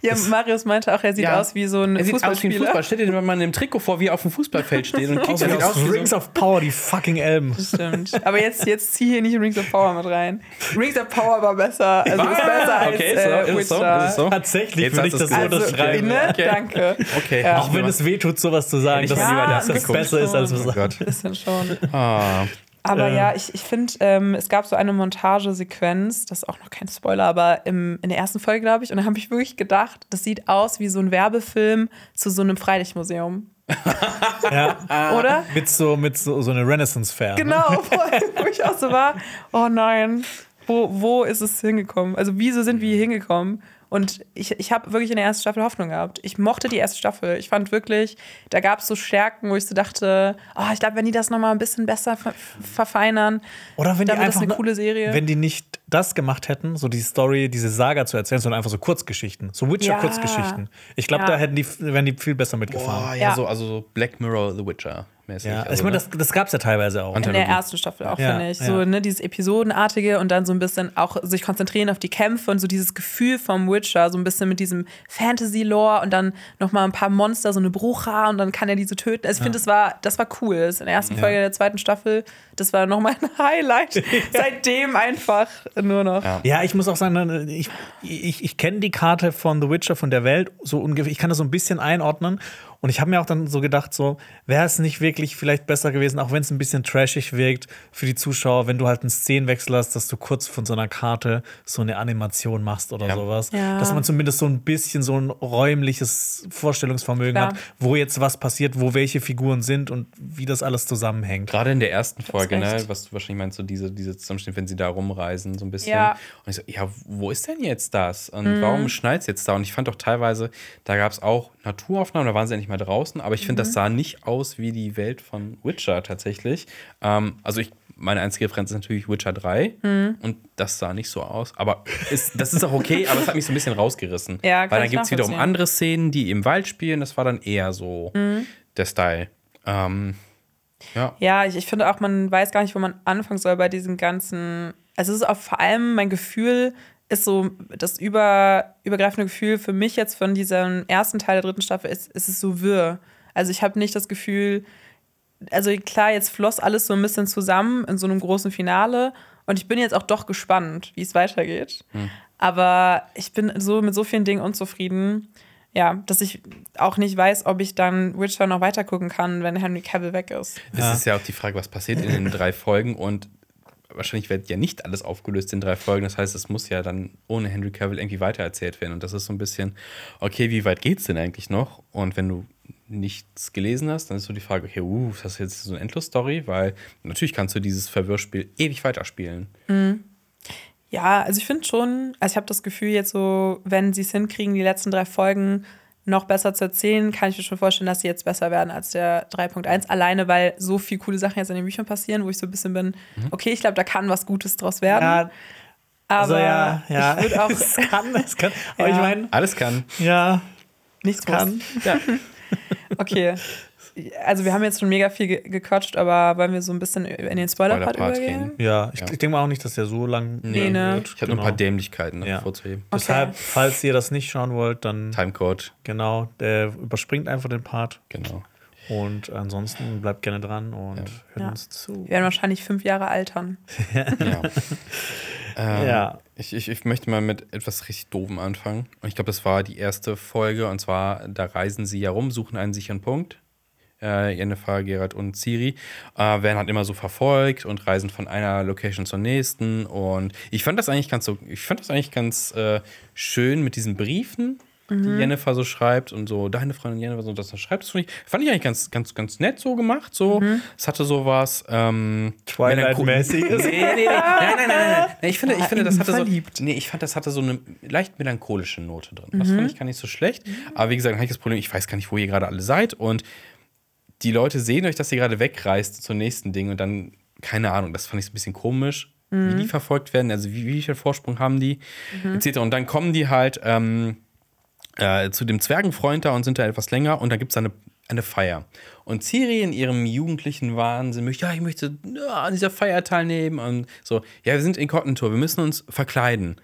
Ja, Marius meinte auch, er sieht Ja. aus wie so ein Er sieht aus wie ein Fußballspieler. Fußball. Stell dir mal in Trikot vor, wie er auf dem Fußballfeld steht und kickt. Er sieht aus wie so- Rings of Power, die fucking Elben. Stimmt. Aber jetzt, jetzt zieh hier nicht Rings of Power mit rein. Rings of Power war besser. Also ist Ah, besser als okay, äh, so, ist so, Witcher. ist so? Tatsächlich Jetzt würde ich das so. Also, unterschreiben. ne? Okay. Danke. Okay. Ja. Auch wenn es wehtut, sowas zu sagen, dass, Ja, das es besser ist, als was Oh Gott. Bisschen schon. Ah. Aber Äh. ja, ich, ich finde, ähm, es gab so eine Montagesequenz, das ist auch noch kein Spoiler, aber im, in der ersten Folge, glaube ich, und da habe ich wirklich gedacht, das sieht aus wie so ein Werbefilm zu so einem Freilichtmuseum. ja, Oder? mit so, mit so, so einer Renaissance-Fair. Ne? Genau, wo, wo ich auch so war, oh nein, wo, wo ist es hingekommen? Also wieso sind wir hier hingekommen? Und ich, ich habe wirklich in der ersten Staffel Hoffnung gehabt. Ich mochte die erste Staffel. Ich fand wirklich, da gab es so Stärken, wo ich so dachte, oh, ich glaube, wenn die das noch mal ein bisschen besser ver verfeinern, Oder wenn die einfach das eine coole Serie. Wenn die nicht das gemacht hätten, so die Story, diese Saga zu erzählen, sondern einfach so Kurzgeschichten, so Witcher-Kurzgeschichten. Ich glaube, Ja. da hätten die, wären die viel besser mitgefahren. Boah, ja, Ja. so, also so Black Mirror, The Witcher mäßig. Ja, also, ich meine, ne? das, das gab es ja teilweise auch. In der ersten Staffel auch, Ja, finde ich. ja. So, ne, dieses Episodenartige und dann so ein bisschen auch sich konzentrieren auf die Kämpfe und so dieses Gefühl vom Witcher, so ein bisschen mit diesem Fantasy-Lore und dann nochmal ein paar Monster, so eine Brucha und dann kann er diese töten. Also ich finde, das war, das war cool. Das in der ersten Folge der zweiten Staffel, das war nochmal ein Highlight. Seitdem einfach nur noch. Ja. Ja, ich muss auch sagen, ich, ich, ich kenne die Karte von The Witcher, von der Welt, so ungefähr. Ich kann das so ein bisschen einordnen. Und ich habe mir auch dann so gedacht, so wäre es nicht wirklich vielleicht besser gewesen, auch wenn es ein bisschen trashig wirkt für die Zuschauer, wenn du halt einen Szenenwechsel hast, dass du kurz von so einer Karte so eine Animation machst oder Ja. sowas. Ja. Dass man zumindest so ein bisschen so ein räumliches Vorstellungsvermögen Klar. hat, wo jetzt was passiert, wo welche Figuren sind und wie das alles zusammenhängt. Gerade in der ersten Folge, ne, was du wahrscheinlich meinst, so diese, diese Zusammenschnitt, wenn sie da rumreisen, so ein bisschen. Ja. Und ich so, ja, wo ist denn jetzt das? Und warum schneit es jetzt da? Und ich fand auch teilweise, da gab es auch Naturaufnahmen, da waren sie ja nicht mal draußen, aber ich finde, das sah nicht aus wie die Welt von Witcher tatsächlich. Ähm, also ich, meine einzige Referenz ist natürlich Witcher 3 und das sah nicht so aus. Aber ist, das ist auch okay, aber es hat mich so ein bisschen rausgerissen. Ja, Weil dann gibt es wiederum andere Szenen, die im Wald spielen, das war dann eher so der Style. Ähm, ja. Ja, ich, ich finde auch, man weiß gar nicht, wo man anfangen soll bei diesen ganzen. Also, es ist auch vor allem mein Gefühl, ist so das über, übergreifende Gefühl für mich jetzt von diesem ersten Teil der dritten Staffel, ist, ist es so wirr. Also, ich habe nicht das Gefühl, also klar, jetzt floss alles so ein bisschen zusammen in so einem großen Finale und ich bin jetzt auch doch gespannt, wie es weitergeht. Aber ich bin so mit so vielen Dingen unzufrieden, ja, dass ich auch nicht weiß, ob ich dann Witcher noch weiter gucken kann, wenn Henry Cavill weg ist. Es ist ja auch die Frage, was passiert in den drei Folgen und wahrscheinlich wird ja nicht alles aufgelöst in drei Folgen. Das heißt, es muss ja dann ohne Henry Cavill irgendwie weitererzählt werden. Und das ist so ein bisschen, okay, wie weit geht's denn eigentlich noch? Und wenn du nichts gelesen hast, dann ist so die Frage, okay, uh, ist das jetzt so eine Endlos-Story? Weil natürlich kannst du dieses Verwirrspiel ewig weiterspielen. Ja, also ich finde schon, also ich habe das Gefühl jetzt so, wenn sie es hinkriegen, die letzten drei Folgen noch besser zu erzählen, kann ich mir schon vorstellen, dass sie jetzt besser werden als der 3.1. Alleine, weil so viele coole Sachen jetzt in den Büchern passieren, wo ich so ein bisschen bin, Mhm. okay, ich glaube, da kann was Gutes draus werden. Ja, aber also ja, ja. ich würde auch es kann, es kann. Aber Ja. ich meine, Alles kann. ja, nichts kann. Ja. Okay. Also wir haben jetzt schon mega viel ge gequatscht, aber wollen wir so ein bisschen in den Spoiler-Part Spoiler-Part übergehen? gehen. Ja, ich, Ja. ich denke mal auch nicht, dass der so lang Nee, ne? wird. Ich habe noch ein paar Dämlichkeiten noch Ja. hervorzuheben. Okay. Deshalb, falls ihr das nicht schauen wollt, dann Timecode, genau, der überspringt einfach den Part. genau. Und ansonsten bleibt gerne dran und hört Ja. uns zu. Wir werden wahrscheinlich fünf Jahre altern. Ja. ähm, Ja. Ich, ich, ich möchte mal mit etwas richtig Doofen anfangen. Und ich glaube, das war die erste Folge. Und zwar, da reisen sie ja rum, suchen einen sicheren Punkt. Äh, Jennifer, Gerard und Ciri äh, werden halt immer so verfolgt und reisen von einer Location zur nächsten. Und ich fand das eigentlich ganz so, ich fand das eigentlich ganz äh, schön mit diesen Briefen, die Jennifer so schreibt und so deine Freundin Jennifer so das da schreibt. Das fand ich, fand ich eigentlich ganz, ganz, ganz nett so gemacht. So, es hatte sowas ähm, Twilight-mäßiges. Nee, nee, nee. Nein, nein, nein, nein, nein. Ich finde, ich finde, das hatte so. verliebt. Nee, ich fand, das hatte so eine leicht melancholische Note drin. Das fand ich gar nicht so schlecht. Aber wie gesagt, habe ich das Problem, ich weiß gar nicht, wo ihr gerade alle seid. Und die Leute sehen euch, dass ihr gerade wegreist zum nächsten Ding und dann, keine Ahnung, das fand ich so ein bisschen komisch, wie die verfolgt werden, also wie, wie viel Vorsprung haben die, etc. Und dann kommen die halt ähm, äh, zu dem Zwergenfreund da und sind da etwas länger und dann gibt es eine, eine Feier. Und Ciri in ihrem jugendlichen Wahnsinn möchte, ja, ich möchte ja, an dieser Feier teilnehmen und so, ja, wir sind inkognito, wir müssen uns verkleiden.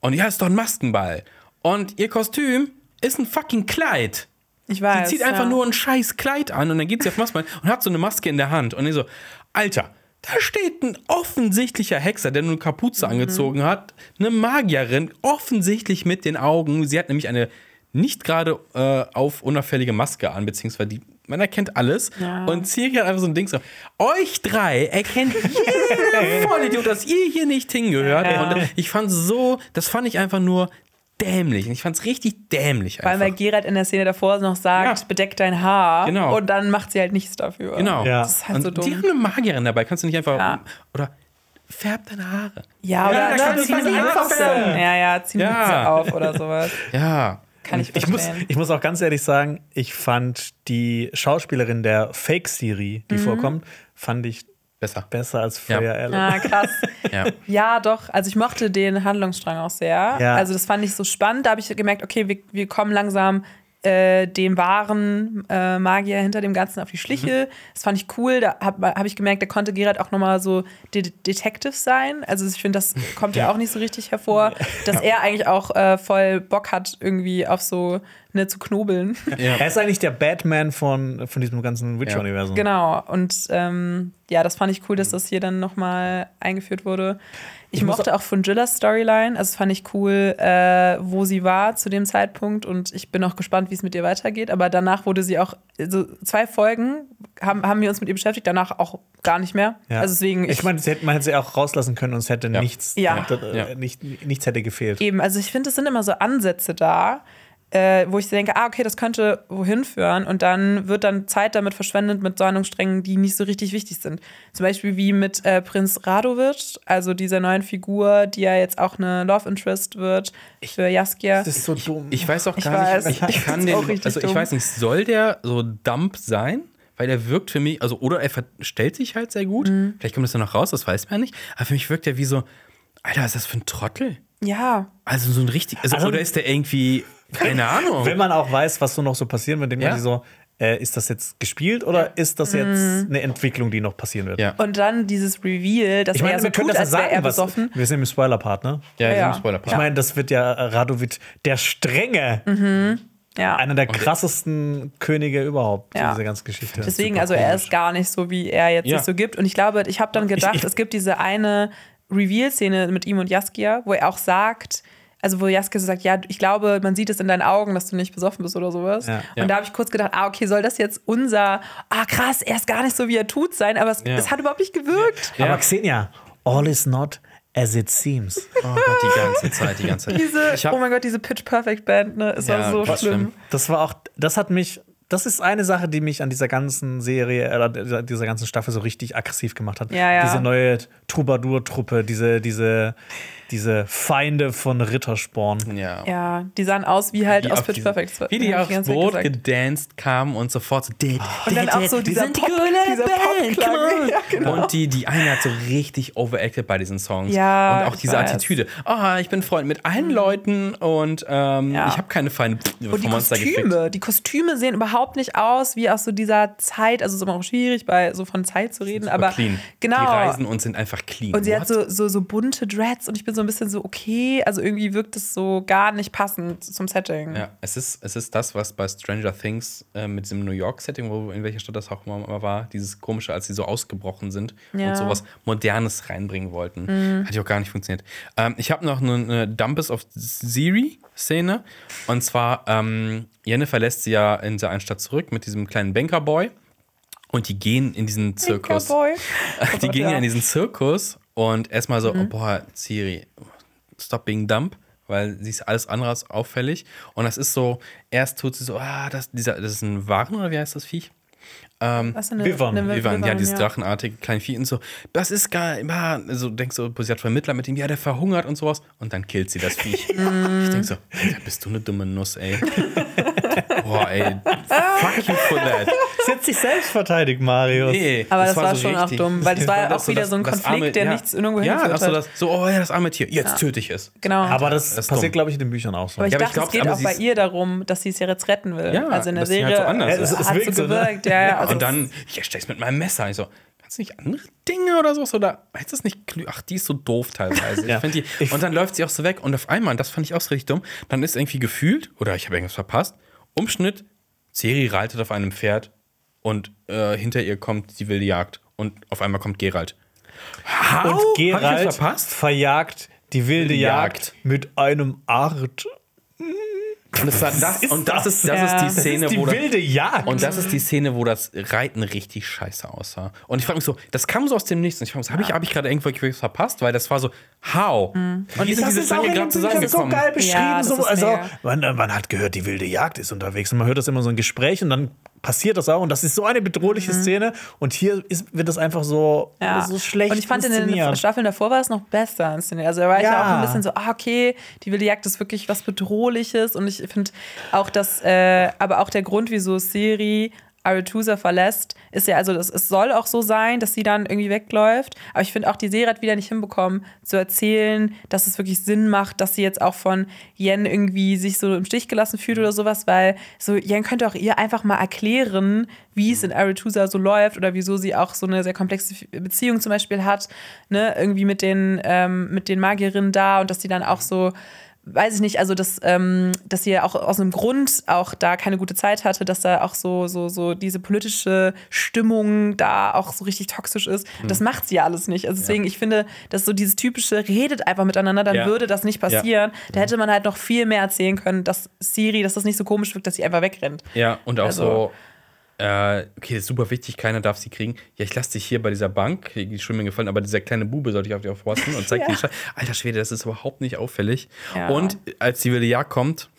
Und ja, ist doch ein Maskenball. Und ihr Kostüm ist ein fucking Kleid. Ich weiß. Sie zieht einfach ja. nur ein scheiß Kleid an und dann geht sie auf Maskenball und hat so eine Maske in der Hand. Und ich so, Alter, da steht ein offensichtlicher Hexer, der nur eine Kapuze Mhm. angezogen hat. Eine Magierin, offensichtlich mit den Augen. Sie hat nämlich eine nicht gerade äh, auf unauffällige Maske an, beziehungsweise die, man erkennt alles. Ja. Und Ciri hat einfach so ein Ding so, euch drei erkennt jeder Vollidiot, dass ihr hier nicht hingehört. Ja. Und ich fand so, das fand ich einfach nur dämlich. Und ich fand es richtig dämlich Vor allem, weil einfach. Gerard in der Szene davor noch sagt, Ja. bedeck dein Haar. Genau. Und dann macht sie halt nichts dafür. Genau. Ja. Das ist halt und so die dumm. haben eine Magierin dabei. Kannst du nicht einfach. Ja. Oder färb deine Haare. Ja, oder da kann sie zieh die anderes Mütze. werden. Ja, ja, zieh die Ja. Mütze auf oder sowas. Ja. Kann ich Ich muss, verstehen. ich muss auch ganz ehrlich sagen, ich fand die Schauspielerin der Fake-Serie, die vorkommt, fand ich Besser. besser als Ja. Freya Allen. Ah, krass. Ja. Ja, doch. Also ich mochte den Handlungsstrang auch sehr. Ja. Also das fand ich so spannend. Da habe ich gemerkt, okay, wir, wir kommen langsam äh, dem wahren äh, Magier hinter dem Ganzen auf die Schliche. Das fand ich cool. Da habe hab ich gemerkt, da konnte Gerard auch nochmal so De Detective sein. Also ich finde, das kommt ja. auch nicht so richtig hervor, dass er eigentlich auch äh, voll Bock hat, irgendwie auf so ne, zu knobeln. Er ist eigentlich der Batman von, von diesem ganzen Witcher-Universum. Genau. Und ähm, ja, das fand ich cool, dass das hier dann nochmal eingeführt wurde. Ich, muss mochte auch von Jillas Storyline. Also, das fand ich cool, äh, wo sie war zu dem Zeitpunkt. Und ich bin auch gespannt, wie es mit ihr weitergeht. Aber danach wurde sie auch, also zwei Folgen haben, haben wir uns mit ihr beschäftigt, danach auch gar nicht mehr. Ja. Also, deswegen. ich meine, sie hätte- man hätte sie auch rauslassen können und es hätte Ja. nichts, Ja. äh, Ja. Nicht, nichts hätte gefehlt. Eben, also ich finde, es sind immer so Ansätze da, äh, wo ich denke, ah, okay, das könnte wohin führen. Und dann wird dann Zeit damit verschwendet mit Handlungssträngen, die nicht so richtig wichtig sind. Zum Beispiel wie mit äh, Prinz Radovic, also dieser neuen Figur, die ja jetzt auch eine Love Interest wird für Jaskia. Das ist so dumm. Ich weiß auch Ich gar weiß. nicht, ich, Ich kann den, also ich dumm. weiß nicht, soll der so dump sein? Weil der wirkt für mich, also oder er verstellt sich halt sehr gut. Mhm. Vielleicht kommt das ja noch raus, das weiß man nicht. Aber für mich wirkt er wie so, Alter, was ist das für ein Trottel? ja, Also so ein richtig, also, Also- oder ist der irgendwie, keine Ahnung. Wenn man auch weiß, was so noch so passieren wird, denkt Ja. man sich so, äh, ist das jetzt gespielt oder ist das jetzt eine Entwicklung, die noch passieren wird? Ja. und dann dieses Reveal, dass Ich meine, er so wir können tut, das wäre er sagen, was, besoffen. wir sind im Spoiler-Part, ne? ja, Ja, ja. ja. Spoiler Ich meine, das wird ja Radovid der strenge, Ja. einer der krassesten Könige überhaupt Ja. in dieser ganzen Geschichte. Deswegen, Super also er ist gar nicht so, wie er jetzt Ja. sich so gibt. Und ich glaube, ich habe dann gedacht, ich- es gibt diese eine Reveal-Szene mit ihm und Jaskia, wo er auch sagt, also wo Jaskia so sagt, ja, ich glaube, man sieht es in deinen Augen, dass du nicht besoffen bist oder sowas. Ja. Und Ja. da habe ich kurz gedacht, ah, okay, soll das jetzt unser, ah krass, er ist gar nicht so, wie er tut sein, aber es, Ja. es hat überhaupt nicht gewirkt. Ja. Aber Xenia, all is not as it seems. Oh Gott, die ganze Zeit, die ganze Zeit. Diese, Ich hab- oh mein Gott, diese Pitch Perfect Band, ne, es war so schlimm. Das war auch, das hat mich, das ist eine Sache, die mich an dieser ganzen Serie, äh, dieser- dieser ganzen Staffel so richtig aggressiv gemacht hat. Ja, ja. Diese neue Troubadour-Truppe, diese, diese, diese Feinde von Rittersporn. Ja. Ja, die sahen aus wie halt Wie aus auf Pitch Perfect. Wie die aufs Boot gedanced kamen und sofort so. Und dann auch so dieser die Pop- dieser on. Ja, genau. Und die, die eine hat so richtig overacted bei diesen Songs. Ja, Und auch diese weiß. Attitüde. Ah, ich bin Freund mit allen Leuten und ähm, Ja. ich habe keine Feinde Und die vom Monster. Kostüme, die Kostüme sehen überhaupt nicht aus wie aus so dieser Zeit. Also es ist immer auch schwierig, bei so von Zeit zu reden, aber clean. genau. Die reisen und sind einfach clean. und sie What? hat so, so, so bunte Dreads und ich bin so, so ein bisschen so, okay, also irgendwie wirkt es so gar nicht passend zum Setting. Ja, es ist, es ist das, was bei Stranger Things äh, mit diesem New York-Setting, wo in welcher Stadt das auch immer war, dieses komische, als sie so ausgebrochen sind Ja. und sowas Modernes reinbringen wollten. Hat ja auch gar nicht funktioniert. Ähm, ich habe noch eine, eine Dumpes of Siri-Szene. Und zwar, ähm, Jennifer lässt sie ja in der einen Stadt zurück mit diesem kleinen Bankerboy. Und die gehen in diesen Zirkus. Die Gott, gehen ja ja. in diesen Zirkus und erstmal so, oh, boah, Siri, stop being dumb, weil sie ist alles andere als auffällig. Und das ist so, erst tut sie so, ah, das, dieser, das ist ein Waren oder wie heißt das Viech? Was eine, Vivern. eine Wir waren ja dieses ja. drachenartige kleine Vieh und so, das ist geil, ja, so denkst du, sie hat Vermittler mit ihm, ja, der verhungert und sowas und dann killt sie das Viech. ich denk so, Alter, bist du eine dumme Nuss, ey. Boah, ey, fuck you for that. Sie hat sich selbst verteidigt, Marius. Nee, Aber das war so schon auch richtig- dumm, weil das war ja das auch wieder so ein das Konflikt, der ja. nichts nirgendwo Ja, hingeführt hat. das, so, oh ja, das arme Tier, jetzt töte ich es. Genau. Aber das, Das passiert, glaube ich, in den Büchern auch so. Aber ich Ja, dachte, ich glaub, es geht auch bei ihr darum, dass sie es ja jetzt retten will. Ja, also in der sie halt Serie so anders ist. Ja, es- es hat so ne? gewirkt. Ja, ja, also und dann, ich stech's mit meinem Messer. Ich so, kannst du nicht andere Dinge oder so? Oder ist das nicht klü- Ach, die ist so doof teilweise. Ja. Die, und dann läuft sie auch so weg. Und auf einmal, und das fand ich auch so richtig dumm, dann ist irgendwie gefühlt, oder ich habe irgendwas verpasst, Umschnitt, Ciri reitet auf einem Pferd und äh, hinter ihr kommt die wilde Jagd. Und auf einmal kommt Geralt. How? Und Geralt verjagt die wilde Jagd. Jagd mit einem Art. Und das, war das, und das ist, das Ja. ist die Das Szene, das ist die wo das- wilde Jagd. Und das ist die Szene, wo das Reiten richtig scheiße aussah. Und ich frage mich so, das kam so aus dem Nichts. Und ich frage mich, habe ich, hab ich gerade irgendwo verpasst? Weil das war so, how? Wie Und sind das diese ist in gerade so geil beschrieben. Ja, das so, ist also, man, man hat gehört, die wilde Jagd ist unterwegs. Und man hört das immer so ein Gespräch und dann passiert das auch. Und das ist so eine bedrohliche Szene. Und hier ist, wird das einfach so, Mhm. Ja. so schlecht Und ich fand in den. Staffeln davor war es noch besser inszeniert. Also da war ich Ja. ja auch ein bisschen so, ah, okay, die wilde Jagd ist wirklich was Bedrohliches. Und ich finde auch, dass, äh, aber auch der Grund, wieso Siri Aretusa verlässt, ist ja, also das, es soll auch so sein, dass sie dann irgendwie wegläuft. Aber ich finde auch, die Serie hat wieder nicht hinbekommen, zu erzählen, dass es wirklich Sinn macht, dass sie jetzt auch von Yen irgendwie sich so im Stich gelassen fühlt oder sowas, weil so Yen könnte auch ihr einfach mal erklären, wie es in Aretusa so läuft oder wieso sie auch so eine sehr komplexe Beziehung zum Beispiel hat, ne, irgendwie mit den, ähm, mit den Magierinnen da und dass sie dann auch so weiß ich nicht, also dass, ähm, dass sie ja auch aus einem Grund auch da keine gute Zeit hatte, dass da auch so, so, so diese politische Stimmung da auch so richtig toxisch ist. Mhm. Das macht sie ja alles nicht. Also deswegen, ich finde, dass so dieses typische, redet einfach miteinander, dann Ja. würde das nicht passieren. Da hätte man halt noch viel mehr erzählen können, dass Siri, dass das nicht so komisch wirkt, dass sie einfach wegrennt. Ja, und auch Also- so, äh, okay, das ist super wichtig, keiner darf sie kriegen. Ja, ich lasse dich hier bei dieser Bank, die schon mir gefallen, aber dieser kleine Bube sollte ich auf dich aufpassen und zeigt Ja. dir Alter Schwede, das ist überhaupt nicht auffällig. Ja. Und als die wilde Jagd kommt,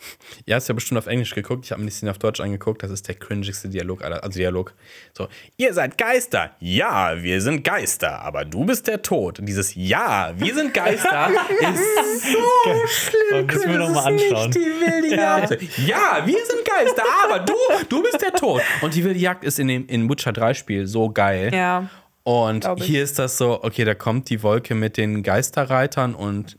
ja, hast ja bestimmt auf Englisch geguckt, ich habe mir die Szene auf Deutsch angeguckt, das ist der cringigste Dialog aller, also Dialog. So, ihr seid Geister. Ja, wir sind Geister, aber du bist der Tod. Und dieses Ja, wir sind Geister ist so schlimm. Das müssen wir noch mal ist nicht anschauen. Die wilde Jagd. Ja, wir sind Geister, aber du, du bist der Tod. Und die wilde Jagd ist in dem in Witcher 3 Spiel so geil. Ja. Und hier ist das so, okay, da kommt die Wolke mit den Geisterreitern und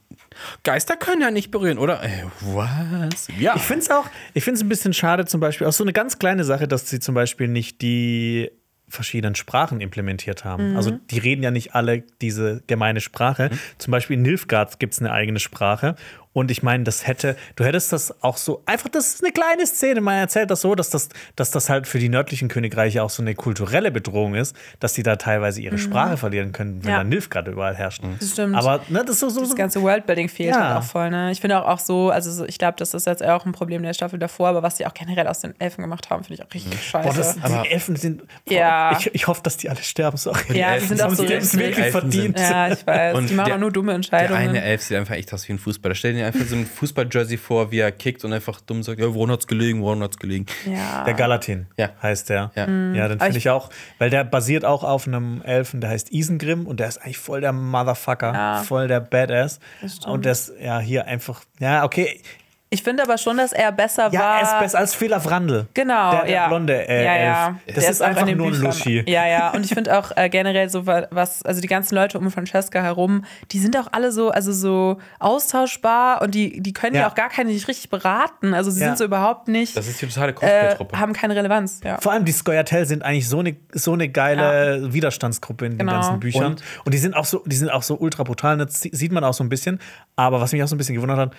Geister können ja nicht berühren, oder? Ey, was? Ja. Ich finde es auch, ich finde es ein bisschen schade, zum Beispiel, auch so eine ganz kleine Sache, dass sie zum Beispiel nicht die verschiedenen Sprachen implementiert haben. Also die reden ja nicht alle diese gemeine Sprache. Zum Beispiel in Nilfgaard gibt es eine eigene Sprache. Und ich meine, das hätte, du hättest das auch so, einfach, das ist eine kleine Szene, man erzählt das so, dass das, dass das halt für die nördlichen Königreiche auch so eine kulturelle Bedrohung ist, dass die da teilweise ihre Sprache verlieren können, wenn Ja. da Nilfgaard überall herrscht. Das stimmt. Aber ne, das ist so, so, Das ganze Worldbuilding fehlt Ja. halt auch voll. Ne? Ich finde auch, auch so, also so, ich glaube, das ist jetzt auch ein Problem der Staffel davor, aber was sie auch generell aus den Elfen gemacht haben, finde ich auch richtig scheiße. Boah, das, die Elfen sind. Boah, Ja. Ich, ich hoffe, dass die alle sterben. Sorry. Ja, die Elfen sind auch so die Elfen richtig. wirklich sind- verdient. Ja, ich weiß. Und die machen der- auch nur dumme Der Entscheidungen. eine Elf sieht einfach echt aus wie ein Fußballer. Stell dir einfach so ein Fußball-Jersey vor, wie er kickt und einfach dumm sagt, ja, woran hat's gelegen, woran hat's gelegen. ja. Der Galatin Ja. heißt der. Ja. Ja, den finde ich- auch, weil der basiert auch auf einem Elfen, der heißt Isengrim und der ist eigentlich voll der Motherfucker, Ja. voll der Badass. Das. Und der ist ja hier einfach, ja, okay. Ich finde aber schon, dass er besser Ja, war. er ist besser als Philaf Randl. Genau, der, der ja. blonde äh, ja, Elf. ja. Das Der ist in einfach den nur ein Luschi. Ja, ja. Und ich finde auch äh, generell so wa- was, also die ganzen Leute um Francesca herum, die sind auch alle so, also so austauschbar und die, die können ja, Ja. auch gar keine nicht richtig beraten. Also sie Ja. sind so überhaupt nicht, Das ist die totale äh, Cosplay-Truppe. haben keine Relevanz. Ja. Vor allem die Scoia'tael sind eigentlich so eine so eine geile Widerstandsgruppe in den Genau. ganzen Büchern. Und- Und, die sind auch so, die sind auch so ultra brutal. Das sie- sieht man auch so ein bisschen. Aber was mich auch so ein bisschen gewundert hat,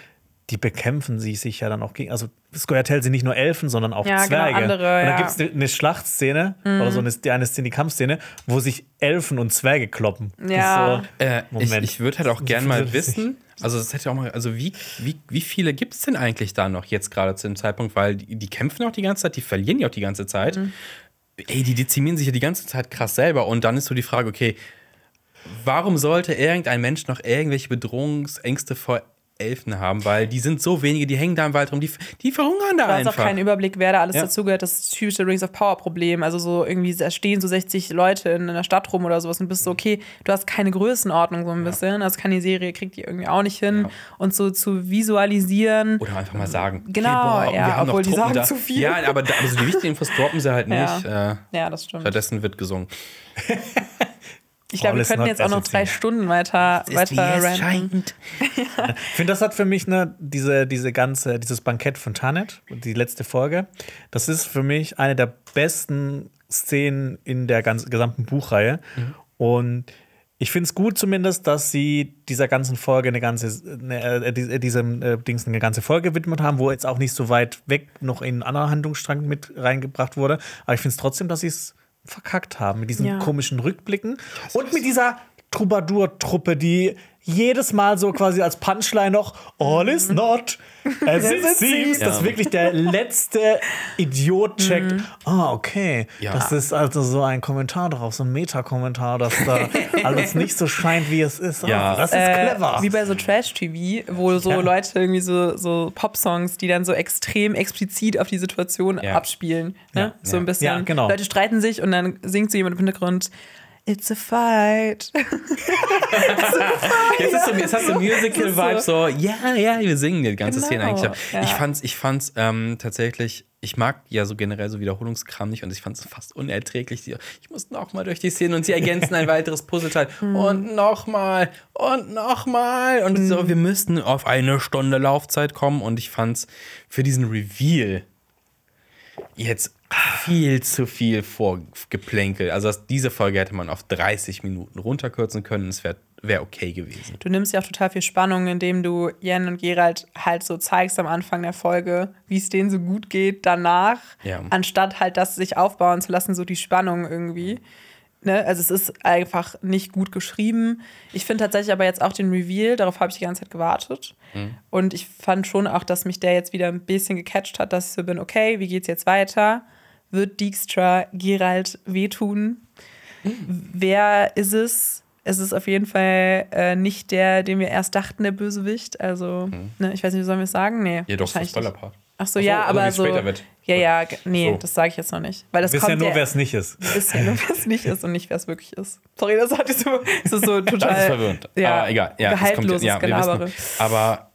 die bekämpfen sie sich ja dann auch gegen. Also Scoia'tael sind nicht nur Elfen, sondern auch Ja, genau, Zwerge. andere, und dann ja. Mhm. gibt es eine Schlachtszene oder so eine, die eine Szene, die Kampfszene, wo sich Elfen und Zwerge kloppen. Ja. So, Äh, ich Moment. ich würde halt auch Das gern mal wissen, also das hätte auch mal, also wie, wie, wie viele gibt es denn eigentlich da noch jetzt gerade zu dem Zeitpunkt, weil die, die kämpfen auch die ganze Zeit, die verlieren ja auch die ganze Zeit. Mhm. Ey, die dezimieren sich ja die ganze Zeit krass selber und dann ist so die Frage, okay, warum sollte irgendein Mensch noch irgendwelche Bedrohungsängste vor Elfen haben, weil die sind so wenige, die hängen da im Wald rum, die, die verhungern da Du hast auch einfach. keinen Überblick, wer da alles Ja. dazugehört. Das typische Rings of Power Problem. Also so irgendwie da stehen so 60 Leute in einer Stadt rum oder sowas und bist so, okay, du hast keine Größenordnung so ein bisschen. Also keine Serie kriegt die irgendwie auch nicht hin. Ja. Und so zu visualisieren. Oder einfach mal sagen, Genau, okay, boah, ja, wir haben obwohl noch die Truppen sagen da. zu viel. Ja, aber, da, aber so die wichtigen Infos droppen sie halt Ja. nicht. Äh, Ja, das stimmt. stattdessen wird gesungen. Ich glaube, wir könnten jetzt auch noch drei. Stunden weiter, weiter ranten. Ich finde, das hat für mich ne, diese, diese ganze, dieses Bankett von Tanet, die letzte Folge, das ist für mich eine der besten Szenen in der ganzen, gesamten Buchreihe. Und ich finde es gut zumindest, dass sie dieser ganzen Folge eine ganze, eine, äh, die- diesem äh, Dings eine ganze Folge gewidmet haben, wo jetzt auch nicht so weit weg noch in einen anderen Handlungsstrang mit reingebracht wurde. Aber ich finde es trotzdem, dass sie es verkackt haben mit diesen Ja. komischen Rückblicken und mit dieser Troubadour-Truppe, die jedes Mal so quasi als Punchline noch All is not as it seems, Ja. dass wirklich der letzte Idiot checkt. Ah, okay. Ja. Das ist also so ein Kommentar drauf, so ein Meta-Kommentar, dass da alles nicht so scheint, wie es ist. Ah, Ja. Das ist Äh, clever. wie bei so Trash-TV, wo so Ja. Leute irgendwie so, so Pop-Songs, die dann so extrem explizit auf die Situation Ja. abspielen. Ne? Ja. So ein bisschen. Ja, genau. Leute streiten sich und dann singt so jemand im Hintergrund. It's a fight. Jetzt, ist so, jetzt hast du Musical-Vibe, so, ja, ja, wir singen die ganze Genau, Szene eigentlich. Ja. Ich fand's, ich fand's ähm, tatsächlich, ich mag ja so generell so Wiederholungskram nicht und ich fand's fast unerträglich. Ich muss noch mal durch die Szene und sie ergänzen ein weiteres Puzzleteil Hm. und noch mal und noch mal und so, wir müssten auf eine Stunde Laufzeit kommen und ich fand's für diesen Reveal jetzt viel zu viel Vorgeplänkel. Also das, diese Folge hätte man auf 30 Minuten runterkürzen können. Es wäre wär okay gewesen. Du nimmst ja auch total viel Spannung, indem du Jen und Gerald halt so zeigst am Anfang der Folge, wie es denen so gut geht danach, Ja. anstatt halt das sich aufbauen zu lassen, so die Spannung irgendwie. Ne? Also es ist einfach nicht gut geschrieben. Ich finde tatsächlich aber jetzt auch den Reveal, darauf habe ich die ganze Zeit gewartet. Und ich fand schon auch, dass mich der jetzt wieder ein bisschen gecatcht hat, dass ich so bin, okay, wie geht's jetzt weiter? Wird Dijkstra Gerald wehtun? Wer ist es? Es ist auf jeden Fall äh, nicht der, den wir erst dachten, der Bösewicht. Also, ne, ich weiß nicht, wie sollen wir es sagen? Nee. Mhm. Ja, doch. Spoiler-Part. Ach so, Ach so, ja, aber so. Ja, ja, nee, So. das sage ich jetzt noch nicht. Weil das ja kommt nur, ja, wer es nicht ist. ja nur, wer es nicht ist und nicht, wer es wirklich ist. Sorry, das hat so, das ist so total. Das ist verwirrend. Ja, aber egal. Ja, es kommt gehaltloses ja, wir Gelabere. wissen, aber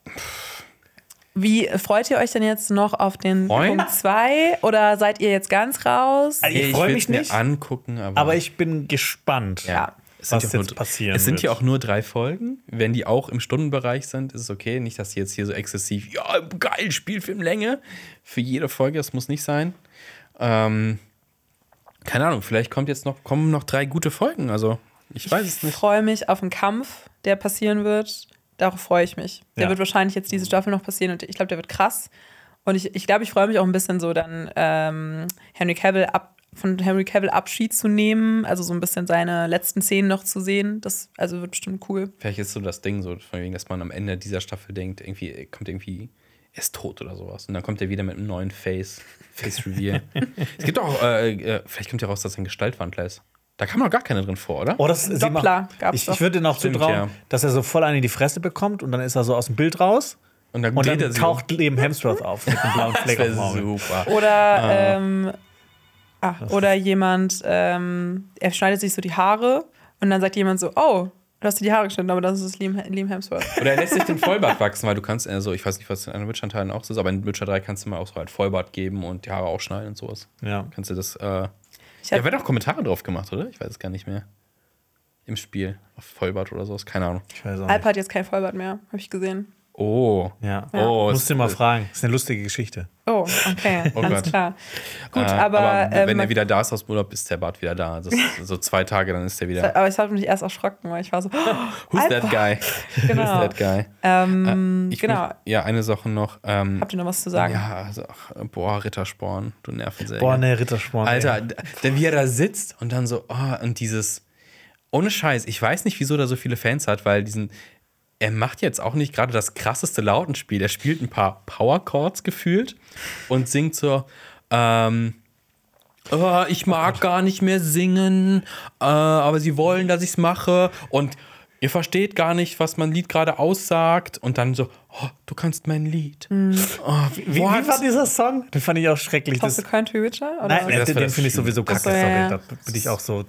Wie freut ihr euch denn jetzt noch auf den Freuen? Punkt 2 oder seid ihr jetzt ganz raus? Also, Ich ich freu will mich mir nicht. angucken. Aber, Aber ich bin gespannt. Ja. es sind was jetzt nur, passieren Es sind ja auch nur drei Folgen. Wenn die auch im Stundenbereich sind, ist es okay. Nicht, dass die jetzt hier so exzessiv, ja, geil, Spielfilmlänge. Für jede Folge, das muss nicht sein. Ähm, keine Ahnung, vielleicht kommt jetzt noch, kommen noch drei gute Folgen. Also, ich weiß es Ich nicht. freue mich auf einen Kampf, der passieren wird. Darauf freue ich mich. Der Ja. wird wahrscheinlich jetzt diese Staffel noch passieren und ich glaube, der wird krass. Und ich, ich glaube, ich freue mich auch ein bisschen so dann ähm, Henry Cavill ab, von Henry Cavill Abschied zu nehmen, also so ein bisschen seine letzten Szenen noch zu sehen. Das also wird bestimmt cool. Vielleicht ist so das Ding, so von wegen, dass man am Ende dieser Staffel denkt, irgendwie kommt irgendwie, er ist tot oder sowas. Und dann kommt er wieder mit einem neuen Face, Face Reveal. es gibt auch, äh, äh, vielleicht kommt ja raus, dass er ein Gestaltwandler ist. Da kam noch gar keiner drin vor, oder? Oh, das, Doppler macht- gab's ich, doch. ich würde noch Stimmt, zutrauen, ja. dass er so voll einen in die Fresse bekommt und dann ist er so aus dem Bild raus Und dann, und dann sich taucht Liam Hemsworth auf mit einem blauen. Fleck Das auf dem super. Oder, ähm, ah, oder jemand, ähm, er schneidet sich so die Haare und dann sagt jemand so, oh, Du hast dir die Haare geschnitten, aber das ist Liam, Liam Hemsworth. Oder er lässt sich den Vollbart wachsen, weil du kannst, also ich weiß nicht, was in anderen Witcher-Teilen auch so ist, aber in Witcher 3 kannst du mal auch so halt Vollbart geben und die Haare auch schneiden und sowas. Ja. Kannst du das, äh, Ich da hab, werden auch Kommentare drauf gemacht, oder? Ich weiß es gar nicht mehr. Im Spiel. Auf Vollbart oder sowas, keine Ahnung. Ich weiß auch Alp nicht. hat jetzt kein Vollbart mehr, habe ich gesehen. Oh. Ja. Oh, Musst du mal fragen. Das ist eine lustige Geschichte. Oh, okay, Oh alles Gott. klar. Gut, Äh, aber, wenn ähm, er wieder da ist aus dem Urlaub, ist der Bart wieder da. Das ist so zwei Tage, dann ist er wieder. aber ich habe mich erst erschrocken, weil ich war so, Who's Alpha. that guy? Genau. Who's that guy? ähm, Äh, ich genau. möcht- ja, eine Sache noch. Ähm, Habt ihr noch was zu sagen? ja, also, ach, boah, Rittersporn, du Nervensäge. Boah, ne, Rittersporn. Alter, ey. wie er da sitzt und dann so, oh, und dieses, ohne Scheiß, ich weiß nicht, wieso er so viele Fans hat, weil diesen, er macht jetzt auch nicht gerade das krasseste Lautenspiel. Er spielt ein paar Power Chords gefühlt und singt so, ähm, oh, ich mag gar nicht mehr singen, äh, aber sie wollen, dass ich es mache und ihr versteht gar nicht, was mein Lied gerade aussagt und dann so, oh, du kannst mein Lied. Oh, Wie, wie war dieser Song? Den fand ich auch schrecklich. Hast du Witcher? Oder nein, das den, den finde ich sowieso kacke. sorry, ja. da bin ich auch so.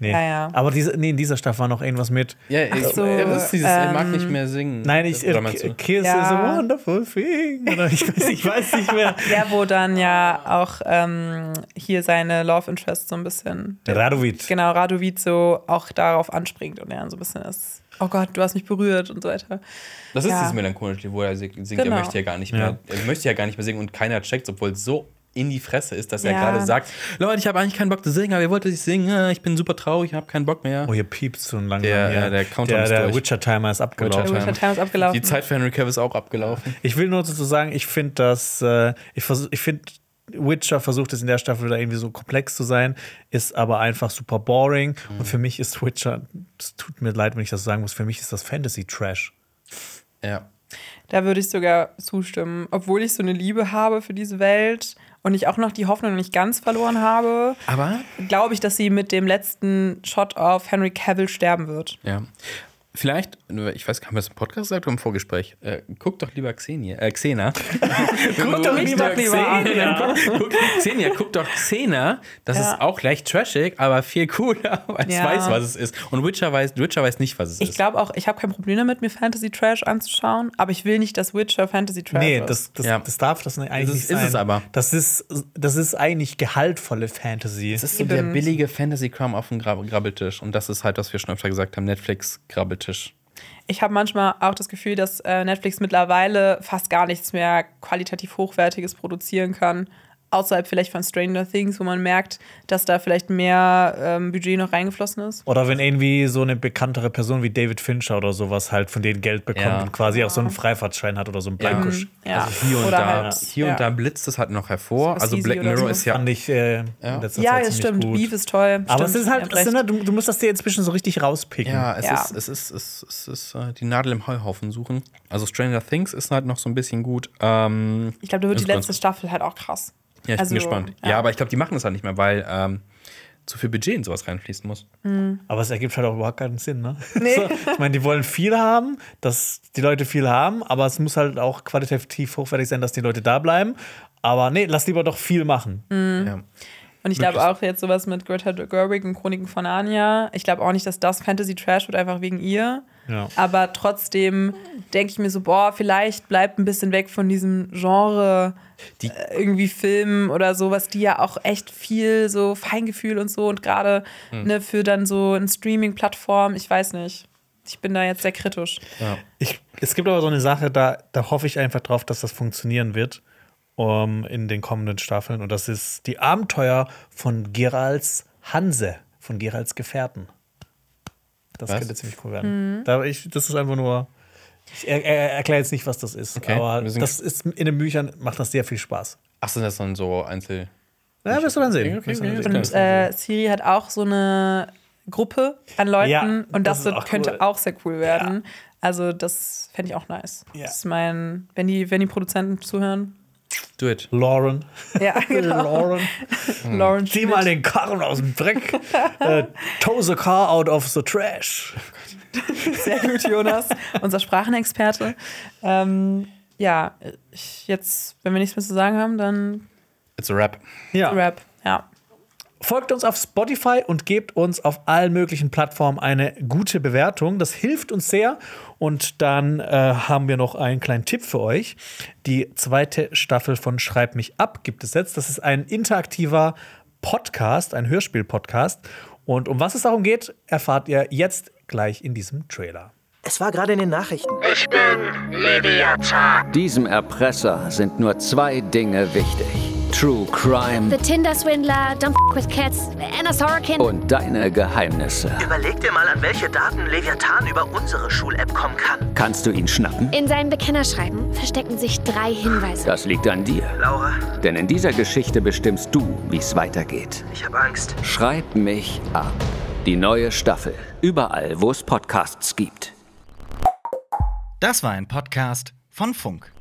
Nee. Ja, ja. Aber diese, nee, in dieser Staffel war noch irgendwas mit. Ja, ich, so, das ist dieses, er mag ähm, nicht mehr singen. Nein, ich. Äh? Kiss Ja. is a wonderful thing. Oder ich weiß, ich weiß nicht mehr. Der, wo dann ja auch ähm, hier seine Love Interest so ein bisschen, Radovid. genau, Radovid so auch darauf anspringt und er dann so ein bisschen ist, oh Gott, du hast mich berührt und so weiter. Das ist Ja. dieses melancholische, wo er singt, Genau. er möchte ja gar nicht mehr, er möchte ja gar nicht mehr singen und keiner checkt, obwohl es so in die Fresse ist, dass er Ja. gerade sagt, Leute, ich habe eigentlich keinen Bock zu singen, aber ihr wollt, dass ich singe, ich bin super traurig, ich habe keinen Bock mehr. Oh, hier piepst so ein langsam. Der- ja, der Countdown der, ist der. Witcher-Timer ist abgelaufen. Der Witcher Time ist abgelaufen. Die Zeit für Henry Cavill ist auch abgelaufen. Ich will nur dazu sagen, ich finde, dass äh, ich, ich finde, Witcher versucht es in der Staffel wieder irgendwie so komplex zu sein, ist aber einfach super boring. Mhm. Und für mich ist Witcher, es tut mir leid, wenn ich das sagen muss, für mich ist das Fantasy-Trash. Ja. Da würde ich sogar zustimmen. Obwohl ich so eine Liebe habe für diese Welt und ich auch noch die Hoffnung nicht ganz verloren habe, Aber? glaube ich, dass sie mit dem letzten Shot auf Henry Cavill sterben wird. Ja. Vielleicht, ich weiß, haben wir das im Podcast gesagt oder im Vorgespräch? Äh, guck doch lieber Xenia. Äh, Xena. guck doch lieber Xenia. Guck, Xenia, guck doch Xena. Das Ja. ist auch leicht trashig, aber viel cooler, weil es Ja. weiß, was es ist. Und Witcher weiß, Witcher weiß nicht, was es Ich ist. glaube auch, ich habe kein Problem damit, mir Fantasy Trash anzuschauen, aber ich will nicht, dass Witcher Fantasy Trash Nee, ist. das, das, Ja. das darf das eigentlich Das ist- nicht ist sein. es aber. Das ist, das ist eigentlich gehaltvolle Fantasy. Es ist so Eben. der billige Fantasy-Kram auf dem Grab Grabbeltisch. Und das ist halt, was wir schon öfter gesagt haben: Netflix-Grabbeltisch. Ich habe manchmal auch das Gefühl, dass äh, Netflix mittlerweile fast gar nichts mehr qualitativ Hochwertiges produzieren kann. Außerhalb vielleicht von Stranger Things, wo man merkt, dass da vielleicht mehr ähm, Budget noch reingeflossen ist. Oder wenn irgendwie so eine bekanntere Person wie David Fincher oder sowas halt von denen Geld bekommt Ja. und quasi auch so einen Freifahrtschein hat oder so einen Blankosch. Ja. Also hier und Oder da, halt, hier ja. und da blitzt es halt noch hervor. So Also Black Mirror so. ist ja. Fand ich äh, Ja, ziemlich stimmt. gut. Beef ist toll. Aber es stimmt, ist halt, es sind halt, du, du musst das dir inzwischen so richtig rauspicken. Ja, es, Ja. Ist, es ist, es ist, es ist äh, die Nadel im Heuhaufen suchen. Also Stranger Things ist halt noch so ein bisschen gut. Ähm, Ich glaube, da wird die letzte Staffel halt auch krass. Ja, ich Also, bin gespannt. Ja. ja. aber ich glaube, die machen das halt nicht mehr, weil ähm, zu viel Budget in sowas reinfließen muss. Aber es ergibt halt auch überhaupt keinen Sinn, ne? So, ich meine, die wollen viel haben, dass die Leute viel haben, aber es muss halt auch qualitativ hochwertig sein, dass die Leute da bleiben. Aber nee, lass lieber doch viel machen. Ja. Und ich glaube auch jetzt sowas mit Greta Gerwig und Chroniken von Narnia. Ich glaube auch nicht, dass das Fantasy Trash wird, einfach wegen ihr. Ja. Aber trotzdem denke ich mir so, boah, vielleicht bleibt ein bisschen weg von diesem Genre Die- äh, irgendwie Film oder sowas, die ja auch echt viel so Feingefühl und so und gerade Hm. ne, für dann so eine Streaming-Plattform, ich weiß nicht. Ich bin da jetzt sehr kritisch. Ich, es gibt aber so eine Sache, da, da hoffe ich einfach drauf, dass das funktionieren wird um, in den kommenden Staffeln. Und das ist die Abenteuer von Geralds Hanse, von Geralds Gefährten. Das Was? könnte ziemlich cool werden. Da ich, das ist einfach nur. Ich er, er, erkläre jetzt nicht, was das ist. Okay, aber das ist in den Büchern macht das sehr viel Spaß. Ach, sind das dann so Einzel. Ja, wirst du dann sehen. Okay, okay, dann. Und äh, Siri hat auch so eine Gruppe an Leuten Ja, und das, das auch könnte cool. auch sehr cool werden. Also das fände ich auch nice. Ja. Das ist mein, wenn die, wenn die Produzenten zuhören. Do it. Lauren. Ja, genau. Lauren. Lauren Zieh mal den Karren aus dem Dreck. äh, tow the car out of the trash. Sehr gut, Jonas, unser Sprachenexperte. Ähm, ja, ich jetzt, wenn wir nichts mehr zu sagen haben, dann It's a rap. Ja. Rap. Ja. Folgt uns auf Spotify und gebt uns auf allen möglichen Plattformen eine gute Bewertung. Das hilft uns sehr. Und dann äh, haben wir noch einen kleinen Tipp für euch. Die zweite Staffel von Schreib mich ab gibt es jetzt. Das ist ein interaktiver Podcast, ein Hörspiel-Podcast. Und um was es darum geht, erfahrt ihr jetzt gleich in diesem Trailer. Es war gerade in den Nachrichten. Ich bin Leviathan. Diesem Erpresser sind nur zwei Dinge wichtig. True Crime The Tinder Swindler, Don't F with Cats, Anna Sorokin. und deine Geheimnisse. Überleg dir mal, an welche Daten Leviathan über unsere Schul-App kommen kann. Kannst du ihn schnappen? In seinem Bekennerschreiben verstecken sich drei Hinweise. Das liegt an dir. Laura, Denn in dieser Geschichte bestimmst du, wie es weitergeht. ich habe Angst. Schreib mich ab. Die neue Staffel. Überall, wo es Podcasts gibt. Das war ein Podcast von Funk.